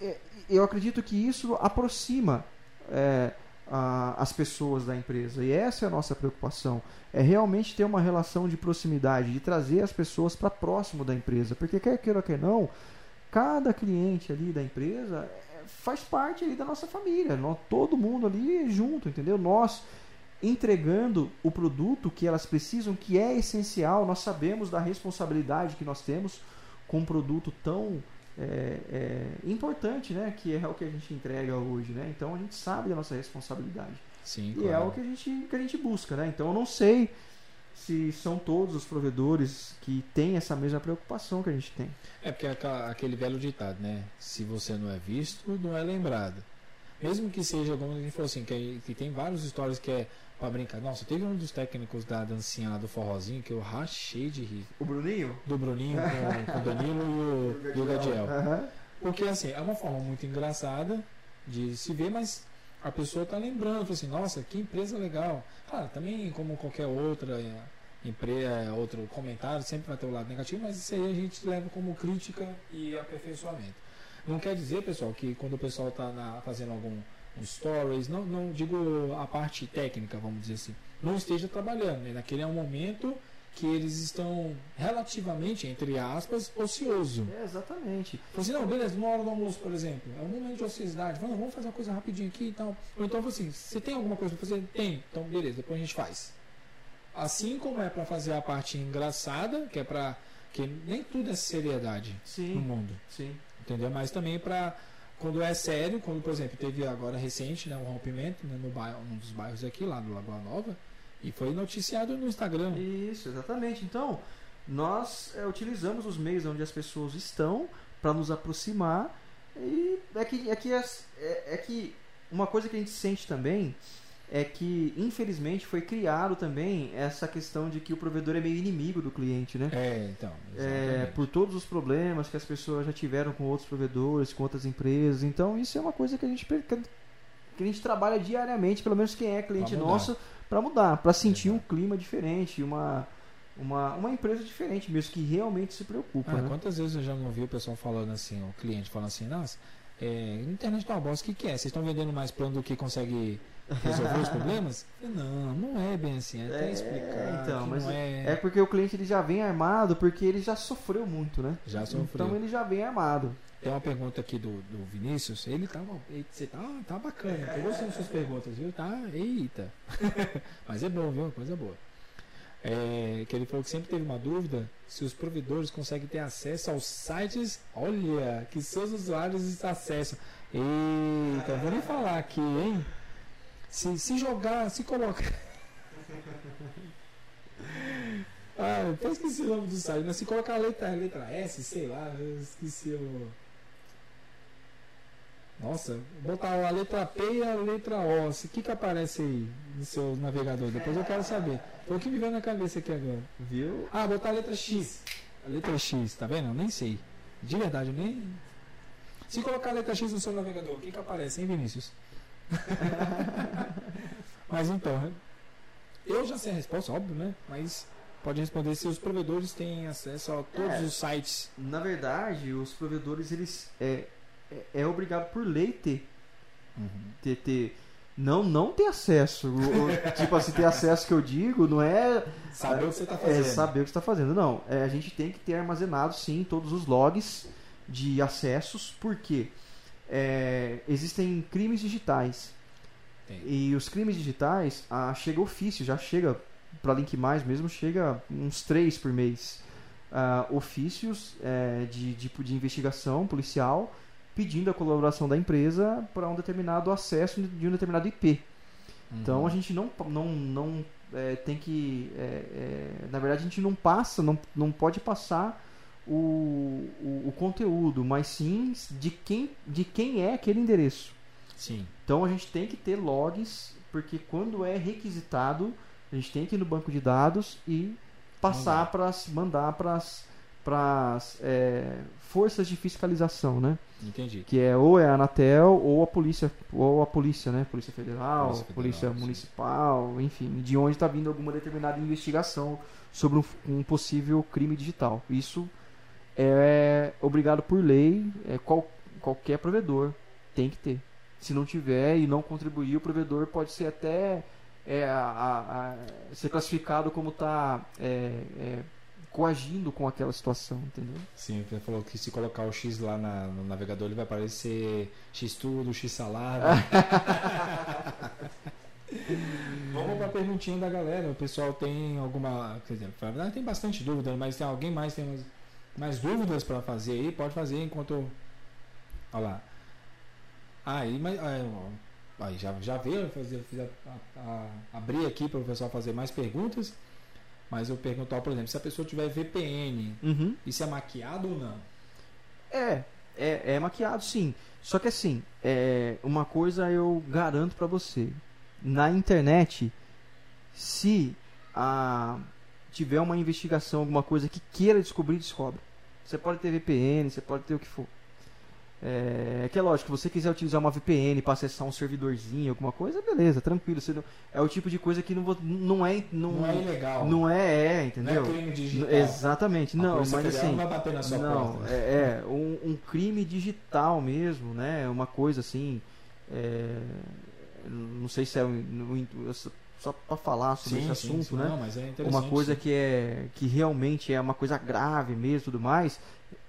É, é, Eu acredito que isso aproxima é, a- as pessoas da empresa e essa é a nossa preocupação. É realmente ter uma relação de proximidade, de trazer as pessoas para próximo da empresa, porque quer queira ou quer não, cada cliente ali da empresa faz parte ali da nossa família, nós, todo mundo ali junto, entendeu? Nós entregando o produto que elas precisam, que é essencial. Nós sabemos da responsabilidade que nós temos com um produto tão é, é, importante, né? Que é o que a gente entrega hoje, né? Então a gente sabe da nossa responsabilidade Sim, e é o que a gente que a gente busca, né? Então eu não sei se são todos os provedores que têm essa mesma preocupação que a gente tem. É porque é aquele velho ditado, né? Se você não é visto, não é lembrado. Mesmo que seja, como a gente falou assim, que, que tem várias histórias que é pra brincar. Nossa, teve um dos técnicos da dancinha lá do forrozinho que eu rachei de rir. O Bruninho? Do Bruninho com, com o Danilo e o, [LAUGHS] o Gadiel. Aham. Porque assim, é uma forma muito engraçada de se ver, mas a pessoa tá lembrando, assim, nossa, que empresa legal. Claro, também como qualquer outra empresa, outro comentário, sempre vai ter o lado negativo, mas isso aí a gente leva como crítica e aperfeiçoamento. Não quer dizer, pessoal, que quando o pessoal está fazendo algum um stories, não, não digo a parte técnica, vamos dizer assim, não esteja trabalhando, né? Naquele é momento que eles estão relativamente, entre aspas, ocioso. É, exatamente. Falei assim, não, beleza, uma hora do almoço, por exemplo. É um momento de ociosidade. Vamos, vamos fazer uma coisa rapidinho aqui e tal. Ou então, assim, você tem alguma coisa pra fazer? Tem. Então, beleza, depois a gente faz. Assim como é pra fazer a parte engraçada, que é pra... que nem tudo é seriedade no Sim, mundo, sim. entendeu? Mas também pra... Quando é sério, quando, por exemplo, teve agora recente, né, um rompimento né, no bairro, um dos bairros aqui, lá do Lagoa Nova, e foi noticiado no Instagram. Isso, exatamente. Então, nós é, utilizamos os meios onde as pessoas estão para nos aproximar. E é que, é, que as- é, é que uma coisa que a gente sente também é que, infelizmente, foi criado também essa questão de que o provedor é meio inimigo do cliente, né? É, então. É, por todos os problemas que as pessoas já tiveram com outros provedores, com outras empresas. Então, isso é uma coisa que a gente, que a gente trabalha diariamente, pelo menos quem é cliente nosso, para mudar, para sentir um clima diferente, uma, uma, uma empresa diferente mesmo, que realmente se preocupa. Ah, né? quantas vezes eu já não vi o pessoal falando assim, o cliente falando assim, nossa, é, internet tá uma bosta, o que, que é? Vocês estão vendendo mais plano do que consegue resolver os problemas? [LAUGHS] Não, não é bem assim, é até É, explicar. então, mas é, É porque o cliente ele já vem armado, porque ele já sofreu muito, né? Já sofreu. Então ele já vem armado. Tem uma pergunta aqui do, do Vinícius, ele tá, ele- você tá, tá bacana, tô gostando das suas perguntas, viu? Tá, eita. [LAUGHS] Mas é bom, viu? Coisa boa. É, que ele falou que sempre teve uma dúvida se os provedores conseguem ter acesso aos sites, olha, que seus usuários acessam. Eita, vou nem falar aqui, hein? Se, se jogar, se colocar. [LAUGHS] ah, até esqueci o nome do site, mas se colocar a letra, letra S, sei lá, eu esqueci o. Nossa, botar a letra P e a letra O. O que, que aparece aí no seu navegador? Depois eu quero saber. Foi o que me veio na cabeça aqui agora. Viu? Ah, botar a letra X. A letra X, tá vendo? Eu nem sei. De verdade, eu nem. Se colocar a letra X no seu navegador, o que, que aparece, hein, Vinícius? [LAUGHS] Mas então, eu já sei a resposta, óbvio, né? Mas pode responder se os provedores têm acesso a todos É. os sites. Na verdade, os provedores, eles é, é, é obrigado por lei ter, ter, ter não, não ter acesso. O- o- [LAUGHS] tipo assim, ter acesso que eu digo não é Saber o que você está É fazendo. saber o que está fazendo. Não, é, a gente tem que ter armazenado sim todos os logs de acessos, porque é, existem crimes digitais. E os crimes digitais, ah, chega ofício, já chega para Link Mais mesmo, chega uns três por mês. Ah, ofícios é, de, de, de investigação policial pedindo a colaboração da empresa para um determinado acesso de um determinado IP. Então Uhum. a gente não, não, não é, tem que. é, é, na verdade, a gente não passa, não, não pode passar o, o, o conteúdo, mas sim de quem, de quem é aquele endereço. Sim. Então a gente tem que ter logs, porque quando é requisitado, a gente tem que ir no banco de dados e passar para mandar para as forças de fiscalização, né? Entendi. que é ou é a Anatel ou a polícia ou a polícia, né? Polícia Federal, Polícia Polícia, Federal, sim. Municipal, enfim, de onde está vindo alguma determinada investigação sobre um, um possível crime digital. Isso é obrigado por lei, é qual, qualquer provedor tem que ter. Se não tiver e não contribuir, o provedor pode ser até é, a- a- ser classificado como está coagindo com aquela situação, entendeu? Sim, você falou que se colocar o X lá na- no navegador, ele vai aparecer X tudo, X salada. [LAUGHS] Vamos para a perguntinha da galera. O pessoal tem alguma. Quer dizer, tem bastante dúvida, mas tem alguém mais tem mais, mais dúvidas para fazer aí? Pode fazer enquanto. Olha lá. Aí, mas. Aí, aí já, já veio, eu fazer, fiz a, a- a- abrir aqui para o pessoal fazer mais perguntas. Mas eu perguntar, por exemplo, se a pessoa tiver VPN, Uhum. isso é maquiado ou não? É, é, é maquiado sim. Só que assim, é, uma coisa eu garanto pra você. Na internet, se a, tiver uma investigação, alguma coisa que queira descobrir, descobre. Você pode ter VPN, você pode ter o que for. É, é que é lógico, se você quiser utilizar uma VPN para acessar um servidorzinho, alguma coisa, beleza, tranquilo. Não- é o tipo de coisa que não, não é. Não, Não é ilegal. Não é, é, Não entendeu? é crime digital. Exatamente, não, mas assim. não vai bater na sua Não, porta. é, é, um, um crime digital mesmo, né? Uma coisa assim. é, não sei se é só para falar sobre esse assunto, né? Não, mas é interessante. uma coisa sim. que é que realmente é uma coisa grave mesmo, tudo mais.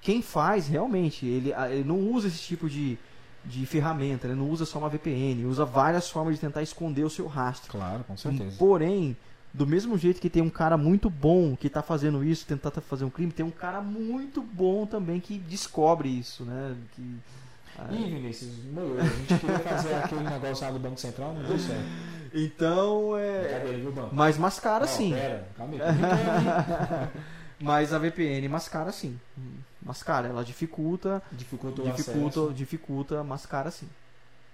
Quem faz realmente, ele, ah, ele não usa esse tipo de, de ferramenta, ele não usa só uma VPN, usa várias formas de tentar esconder o seu rastro. Claro, com certeza. Porém, do mesmo jeito que tem um cara muito bom que tá fazendo isso, tentar tá- fazer um crime, tem um cara muito bom também que descobre isso, né? Que, ah, Ih, Vinícius, morreu. A gente queria fazer aquele negócio lá do Banco Central, não deu certo. Então é. Mas mascara sim. Pera, calma aí. calma [LAUGHS] Mas a VPN mascara sim. Mascara, ela dificulta. Dificulta o dificulta, acesso. dificulta, mascara sim.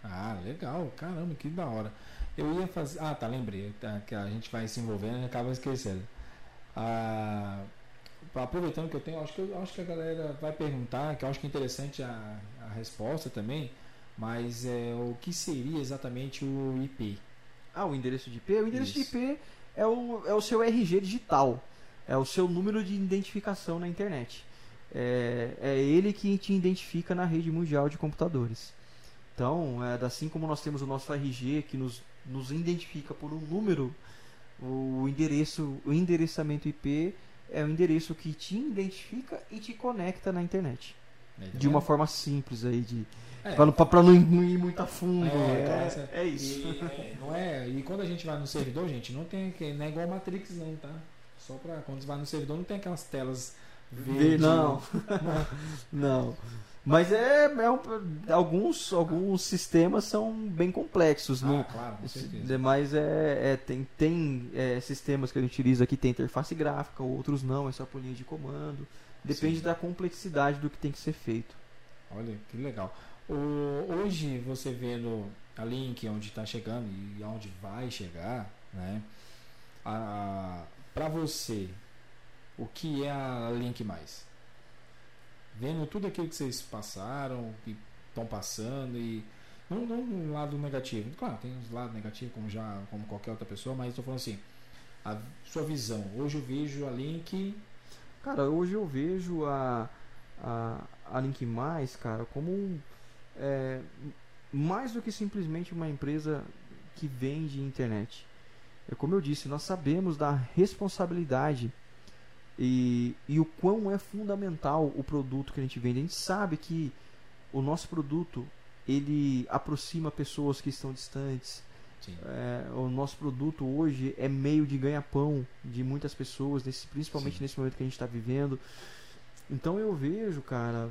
Ah, legal. Caramba, que da hora. Eu ia fazer... Ah, tá, lembrei. Tá, que a gente vai se envolvendo e acaba esquecendo. Ah, aproveitando que eu tenho, acho que, eu, acho que a galera vai perguntar, que eu acho que é interessante a, a resposta também, mas é, o que seria exatamente o IP? Ah, o endereço de IP? O endereço Isso. de IP é o, é o seu RG digital. É o seu número de identificação na internet. É, é ele que te identifica na rede mundial de computadores. Então, é, assim como nós temos o nosso RG que nos, nos identifica por um número, o endereço, o endereçamento IP é o endereço que te identifica e te conecta na internet. Né, De uma forma simples aí, de, É. pra, não- pra, pra não ir não ir muito a fundo. É, É, essa- é isso. E, é, não é, e quando a gente vai no servidor, gente, não tem que não é igual Matrix não, tá? Só pra quando você vai no servidor não tem aquelas telas Ver- verdes. Não. [LAUGHS] Não. Mas é, é um- alguns, alguns sistemas são bem complexos. Ah, não, claro, com certeza. mas é, é, tem, tem é, sistemas que a gente utiliza que tem interface gráfica, outros não, é só por linha de comando. Depende Sim. da complexidade do que tem que ser feito. Olha, que legal. O- hoje, você vendo a Link, onde está chegando e aonde vai chegar, né? A, para você, o que é a Link Mais? Vendo tudo aquilo que vocês passaram, que estão passando e não, não um lado negativo. Claro, tem uns lados negativos como já como qualquer outra pessoa, mas estou falando assim, a sua visão. Hoje eu vejo a Link Cara, hoje eu vejo a, a, a Link Mais, cara, como um, é, mais do que simplesmente uma empresa que vende internet. É como eu disse, nós sabemos da responsabilidade e, e o quão é fundamental o produto que a gente vende. A gente sabe que o nosso produto ele aproxima pessoas que estão distantes, é, o nosso produto hoje é meio de ganha-pão de muitas pessoas, nesse, principalmente Sim. nesse momento que a gente está vivendo. Então eu vejo, cara,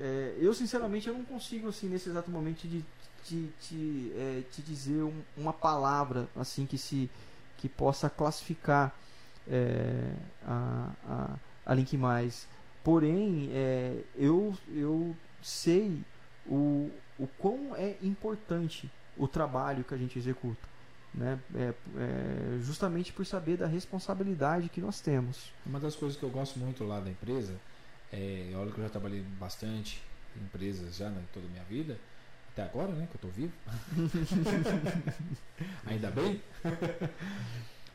é, eu sinceramente eu não consigo assim nesse exato momento te, te, te, é, te dizer um- uma palavra assim que se que possa classificar é, a, a, a Link Mais. Porém, é, eu, eu sei o, o quão é importante o trabalho que a gente executa. Né? É, é, justamente por saber da responsabilidade que nós temos. Uma das coisas que eu gosto muito lá da empresa, é, olha que eu já trabalhei bastante em empresas já né, toda a minha vida, até agora, né, que eu tô vivo. [LAUGHS] Ainda bem. [LAUGHS]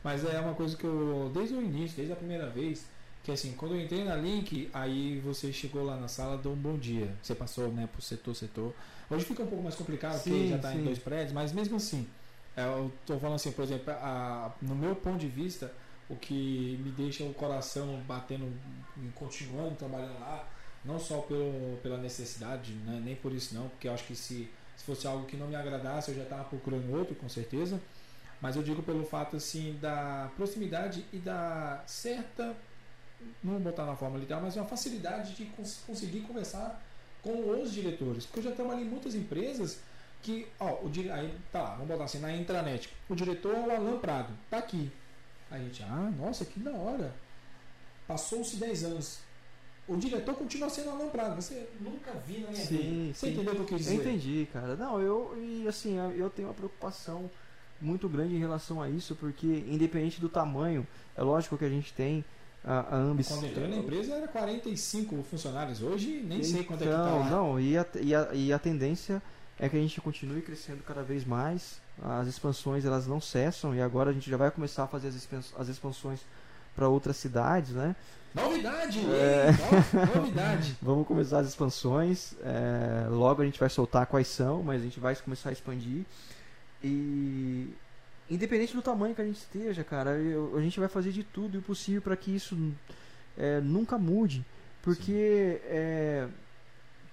Mas é uma coisa que eu, desde o início, desde a primeira vez, que assim, quando eu entrei na Link, aí você chegou lá na sala, deu um bom dia. Você passou, né, por setor, setor. Hoje fica um pouco mais complicado, porque Sim, já está em sim. dois prédios, mas mesmo assim, é, eu tô falando assim, por exemplo, a- no meu ponto de vista, o que me deixa o coração batendo, e continuando trabalhando lá, não só pelo, pela necessidade, né, nem por isso não, porque eu acho que se, se fosse algo que não me agradasse, eu já estava procurando outro, com certeza. Mas eu digo pelo fato assim da proximidade e da certa, não vou botar na forma literal, mas uma facilidade de cons- conseguir conversar com os diretores. Porque eu já trabalhei em muitas empresas que, ó, o aí tá vamos botar assim, na intranet, o diretor é o Alan Prado, tá aqui. A gente, ah, nossa, que da hora. Passou-se 10 anos. O diretor continua sendo o Alan Prado. Você nunca vi na minha Sim, vida. Você sim. entendeu o que eu quis Eu dizer? entendi, cara. Não, eu e assim, eu tenho uma preocupação muito grande em relação a isso, porque independente do tamanho, é lógico que a gente tem a, a ambição. Quando eu entrei na empresa era 45 funcionários. Hoje nem sei quanto é que tá Então, lá. Não, e a, e, a, e a tendência é que a gente continue crescendo cada vez mais. As expansões elas não cessam e agora a gente já vai começar a fazer as, expans- as expansões para outras cidades, né? Novidade! É. [LAUGHS] novidade! Vamos começar as expansões. é, logo a gente vai soltar quais são, mas a gente vai começar a expandir. E independente do tamanho que a gente esteja, cara, eu- a gente vai fazer de tudo e o possível para que isso é, nunca mude. Porque é,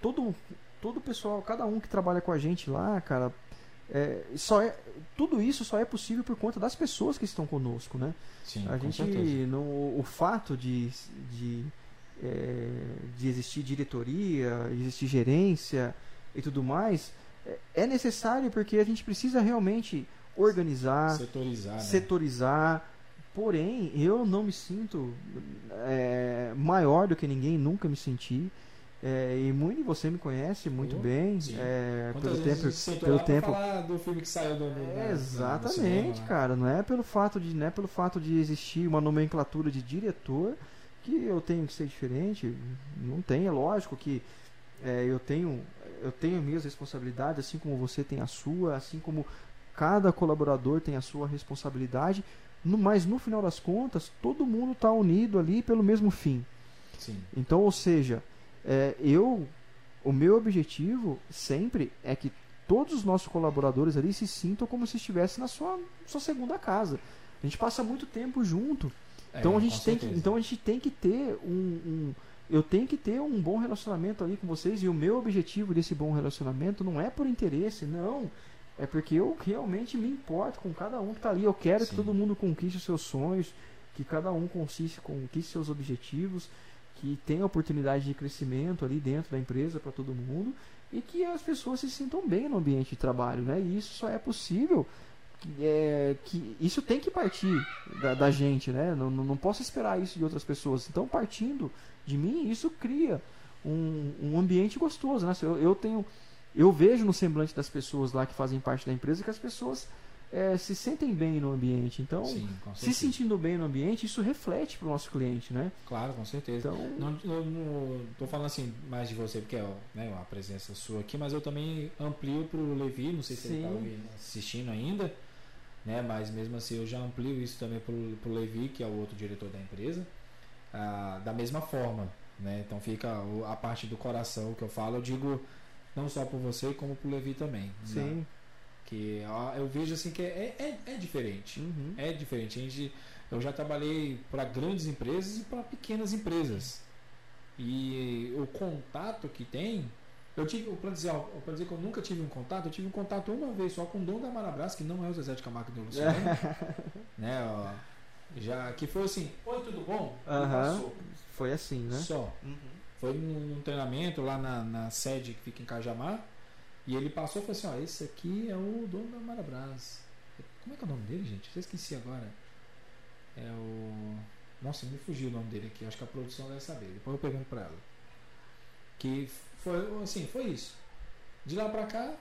todo, todo o pessoal, cada um que trabalha com a gente lá, cara, é, só é, tudo isso só é possível por conta das pessoas que estão conosco, né? Sim, A gente, no, o fato de, de, é, de existir diretoria, existir gerência e tudo mais, é- é necessário porque a gente precisa realmente organizar, Setorizar, né? setorizar. Porém, eu não me sinto é, maior do que ninguém, nunca me senti. É, e muito você me conhece muito Oh, bem é, pelo tempo, pelo tempo falar do filme que saiu do, do, é, do exatamente, cinema, né? cara. Não é pelo fato de, não é pelo fato de existir uma nomenclatura de diretor que eu tenho que ser diferente. Não tem, é lógico que é, eu tenho, eu tenho minhas responsabilidades, assim como você tem a sua, assim como cada colaborador tem a sua responsabilidade. No, mas no final das contas, todo mundo está unido ali pelo mesmo fim. Sim, Então, ou seja, é, eu, o meu objetivo sempre é que todos os nossos colaboradores ali se sintam como se estivessem na sua, sua segunda casa. A gente passa muito tempo junto, então É, a gente tem que, certeza. então a gente tem que ter um, um- eu tenho que ter um bom relacionamento ali com vocês e o meu objetivo desse bom relacionamento não é por interesse, não. É porque eu realmente me importo com cada um que está ali. Eu quero Sim. que todo mundo conquiste os seus sonhos, que cada um consiste, conquiste seus objetivos, que tenha oportunidade de crescimento ali dentro da empresa para todo mundo e que as pessoas se sintam bem no ambiente de trabalho, né? E isso só é possível é, que isso tem que partir da, da gente, né? Não, não, posso esperar isso de outras pessoas. Então, partindo de mim, isso cria um, um ambiente gostoso, né? Eu, eu tenho, eu vejo no semblante das pessoas lá que fazem parte da empresa que as pessoas é, se sentem bem no ambiente. Então, Sim, se sentindo bem no ambiente, isso reflete para o nosso cliente, né? Claro, com certeza. Então, Não, não, não tô falando assim mais de você, porque é né, uma presença sua aqui, mas eu também amplio pro Levi, não sei se ele Sim. está ouvindo- assistindo ainda, né? Mas mesmo assim eu já amplio isso também pro, pro Levi, que é o outro diretor da empresa, ah, da mesma forma, né? Então fica o- a parte do coração que eu falo, eu digo não só por você, como pro Levi também. né? Que eu vejo assim que é, é, é diferente. Uhum. É diferente. A gente, eu já trabalhei para grandes empresas e para pequenas empresas. E o contato que tem. Eu tive, para dizer, ó, pra dizer que eu nunca tive um contato, eu tive um contato uma vez só com o dono da Marabras, que não é o Zezé de Camargo do Luciano. [LAUGHS] né, ó, já, que foi assim: Oi, tudo bom? Passou. Foi assim, né? Só. Uhum. Foi num treinamento lá na, na sede que fica em Cajamar. E ele passou e falou assim: Ó, esse aqui é o dono da Marabras. Como é que é o nome dele, gente? Eu esqueci agora. É o. Nossa, me fugiu o nome dele aqui. Acho que a produção deve saber. Depois eu pergunto pra ela. Que foi assim: foi isso. De lá pra cá,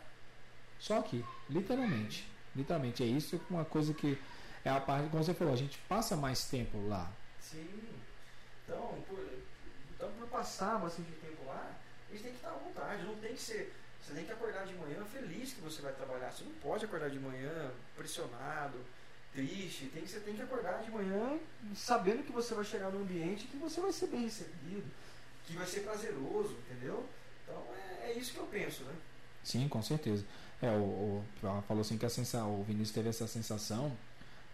só aqui. Literalmente. Literalmente. É isso uma coisa que. É a parte, como você falou, a gente passa mais tempo lá. Sim. Então, por, então, por passar bastante tempo lá, a gente tem que estar à vontade. Não tem que ser. Você tem que acordar de manhã feliz que você vai trabalhar. Você não pode acordar de manhã pressionado, triste. Tem você tem que acordar de manhã sabendo que você vai chegar num ambiente que você vai ser bem recebido, que vai ser prazeroso, entendeu? Então é, é isso que eu penso, né? Sim, com certeza. É, o, o falou assim que a sensa, o Vinícius teve essa sensação,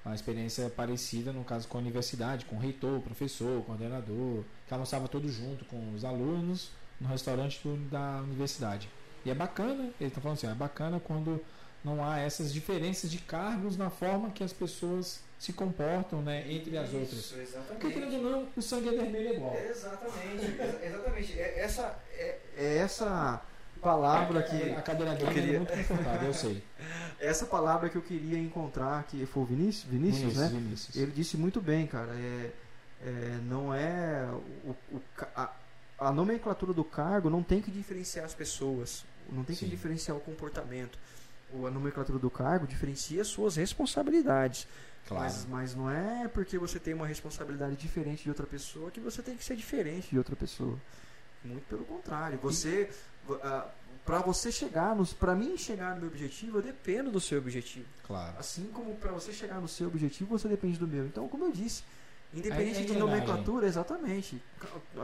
uma experiência parecida no caso com a universidade, com o reitor, professor, coordenador, que almoçava todos junto com os alunos no restaurante do- da universidade. E é bacana, ele está falando assim, é bacana quando não há essas diferenças de cargos na forma que as pessoas se comportam, né, entre as outras. Isso, Porque querendo exatamente. ou não, o sangue é vermelho é igual. Exatamente, exa- exatamente. É, essa, é, É essa palavra que. a cadeira é queria- muito confortável, eu sei. [LAUGHS] Essa palavra que eu queria encontrar, que foi o Vinícius, Vinícius, né? Vinícius. Ele disse muito bem, cara. É, é, não é. O, o a, a nomenclatura do cargo não tem que diferenciar as pessoas. Não tem que Sim. diferenciar o comportamento. A nomenclatura do cargo diferencia as suas responsabilidades. Claro. Mas, mas não é porque você tem uma responsabilidade diferente de outra pessoa que você tem que ser diferente de outra pessoa. Muito pelo contrário. Você. para você chegar nos. para mim chegar no meu objetivo, eu dependo do seu objetivo. Claro. Assim como para você chegar no seu objetivo, você depende do meu. Então, como eu disse, independente É- é de nomenclatura, exatamente.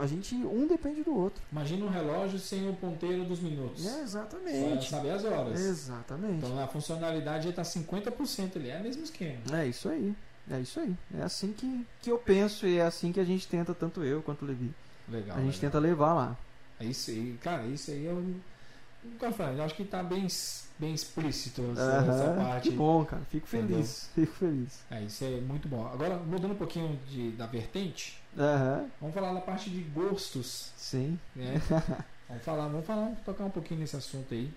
A gente, um depende do outro. Imagina um relógio sem o ponteiro dos minutos. É, Só exatamente. saber as horas. Exatamente. Então a funcionalidade está 50% ali. É o mesmo esquema. É isso aí. É isso aí. É assim que, que eu penso e é assim que a gente tenta, tanto eu quanto o Levi. Legal. a gente legal. tenta levar lá. É isso aí. Cara, isso aí eu. Nunca falei, eu acho que tá bem, bem explícito essa, essa parte. Que bom, cara. Fico Entendeu? feliz. Fico feliz. É, isso é muito bom. Agora, mudando um pouquinho de, da vertente, vamos falar da parte de gostos. sim. né? [LAUGHS] vamos falar, vamos falar, tocar um pouquinho nesse assunto aí.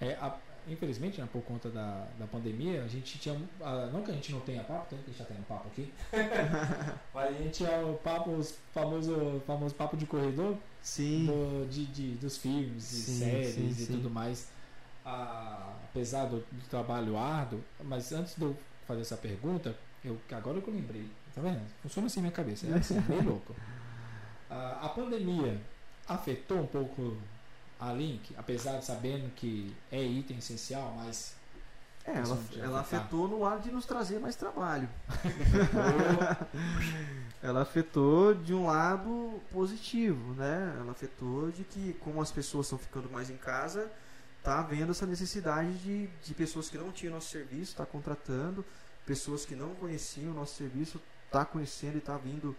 É, a- infelizmente, né, por conta da, da pandemia, a gente tinha. ah, não que a gente não tenha papo, que a gente já tem um papo aqui. [LAUGHS] mas a gente tinha o papo, os famoso, famoso papo de corredor Sim. do- de, de- dos filmes, de Sim, séries sim, e sim. tudo mais. Apesar do, do trabalho árduo, mas antes de eu fazer essa pergunta, eu, agora que eu lembrei, tá vendo? Funciona assim minha cabeça, é assim, bem louco. Ah, a pandemia afetou um pouco a Link, apesar de sabendo que é item essencial, mas É, ela, ela afetou no lado de nos trazer mais trabalho. [LAUGHS] ela afetou de um lado positivo, né? Ela afetou de que, como as pessoas estão ficando mais em casa, tá havendo essa necessidade de, de pessoas que não tinham nosso serviço, tá contratando, pessoas que não conheciam o nosso serviço, tá conhecendo e tá vindo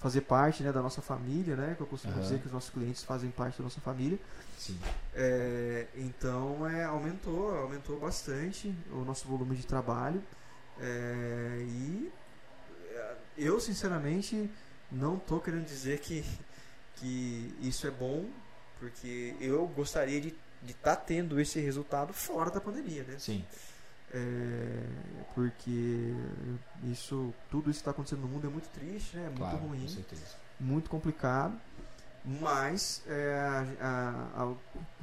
fazer parte né, da nossa família, né? Que eu costumo Aham. dizer que os nossos clientes fazem parte da nossa família. sim, É, então é, aumentou, aumentou bastante o nosso volume de trabalho é, e é, eu sinceramente não tô querendo dizer que, que isso é bom, porque eu gostaria de estar tendo esse resultado fora da pandemia, né? Sim. É, porque isso, tudo isso que está acontecendo no mundo é muito triste, né? É muito Claro, ruim, muito complicado. Mas é, a- a-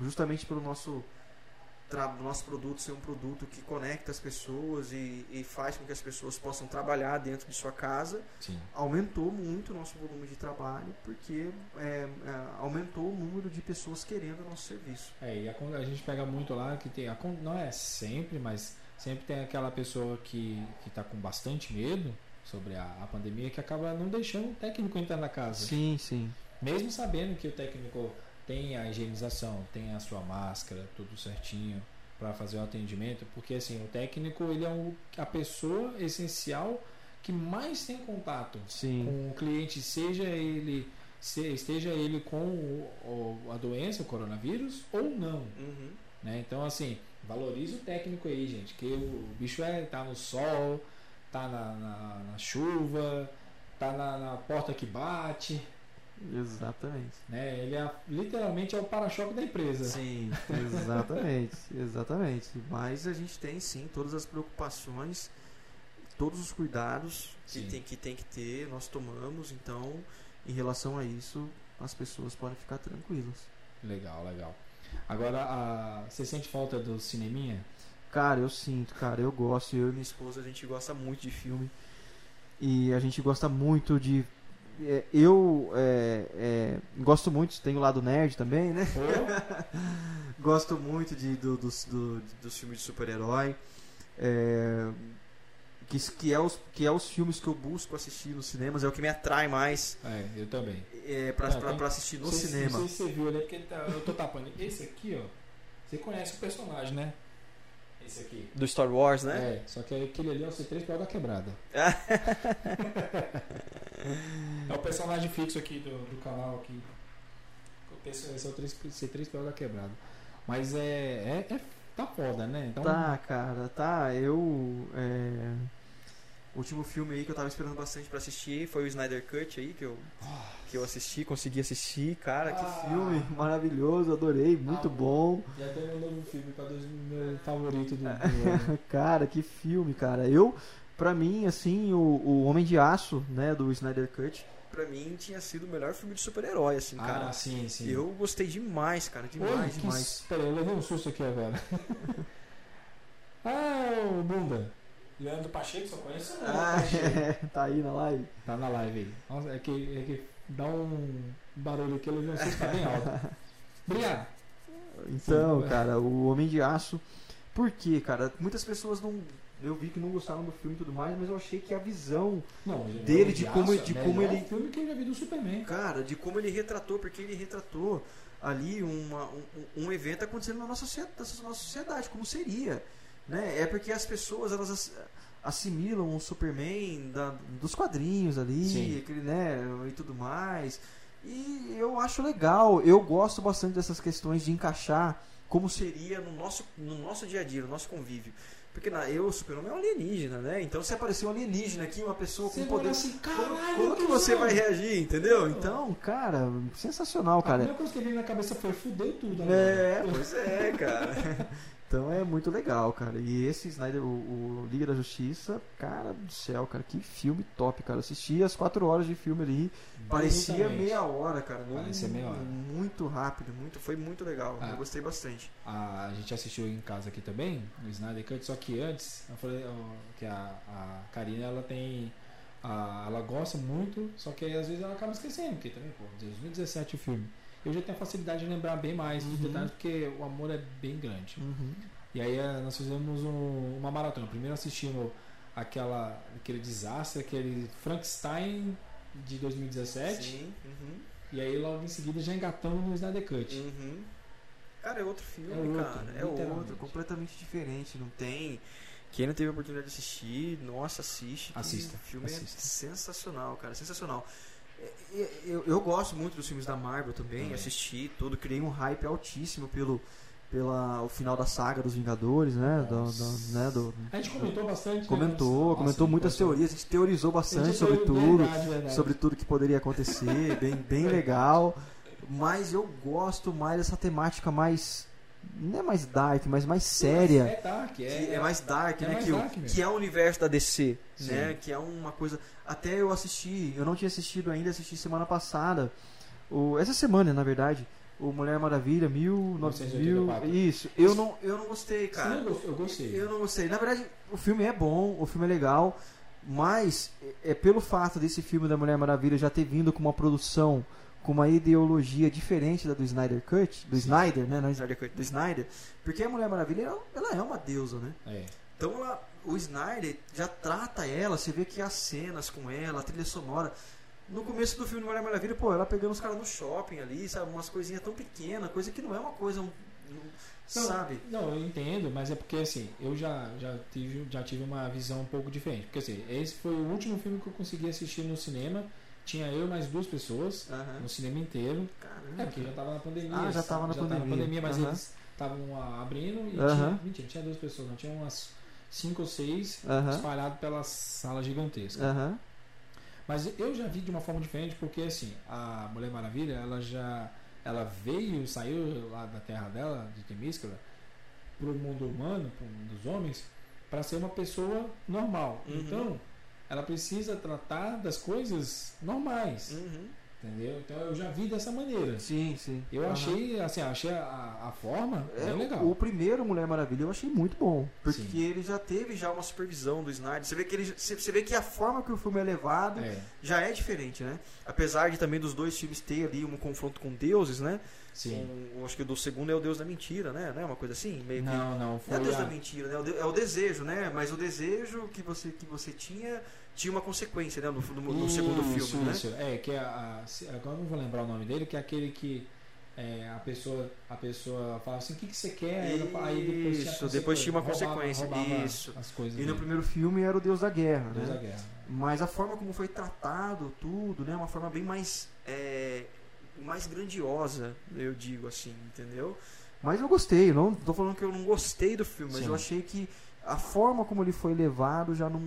justamente pelo nosso tra- nosso produto ser um produto que conecta as pessoas e, e faz com que as pessoas possam trabalhar dentro de sua casa, Sim. aumentou muito o nosso volume de trabalho porque é, é, aumentou o número de pessoas querendo o nosso serviço. É, e a, a gente pega muito lá que tem. A, não é sempre, mas sempre tem aquela pessoa que, que tá com bastante medo sobre a, a pandemia que acaba não deixando o técnico entrar na casa. Sim, sim. Mesmo sabendo que o técnico tem a higienização, tem a sua máscara, tudo certinho para fazer o atendimento, porque assim, o técnico ele é o, a pessoa essencial que mais tem contato Sim. com o cliente, seja ele se, esteja ele com o- o- a doença, o coronavírus ou não. Uhum. Né? Então, assim, valorize o técnico aí, gente. Que o bicho é, tá no sol, tá na, na- na chuva, tá na, na porta que bate. Exatamente. Né? Ele é, literalmente é o para-choque da empresa. Sim, [LAUGHS] exatamente, exatamente. Mas a gente tem sim todas as preocupações, todos os cuidados que tem, que tem que ter, nós tomamos, então em relação a isso as pessoas podem ficar tranquilas. Legal, legal. Agora, a- você sente falta do cineminha? Cara, eu sinto, cara, eu gosto, eu e minha esposa a gente gosta muito de filme e a gente gosta muito de. É, eu é, é, gosto muito, tem o lado nerd também, né? [LAUGHS] Gosto muito de, do- dos, do- dos filmes de super-herói. É, que, que, é os, que é os filmes que eu busco assistir nos cinemas, é o que me atrai mais É, eu também. é, pra, Ah, pra, tem- pra assistir no sei se- cinema. Não sei se você viu ali, porque ele tá- eu tô tapando. Esse aqui, ó. Você conhece o personagem, né? Esse aqui. Do Star Wars, né? É, só que aquele ali é o C3PO da quebrada. [LAUGHS] é o personagem fixo aqui do, do canal aqui. Esse é o 3 C3PO da quebrada. Mas é, é, é- Tá foda, né? Então, Tá, cara, tá. Eu. é, O último filme aí que eu tava esperando bastante pra assistir foi o Snyder Cut aí, que eu, que eu assisti, consegui assistir. Cara, que Ah. filme maravilhoso, adorei, muito Ah, bom. Já tem um novo filme pra dois, meu favorito [LAUGHS] do, ano. Cara, que filme, cara. Eu, pra mim, assim, o, o Homem de Aço, né, do Snyder Cut, pra mim tinha sido o melhor filme de super-herói, assim, cara. Ah, sim, sim. Eu gostei demais, cara, demais, Oi, demais. Peraí, eu levei um susto aqui agora. [LAUGHS] ah, Bunda. Leandro Pacheco, só conheço o Leandro Ah, Pacheco. [LAUGHS] tá aí na live. Tá na live aí. Nossa, é que, é que dá um barulho aqui, eu levei um susto, tá bem alto. [LAUGHS] Obrigado. Então, Sim. cara, o Homem de Aço. Por quê, cara? Muitas pessoas não. Eu vi que não gostaram do filme e tudo mais, mas eu achei que a visão, Não, Dele, de como- de é o como ele- filme que eu já vi do Superman. cara, de como ele retratou, porque ele retratou ali uma, um, um evento acontecendo na nossa, na nossa sociedade, como seria. Né? É porque as pessoas elas ass- assimilam o Superman da- dos quadrinhos ali, Sim. aquele, né, e tudo mais. E eu acho legal, eu gosto bastante dessas questões de encaixar como seria no nosso, no nosso dia a dia, no nosso convívio. Porque na, eu, o super-homem é um alienígena, né? Então se aparecer um alienígena aqui, uma pessoa Você com poder. assim, Como, caralho, como que você vai reagir, entendeu? Então, cara, sensacional, A cara. primeira coisa que veio na cabeça foi fudeu tudo. É, agora. pois é, cara. [LAUGHS] Então é muito legal, cara. E esse Snyder, o, o Liga da Justiça, cara do céu, cara, que filme top, cara. Eu assisti as quatro horas de filme ali, parecia meia hora, cara. Parecia meia hora. Muito rápido, muito, foi muito legal. Ah. Eu gostei bastante. A, a gente assistiu em casa aqui também, o Snyder Cut, só que antes, eu falei que a, a Karina ela tem. a- ela gosta muito, só que às vezes ela acaba esquecendo, porque também, pô, 2017 o filme. Eu já tenho a facilidade de lembrar bem mais dos Uhum. detalhes, porque o amor é bem grande. E aí eh, nós fizemos um- uma maratona. Primeiro assistimos aquela, aquele desastre, aquele Frankenstein de 2017. Sim. Uhum. E aí logo em seguida já engatamos no Snyder Cut. Uhum. Cara, é outro filme, É outro, cara. É outro, completamente diferente. Não tem. Quem não teve a oportunidade de assistir, nossa, assiste. Assista, O filme assista. é sensacional, cara. Sensacional. É, é, Eu, eu gosto muito dos filmes da Marvel também, Também. assisti tudo, criei um hype altíssimo pelo, pela o final da saga dos Vingadores, né? Do, do- né, do- A gente comentou bastante. né? comentou, Nossa, comentou muitas comentou. teorias, a gente teorizou bastante gente sobre tudo, verdade, verdade. sobre tudo que poderia acontecer, [LAUGHS] bem, bem legal. Mas eu gosto mais dessa temática mais. Não é mais dark, mas mais séria. É dark, Que é, é, mais dark, é né? mais que, o- dark que é o universo da DC, Sim. né? Que é uma coisa. Até eu assisti, eu não tinha assistido ainda, assisti semana passada. O, essa semana, na verdade. O Mulher Maravilha, mil, nove- mil 1984. Isso. Eu não, eu não gostei, cara. não gostou? Eu gostei. Eu não gostei. Na verdade, o filme é bom, o filme é legal, mas é pelo fato desse filme da Mulher Maravilha já ter vindo com uma produção com uma ideologia diferente da do Snyder Cut, do Snyder, né, não Snyder Cut, do Snyder, porque a Mulher Maravilha ela, ela é uma deusa, né? É. Então ela- o Snyder já trata ela, você vê que as cenas com ela, a trilha sonora. No começo do filme Mulher Maravilha, pô, ela pegando os caras no shopping ali, sabe? Umas coisinhas tão pequenas, coisa que não é uma coisa. um- um- Não, sabe? Não, eu entendo, mas é porque assim, eu já, já, tive, já tive uma visão um pouco diferente. Porque assim, esse foi o último filme que eu consegui assistir no cinema. Tinha eu e mais duas pessoas Aham. no cinema inteiro. Caramba. É, porque já tava na pandemia. Ah, já tava na pandemia. mas Aham. eles estavam abrindo e Aham. tinha. Mentira, tinha duas pessoas, não. Tinha umas cinco ou seis Aham. espalhadas pela sala gigantesca. Aham. Mas eu já vi de uma forma diferente, porque assim, a Mulher Maravilha, ela já. Ela veio, saiu lá da terra dela, de Temíscala, pro mundo humano, pro mundo dos homens, para ser uma pessoa normal. Uhum. Então, ela precisa tratar das coisas normais. Uhum. Entendeu? Então eu já vi dessa maneira. Sim, sim. Eu Aham. achei, assim, achei a, a forma É, bem legal. O primeiro Mulher Maravilha eu achei muito bom. Porque Sim. ele já teve já uma supervisão do Snyder. Você vê que ele, você vê que a forma que o filme é levado É, já é diferente, né? Apesar de também dos dois filmes ter ali um confronto com deuses, né? sim. Com- acho que o do segundo é o deus da mentira, né? Não é uma coisa assim? Meio que... Não, não, Não é foi o deus a- da mentira, né? É o de- É o desejo, né? Mas o desejo que você, que você tinha tinha uma consequência, né? No, no- no segundo Isso, filme, né? Isso, é, que é a, a- agora eu não vou lembrar o nome dele, que é aquele que é, a pessoa a pessoa fala assim, o que, que você quer? Aí ela- aí depois tinha, Isso, depois tinha uma roubava- consequência, roubava isso. As coisas E no dele. primeiro filme era o deus da guerra, Deus né? da guerra. Mas a forma como foi tratado tudo, né? Uma forma bem mais é, mais grandiosa, eu digo assim, entendeu? Mas eu gostei, não tô falando que eu não gostei do filme, mas Sim. eu achei que a forma como ele foi levado já não,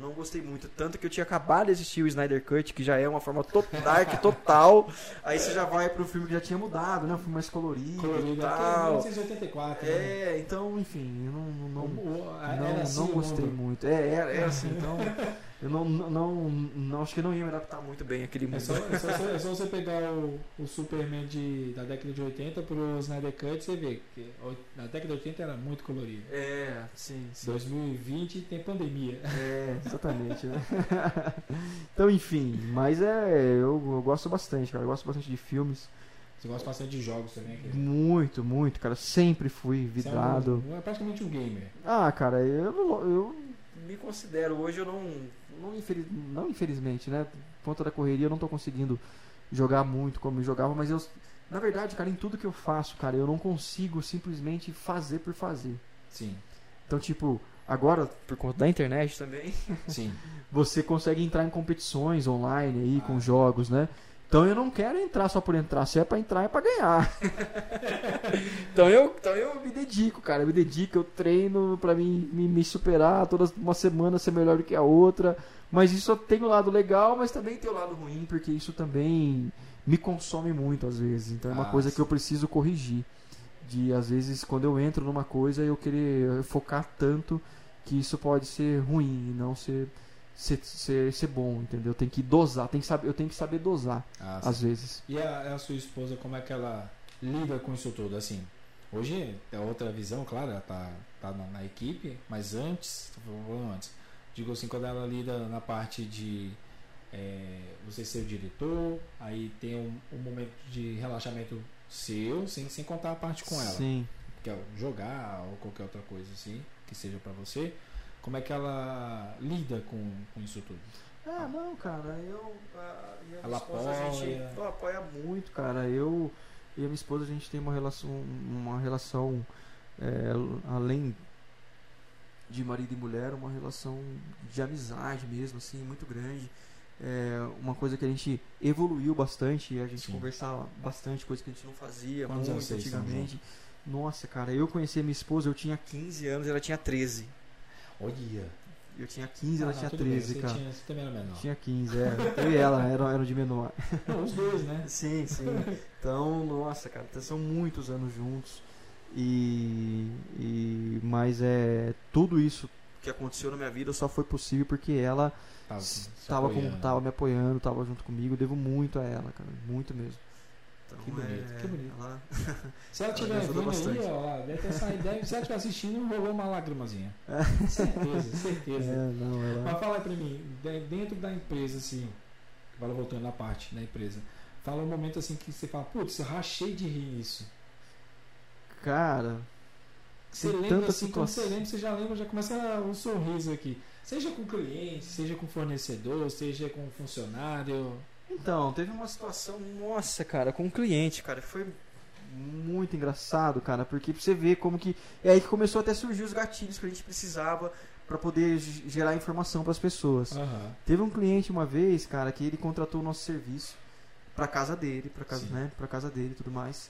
não gostei muito. Tanto que eu tinha acabado de assistir o Snyder Cut, que já é uma forma to dark total. Aí você já vai pro filme que já tinha mudado, né? Um filme mais colorido, Colorido, e é tal. 1984. né? É, então, enfim, eu não, não, O- o- não, assim não gostei muito. É, era, era assim, então. [LAUGHS] Eu não, não, não, acho que não ia me adaptar muito bem àquele mundo. É só, é, só, é só você [LAUGHS] pegar o, o Superman de, da década de 80 pro Snyder Cut, você vê que na década de 80 era muito colorido. É, sim, sim. 2020 tem pandemia. É, exatamente, né? [LAUGHS] então, enfim, mas é. Eu, eu gosto bastante, cara. Eu gosto bastante de filmes. Você gosta bastante de jogos também. que Muito, muito, cara. Sempre fui você é, vidrado. um, é praticamente um gamer. Ah, cara, eu, eu me considero hoje, eu não. Não, infeliz, não infelizmente, né? Por conta da correria, eu não tô conseguindo jogar muito como eu jogava, mas eu. Na verdade, cara, em tudo que eu faço, cara, eu não consigo simplesmente fazer por fazer. Sim, Então, tipo, agora, por conta da internet também, sim. [LAUGHS] você consegue entrar em competições online aí Ah. com jogos, né? Então eu não quero entrar só por entrar, se é pra entrar é pra ganhar. [LAUGHS] então, eu, então eu me dedico, cara, eu me dedico, eu treino pra mim me, me superar, toda uma semana ser melhor do que a outra. Mas isso tem o lado legal, mas também tem o lado ruim, porque isso também me consome muito às vezes. Então é uma Ah, coisa sim. que eu preciso corrigir. De às vezes quando eu entro numa coisa eu querer focar tanto que isso pode ser ruim e não ser ser, ser, ser bom, entendeu? Tem que dosar, tem que saber, eu tenho que saber dosar Ah, sim. às vezes. E a, a sua esposa, como é que ela lida com isso tudo? Assim, hoje é outra visão, claro, ela tá, tá na, na equipe, mas antes, falando antes, digo assim, quando ela lida na parte de é, você ser o diretor, aí tem um, um momento de relaxamento seu, sem, sem contar a parte com ela, Sim. que é jogar ou qualquer outra coisa assim, que seja pra você. Como é que ela lida com, com isso tudo? Ah, não, cara, eu. A minha Ela esposa, a gente apoia. pô, apoia muito, cara. Eu e a minha esposa, a gente tem uma relação, uma relação é, além de marido e mulher, uma relação de amizade mesmo, assim, muito grande. É uma coisa que a gente evoluiu bastante, a gente Sim. conversava bastante, coisa que a gente não fazia Quantos muito antigamente. Nossa, cara, eu conheci a minha esposa, eu tinha 15 anos ela tinha 13. Olha. Eu tinha 15, ela Ah, não, tinha tudo bem, 13, você cara. Tinha, você também era menor. Tinha 15, é. Eu e ela eram, eram de menor. Não, os dois, né? [LAUGHS] Sim, sim. Então, nossa, cara, então são muitos anos juntos. E, e mas é tudo isso que aconteceu na minha vida só foi possível porque ela Tava, se tava, com, tava me apoiando, tava junto comigo. Eu devo muito a ela, cara, muito mesmo. Então, Que bonito, é, que bonito. ela- [LAUGHS] Se ela estiver vendo aí, bastante. ó, ela deve ter saído, deve, se ela estiver assistindo, rolou uma lágrimazinha. Certeza, certeza. é, não, ela. Mas fala aí pra mim, de- dentro da empresa, assim, agora voltando na parte da empresa, fala um momento assim que você fala, putz, eu rachei de rir nisso. Cara, Você lembra tanta assim, quando você situação. lembra, você já lembra, já começa um sorriso aqui. Seja com cliente, seja com fornecedor, seja com funcionário. Então, teve uma situação, nossa, cara, com um cliente, cara, foi muito engraçado, cara, porque pra você ver como que é aí que começou até a surgir os gatilhos que a gente precisava pra poder gerar informação pras pessoas. Aham. Teve um cliente uma vez, cara, que ele contratou o nosso serviço pra casa dele, pra casa, Sim. né, pra casa dele e tudo mais.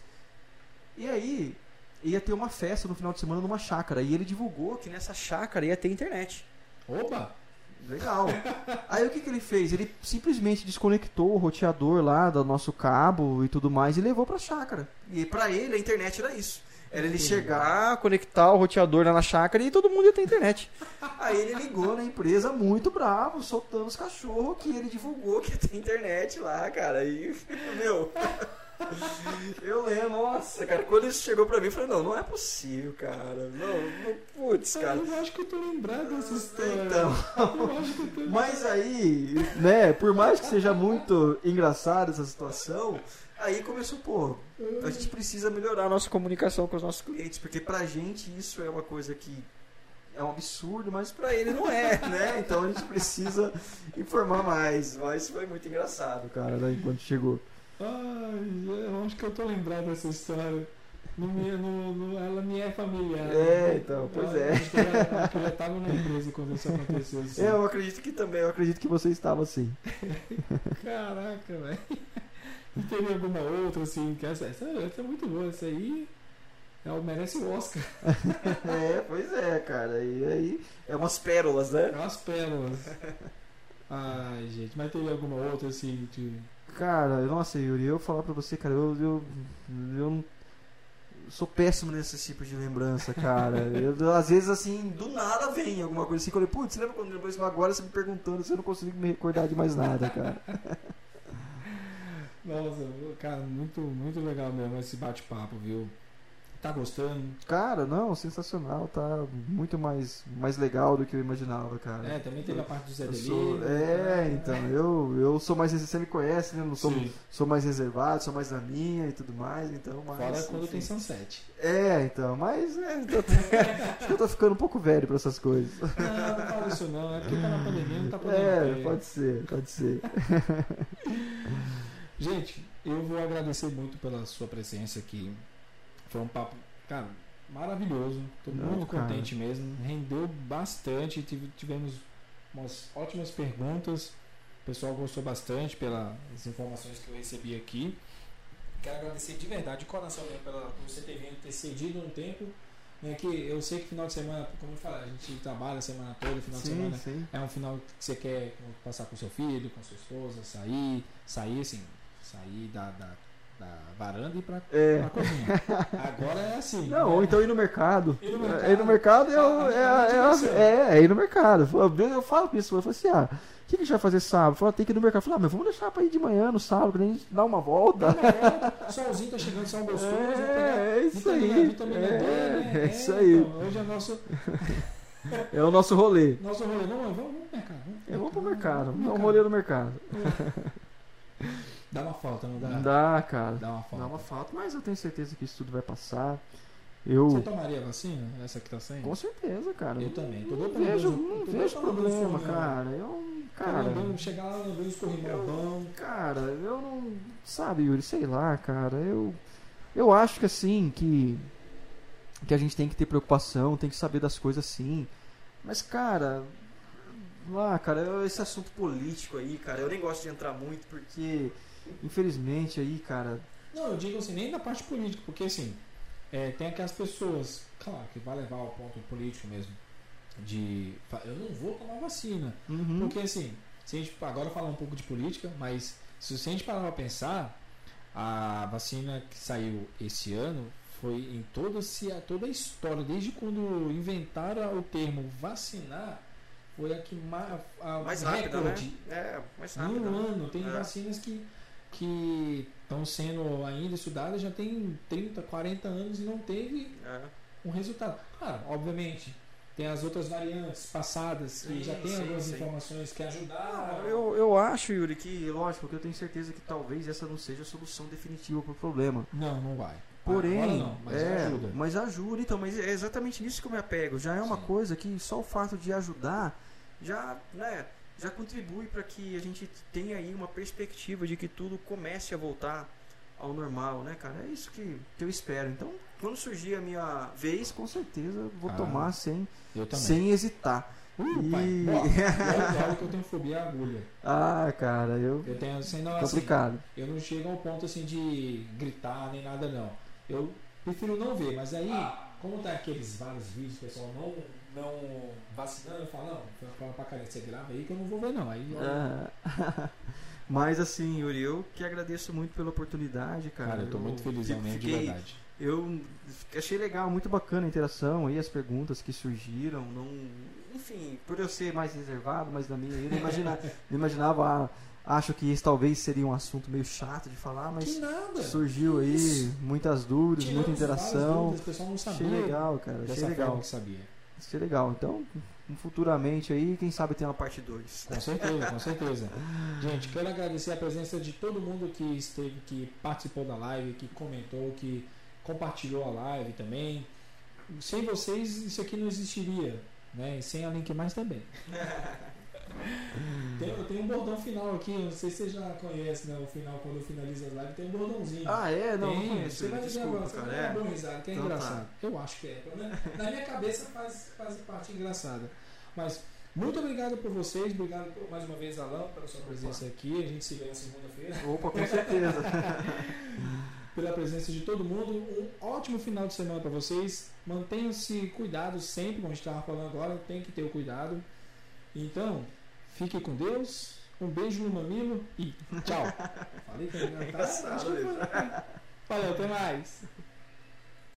E aí ia ter uma festa no final de semana numa chácara e ele divulgou que nessa chácara ia ter internet. Opa! Legal. Aí o que, que ele fez? Ele simplesmente desconectou o roteador lá do nosso cabo e tudo mais e levou pra chácara. E pra ele a internet era isso. Era ele chegar, conectar o roteador lá na chácara e todo mundo ia ter internet. [LAUGHS] Aí ele ligou na empresa muito bravo, soltando os cachorros que ele divulgou que ia ter internet lá, cara. Aí, [LAUGHS] meu. Eu lembro, nossa, cara, quando isso chegou pra mim, eu falei, não, não é possível, cara. Não, não putz, cara. Eu acho que eu tô lembrado dessa história. Então. Eu acho que eu tô Mas aí, né, por mais que seja muito engraçada essa situação, aí começou, pô, a gente precisa melhorar a nossa comunicação com os nossos clientes, porque pra gente isso é uma coisa que é um absurdo, mas pra ele não é, [LAUGHS] né? Então a gente precisa informar mais. Mas foi muito engraçado, cara, né, enquanto chegou. Ai, eu acho que eu tô lembrado dessa história. Não me, não, não- ela me é familiar. É, então, pois é. Eu acho que eu já tava na empresa quando isso aconteceu. Assim. Eu acredito que também, eu acredito que você estava assim. [LAUGHS] Caraca, velho. Teve alguma outra assim? Que essa, essa, essa é muito boa. Essa aí ela merece o Oscar. [LAUGHS] É, pois é, cara. E aí, é umas pérolas, né? É umas pérolas. Ai, gente, mas teve alguma outra assim? De... Cara, nossa, Yuri, eu falar pra você, cara, eu, eu, eu sou péssimo nesse tipo de lembrança, cara. [LAUGHS] Eu, às vezes, assim, do nada vem alguma coisa assim, que eu falei, putz, você lembra quando depois agora você me perguntando se eu não consigo me recordar de mais nada, cara. [LAUGHS] Nossa, cara, muito, muito legal mesmo esse bate-papo, viu? Tá gostando? Cara, não, sensacional, tá muito mais, mais legal do que eu imaginava, cara. É, também teve a parte do Zé Eu Delivery. sou, é, então, eu, eu sou mais, você me conhece, né? Não sou, Sim. sou mais reservado, sou mais na minha e tudo mais, então, mas... Fora quando enfim. tem Sunset. É, então, mas é, eu tô- acho [LAUGHS] que eu tô ficando um pouco velho pra essas coisas. Não, não fala isso não. É porque tá na pandemia, não tá podendo É, ter. pode ser, pode ser. [LAUGHS] Gente, eu vou agradecer muito pela sua presença aqui. Foi um papo, cara, maravilhoso. Tô Não, muito cara. contente mesmo. Rendeu bastante. tive- Tivemos umas ótimas perguntas. O pessoal gostou bastante pelas informações que eu recebi aqui. Quero agradecer de verdade, de coração mesmo, pela, por você ter vindo, ter cedido um tempo. Né, que eu sei que final de semana, como eu falei, a gente trabalha a semana toda, final de Sim, semana sim. é um final que você quer passar com seu filho, com sua esposa, sair, sair assim, sair da, da, da varanda e pra, É. pra cozinha. [LAUGHS] Agora é assim. Não, né? ou então ir no mercado. Ir no mercado. É, Ir no mercado é, é, é, diversão. é, é ir no mercado. Eu falo pra isso, eu falo assim, ah, o que, que a gente vai fazer sábado? Eu falo, tem que ir no mercado. Eu falo, ah, mas vamos deixar pra ir de manhã, no sábado, quando a gente dá uma volta. O solzinho tá chegando, sol gostoso. vamos pegar É, é isso aí. vitamina É, D, né? é isso aí. então, hoje é nosso, [LAUGHS] É o nosso rolê. nosso rolê. Não, vamos, vamos pro mercado. É, vamos pro mercado, vamos dar um rolê no mercado. [LAUGHS] Dá uma falta, não dá? Dá, cara. Dá uma falta. Dá uma falta, mas eu tenho certeza que isso tudo vai passar. Eu. Você tomaria a vacina? Essa que tá saindo? Com certeza, cara. Eu também. Tô Não vejo, não vejo problema, cara. Eu, Cara, lembrando, chegar lá, lembrando dos corrimão cara, eu não, sabe, Yuri, sei lá, cara. Eu, eu acho que assim que que a gente tem que ter preocupação, tem que saber das coisas sim. Mas, cara, lá, cara, eu- esse assunto político aí, cara, eu nem gosto de entrar muito porque, infelizmente, aí, cara, Não, eu digo assim, nem da parte política, porque assim, é, tem aquelas pessoas, claro, que vai levar ao ponto político mesmo, de eu não vou tomar vacina. Uhum. Porque assim, se a gente agora falar um pouco de política, mas se a gente parar pra pensar, a vacina que saiu esse ano foi em toda, se- toda a história, desde quando inventaram o termo vacinar, foi a que mais, a, Mais o rápida, né? recorde. É, mais Em rápida. um né? ano, tem É. vacinas que que estão sendo ainda estudadas já tem 30, 40 anos e não teve É. um resultado. Claro, obviamente, tem as outras variantes passadas que já tem sim, algumas sim. informações que ajudaram. Eu, eu acho, Yuri, que, lógico, que eu tenho certeza que talvez essa não seja a solução definitiva pro problema. Não, não vai. Porém, não, mas é, ajuda. mas ajuda, então, mas é exatamente nisso que eu me apego. Já é uma Sim. coisa que só o fato de ajudar já, né, já contribui para que a gente tenha aí uma perspectiva de que tudo comece a voltar ao normal, né, cara? É isso que, que eu espero. Então, quando surgir a minha vez, com certeza eu vou Ah, tomar sem, Eu sem hesitar. Uh, E- pai. [LAUGHS] Olha- olha que eu tenho fobia à agulha. Ah, cara, eu Eu tenho assim, não, assim, complicado. eu não chego ao ponto assim de gritar nem nada não. Eu prefiro não ver, mas aí, como tá aqueles vários vídeos, pessoal não, não vacinando, eu falo, não, foi falar pra caramba, você grava aí que eu não vou ver não. Aí, Ah, [LAUGHS] Mas assim, Yuri, eu que agradeço muito pela oportunidade, cara. cara, eu tô muito feliz mesmo, de fiquei- verdade. Eu achei legal, muito bacana a interação aí, as perguntas que surgiram. Não, enfim, por eu ser mais reservado, mas na minha, eu não, imagina, [LAUGHS] não imaginava. ah, acho que esse talvez seria um assunto meio chato de falar, mas Que nada. surgiu aí muitas dúvidas, Tiramos muita interação. dúvidas, O pessoal não sabia Achei legal, cara. Achei legal. que sabia. Achei legal. Então, futuramente aí, quem sabe tem uma parte 2. Com certeza, com certeza. Gente, quero agradecer a presença de todo mundo que esteve, que participou da live, que comentou, que compartilhou a live também. Sem vocês, isso aqui não existiria. Né? E sem a Link Mais também. [LAUGHS] Tem, tenho um bordão final aqui, não sei se você já conhece né, o final, quando eu finalizo a live, tem um bordãozinho. Ah, é? Não, não Tem, conheço. Você vai dizer Desculpa, agora, você vai cara. dar É. uma risada, que é Então tá. engraçado. Eu acho que é. Na minha cabeça faz, faz parte engraçada. Mas muito obrigado por vocês, obrigado por- mais uma vez, Alan, pela sua presença aqui. A gente se vê na segunda-feira. Opa, com certeza. [LAUGHS] Pela presença de todo mundo. Um ótimo final de semana para vocês. Mantenham-se cuidados sempre, como a gente estava falando agora, tem que ter o cuidado. Então, fique com Deus. Um beijo no mamilo e tchau. [LAUGHS] Falei que ia engraçado. [LAUGHS] Valeu, até mais.